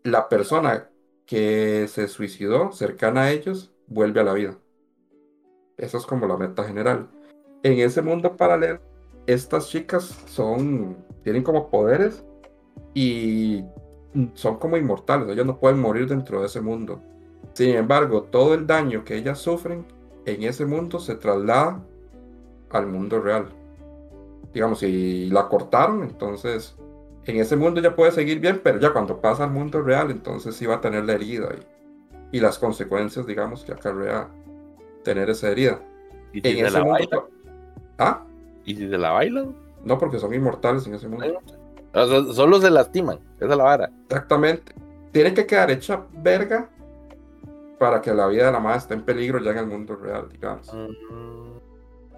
la persona que se suicidó cercana a ellos vuelve a la vida. Eso es como la meta general. En ese mundo paralelo, estas chicas son, tienen como poderes y son como inmortales, ellas no pueden morir dentro de ese mundo. Sin embargo, todo el daño que ellas sufren en ese mundo se traslada al mundo real. Digamos, si la cortaron, entonces en ese mundo ya puede seguir bien, pero ya cuando pasa al mundo real, entonces sí va a tener la herida y, y las consecuencias, digamos, que acarrea tener esa herida. Y En si se ese la mundo baila, pa- ¿Ah? ¿Y si se la bailan? No, porque son inmortales en ese mundo. O sea, solo se lastiman. Esa es la vara. Exactamente. Tiene que quedar hecha verga para que la vida de la madre esté en peligro ya en el mundo real, digamos. Mm,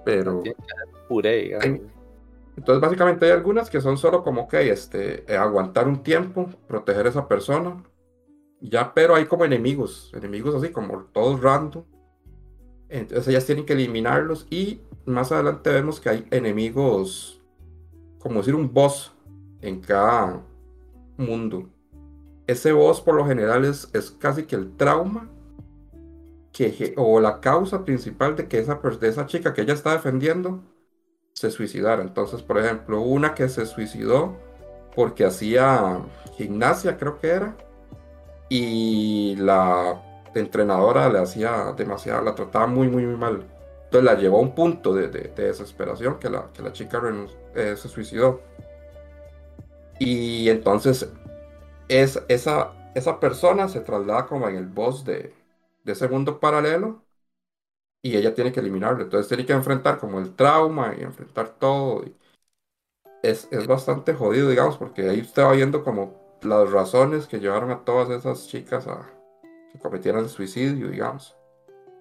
Pero. tiene que ser puré, digamos. Entonces, básicamente hay algunas que son solo como que este, eh, aguantar un tiempo, proteger a esa persona. Ya, pero hay como enemigos, enemigos así como todos random. Entonces ellas tienen que eliminarlos y más adelante vemos que hay enemigos, como decir un boss en cada mundo. Ese boss por lo general es, es casi que el trauma que, o la causa principal de que esa, de esa chica que ella está defendiendo se suicidara. Entonces, por ejemplo, una que se suicidó porque hacía gimnasia, creo que era, y la entrenadora le hacía demasiado, la trataba muy, muy, mal. Entonces la llevó a un punto de, de- de desesperación que la, que la chica eh, se suicidó. Y entonces es, esa, esa persona se traslada como en el boss de, de ese mundo paralelo y ella tiene que eliminarlo. Entonces tiene que enfrentar como el trauma y enfrentar todo. y es, es bastante jodido, digamos, porque ahí usted va viendo como las razones que llevaron a todas esas chicas a que cometieran suicidio, digamos.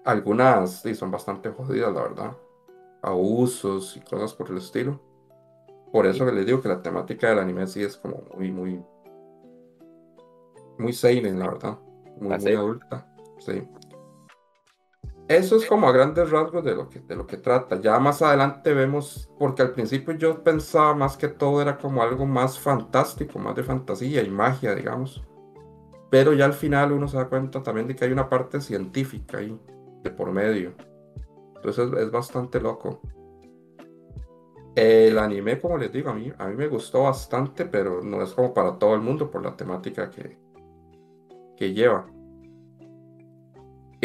Algunas sí, son bastante jodidas, la verdad. Abusos y cosas por el estilo. Por eso que les digo que la temática del anime sí es como muy, muy, muy seinen, la verdad. Muy, muy adulta. Sí. Eso es como a grandes rasgos de lo que, de lo que trata. Ya más adelante vemos, porque al principio yo pensaba más que todo era como algo más fantástico, más de fantasía y magia, digamos. Pero ya al final uno se da cuenta también de que hay una parte científica ahí, de por medio. Entonces es, es bastante loco. El anime, como les digo, a mí, a mí me gustó bastante, pero no es como para todo el mundo por la temática que, que lleva.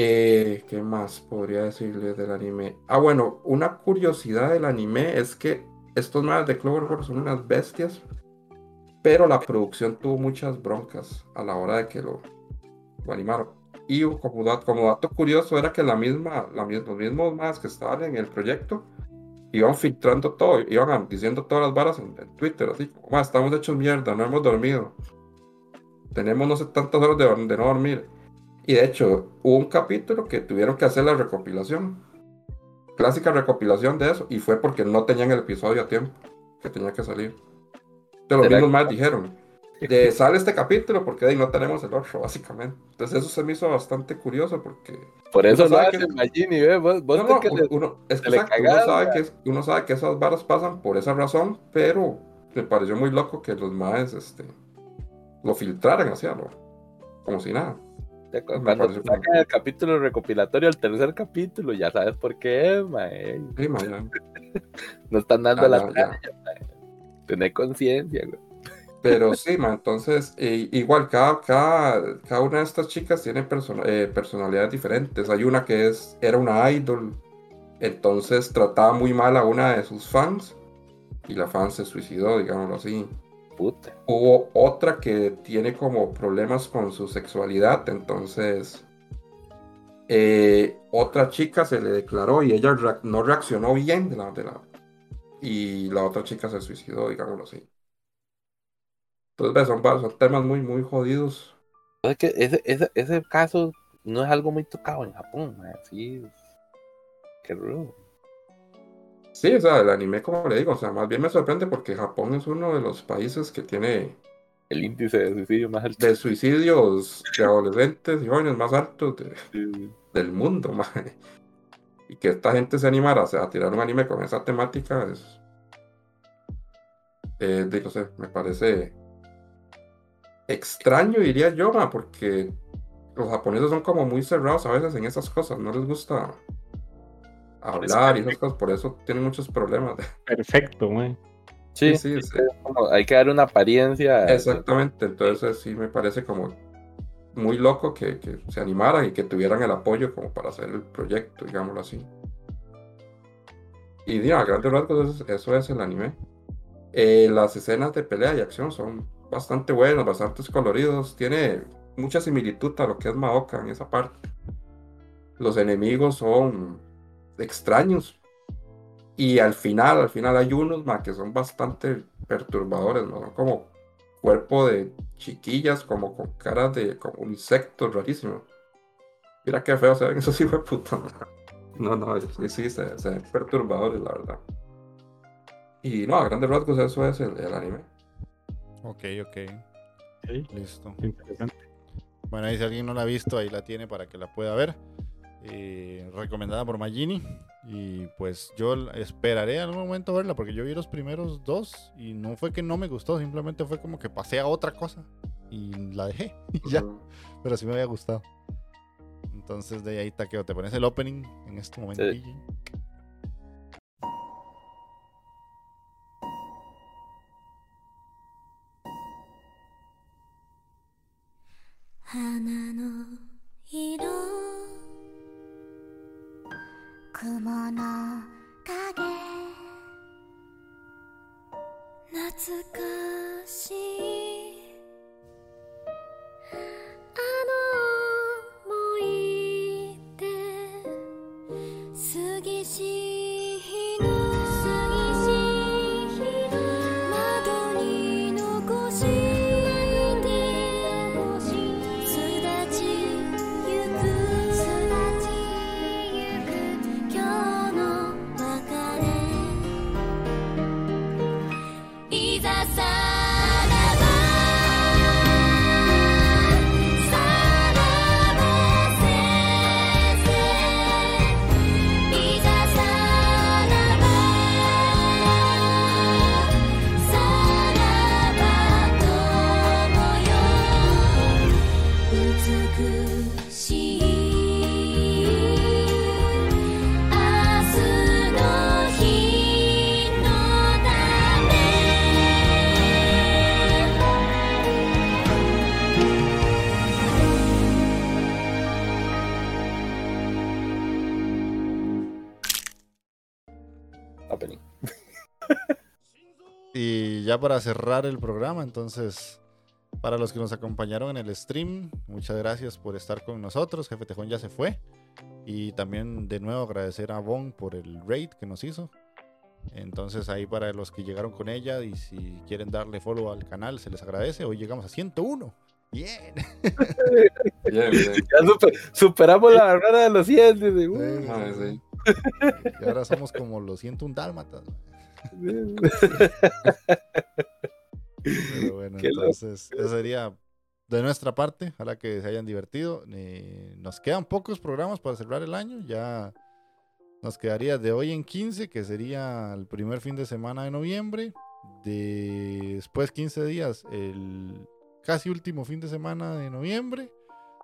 Eh, ¿qué más podría decirles del anime? Ah, bueno, una curiosidad del anime es que estos madres de Cloverworks son unas bestias, pero la producción tuvo muchas broncas a la hora de que lo, animaron. Y como dato, curioso era que los mismos más que estaban en el proyecto iban filtrando todo, iban diciendo todas las varas en, Twitter, así como, "Ma, estamos hechos mierda, no hemos dormido. Tenemos no sé tantas horas de no dormir. Y de hecho, hubo un capítulo que tuvieron que hacer la recopilación. Clásica recopilación de eso. Y fue porque no tenían el episodio a tiempo. Que tenía que salir. De los ¿Será mismos más dijeron. De, sale este capítulo porque de ahí no tenemos el otro, básicamente. Entonces eso se me hizo bastante curioso porque... Por eso no que- Magini, ve, vos, vos No, no, que uno, es que uno sabe que, es- uno sabe que esas varas pasan por esa razón, pero me pareció muy loco que los maes este, lo filtraran hacia lo, como si nada. Cuando pareció te sacan el capítulo recopilatorio, el tercer capítulo, ya sabes por qué, mae. Sí, ma, ya. No están dando ya, ya. playas, mae. Tener conciencia, güey. Pero sí, ma, entonces, eh, igual, cada, cada, cada una de estas chicas tiene persona- eh, personalidades diferentes. Hay una que es, era una idol, entonces trataba muy mal a una de sus fans y la fan se suicidó, digámoslo así. Puta. Hubo otra que tiene como problemas con su sexualidad, entonces eh, otra chica se le declaró y ella reac- no reaccionó bien de la, de la, y la otra chica se suicidó, digámoslo así. Entonces, son, temas muy, muy jodidos. Es que ese, ese, ese caso no es algo muy tocado en Japón, mae. Sí. Qué rudo. Sí, o sea, el anime, como le digo, o sea, más bien me sorprende porque Japón es uno de los países que tiene El índice de suicidio más alto. de suicidios de adolescentes y jóvenes más altos de, Sí. del mundo, mae. Y que esta gente se animara o sea, a tirar un anime con esa temática es. eh, digo, no sé, me parece extraño, diría yo, ma, porque los japoneses son como muy cerrados a veces en esas cosas, no les gusta hablar y esas cosas, por eso tienen muchos problemas. Perfecto, man. Sí, sí, sí. como hay que dar una apariencia. Exactamente, entonces sí me parece como muy loco que, que se animaran y que tuvieran el apoyo como para hacer el proyecto, digámoslo así. Y ya, a grandes rasgos eso, eso es el anime. Eh, las escenas de pelea y acción son bastante buenas, bastante coloridos, tiene mucha similitud a lo que es Maoka en esa parte. Los enemigos son extraños, Y al final, al final hay unos ma, que son bastante perturbadores, ¿no? Son como cuerpo de chiquillas, como con caras de como insectos rarísimos. Mira qué feo se ven esos hijos de puta. No, no, sí, sí, se, se ven perturbadores, la verdad. Y no, a grandes rasgos eso es el, el anime. Ok, ok. Ok, Listo. interesante. Bueno, ahí si alguien no la ha visto, ahí la tiene para que la pueda ver. Eh, recomendada por Magini. Y pues yo esperaré en algún momento verla, porque yo vi los primeros dos y no fue que no me gustó, simplemente fue como que pasé a otra cosa y la dejé y ya. Pero sí me había gustado. Entonces de ahí taqueo, te pones el opening en este momento. 雲の影」「懐かしい」「ya para cerrar el programa, entonces, para los que nos acompañaron en el stream, muchas gracias por estar con nosotros. Jefe Tejón ya se fue. Y también de nuevo agradecer a Bon por el raid que nos hizo. Entonces ahí para los que llegaron con ella y si quieren darle follow al canal, se les agradece. Hoy llegamos a 101. Bien. Bien, bien. Ya super- superamos la barrera de los 100. dice, uh. Sí, Ah, sí, sí. sí. Y ahora somos como los 101 dálmatas. Pero bueno, Qué loco. entonces, eso sería de nuestra parte. Ojalá que se hayan divertido. Eh, nos quedan pocos programas para cerrar el año. Ya nos quedaría de hoy en 15, que sería el primer fin de semana de noviembre. De después 15 días, el casi último fin de semana de noviembre.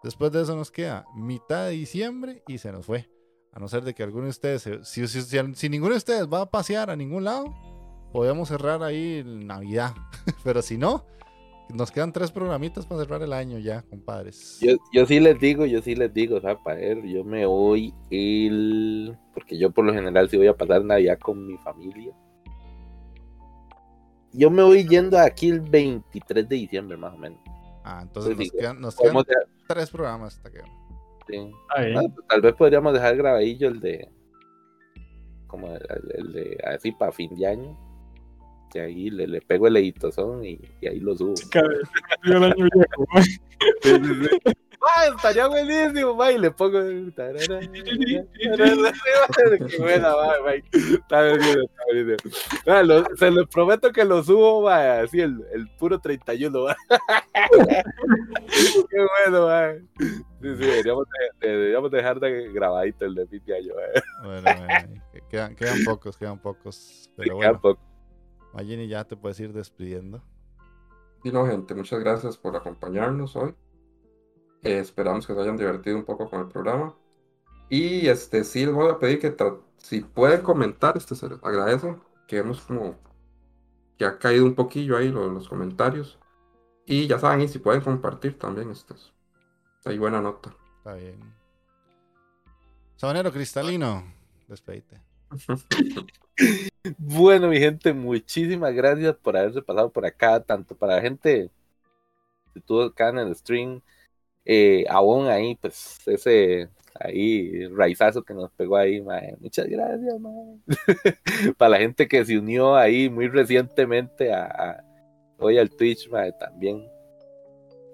Después de eso nos queda mitad de diciembre y se nos fue. A no ser de que alguno de ustedes, si, si- si- si ninguno de ustedes va a pasear a ningún lado, podemos cerrar ahí Navidad. Pero si no, nos quedan tres programitas para cerrar el año ya, compadres. Yo, yo sí les digo, yo sí les digo, o sea, para ver, yo me voy el... Porque yo por lo general sí voy a pasar Navidad con mi familia. Yo me voy yendo aquí el 23 de diciembre, más o menos. Ah, entonces nos quedan, nos quedan tres programas hasta que. Sí. Está bien. Ah, pues, tal vez podríamos dejar grabadillo el de... Como el, el de... Así para fin de año. Y ahí le, le pego el editozón y, y ahí lo subo. Año viejo. ¡Ah, estaría buenísimo, ma! Y le pongo. tarara, Qué buena. Está bien, está bien. Ma, lo- se lo prometo que lo subo, ma, así el, el puro 31, ma. Qué bueno, ma. Sí, sí, deberíamos, de- deberíamos dejar de grabadito el de de año, ma. Bueno, quedan, quedan pocos, quedan pocos. Pero Queda bueno, poco. Magini ya te puedes ir despidiendo. Y no, gente, muchas gracias por acompañarnos hoy. Eh, esperamos que se hayan divertido un poco con el programa. Y este sí les voy a pedir que si pueden comentar, este se les agradece. Que hemos como que ha caído un poquillo ahí lo- los, comentarios. Y ya saben, y si pueden compartir también, este es- hay buena nota. Está bien. Sabanero cristalino, despedite. Bueno, mi gente, muchísimas gracias por haberse pasado por acá, tanto para la gente que estuvo acá en el stream, eh, aún ahí, pues ese Ahí, raizazo que nos pegó ahí, mae. Muchas gracias, mae. Para la gente que se unió ahí muy recientemente a, hoy al Twitch, mae, también.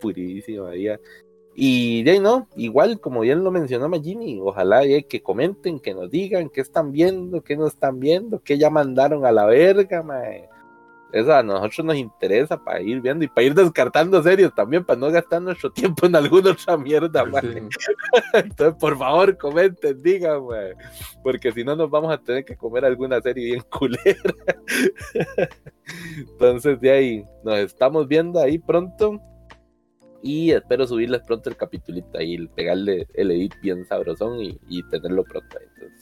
Purísimo ahí. a- Y de no, igual como bien lo mencionó Magini, ojalá eh, que comenten, que nos digan qué están viendo, qué no están viendo, qué ya mandaron a la verga, mae. Eso a nosotros nos interesa para ir viendo y para ir descartando series también, para no gastar nuestro tiempo en alguna otra mierda, mae. Sí. Entonces, por favor, comenten, digan, mae. Porque si no, nos vamos a tener que comer alguna serie bien culera. Entonces, de ahí, nos estamos viendo ahí pronto. Y espero subirles pronto el capitulito ahí, pegarle el edit bien sabrosón y, y tenerlo pronto. Entonces,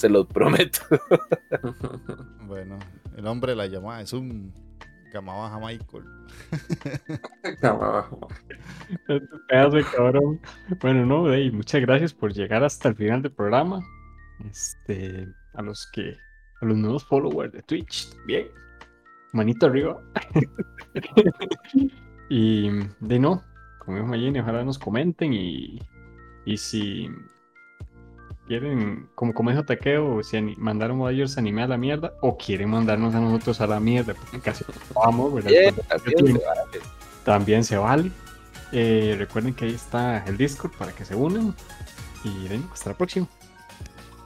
se los prometo. Bueno, el hombre de la llamada es un gama baja Michael. Cama abajo. Este pedazo de cabrón. Bueno, no, Dey, muchas gracias por llegar hasta el final del programa. Este, a los que, a los nuevos followers de Twitch, bien. Manito arriba. y de no, como dijo Mayeni, ojalá nos comenten y, y si quieren, como, como dijo Taqueo, si mandaron a ellos anime a la mierda o quieren mandarnos a nosotros a la mierda, porque casi vamos, ¿verdad? Bien, también se vale. también se vale. Eh, recuerden que ahí está el Discord para que se unan. Y ven, hasta la próxima.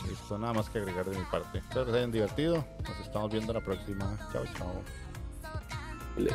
Listo, nada más que agregar de mi parte. Espero que se hayan divertido. Nos estamos viendo la próxima. Chao, chao. Le-「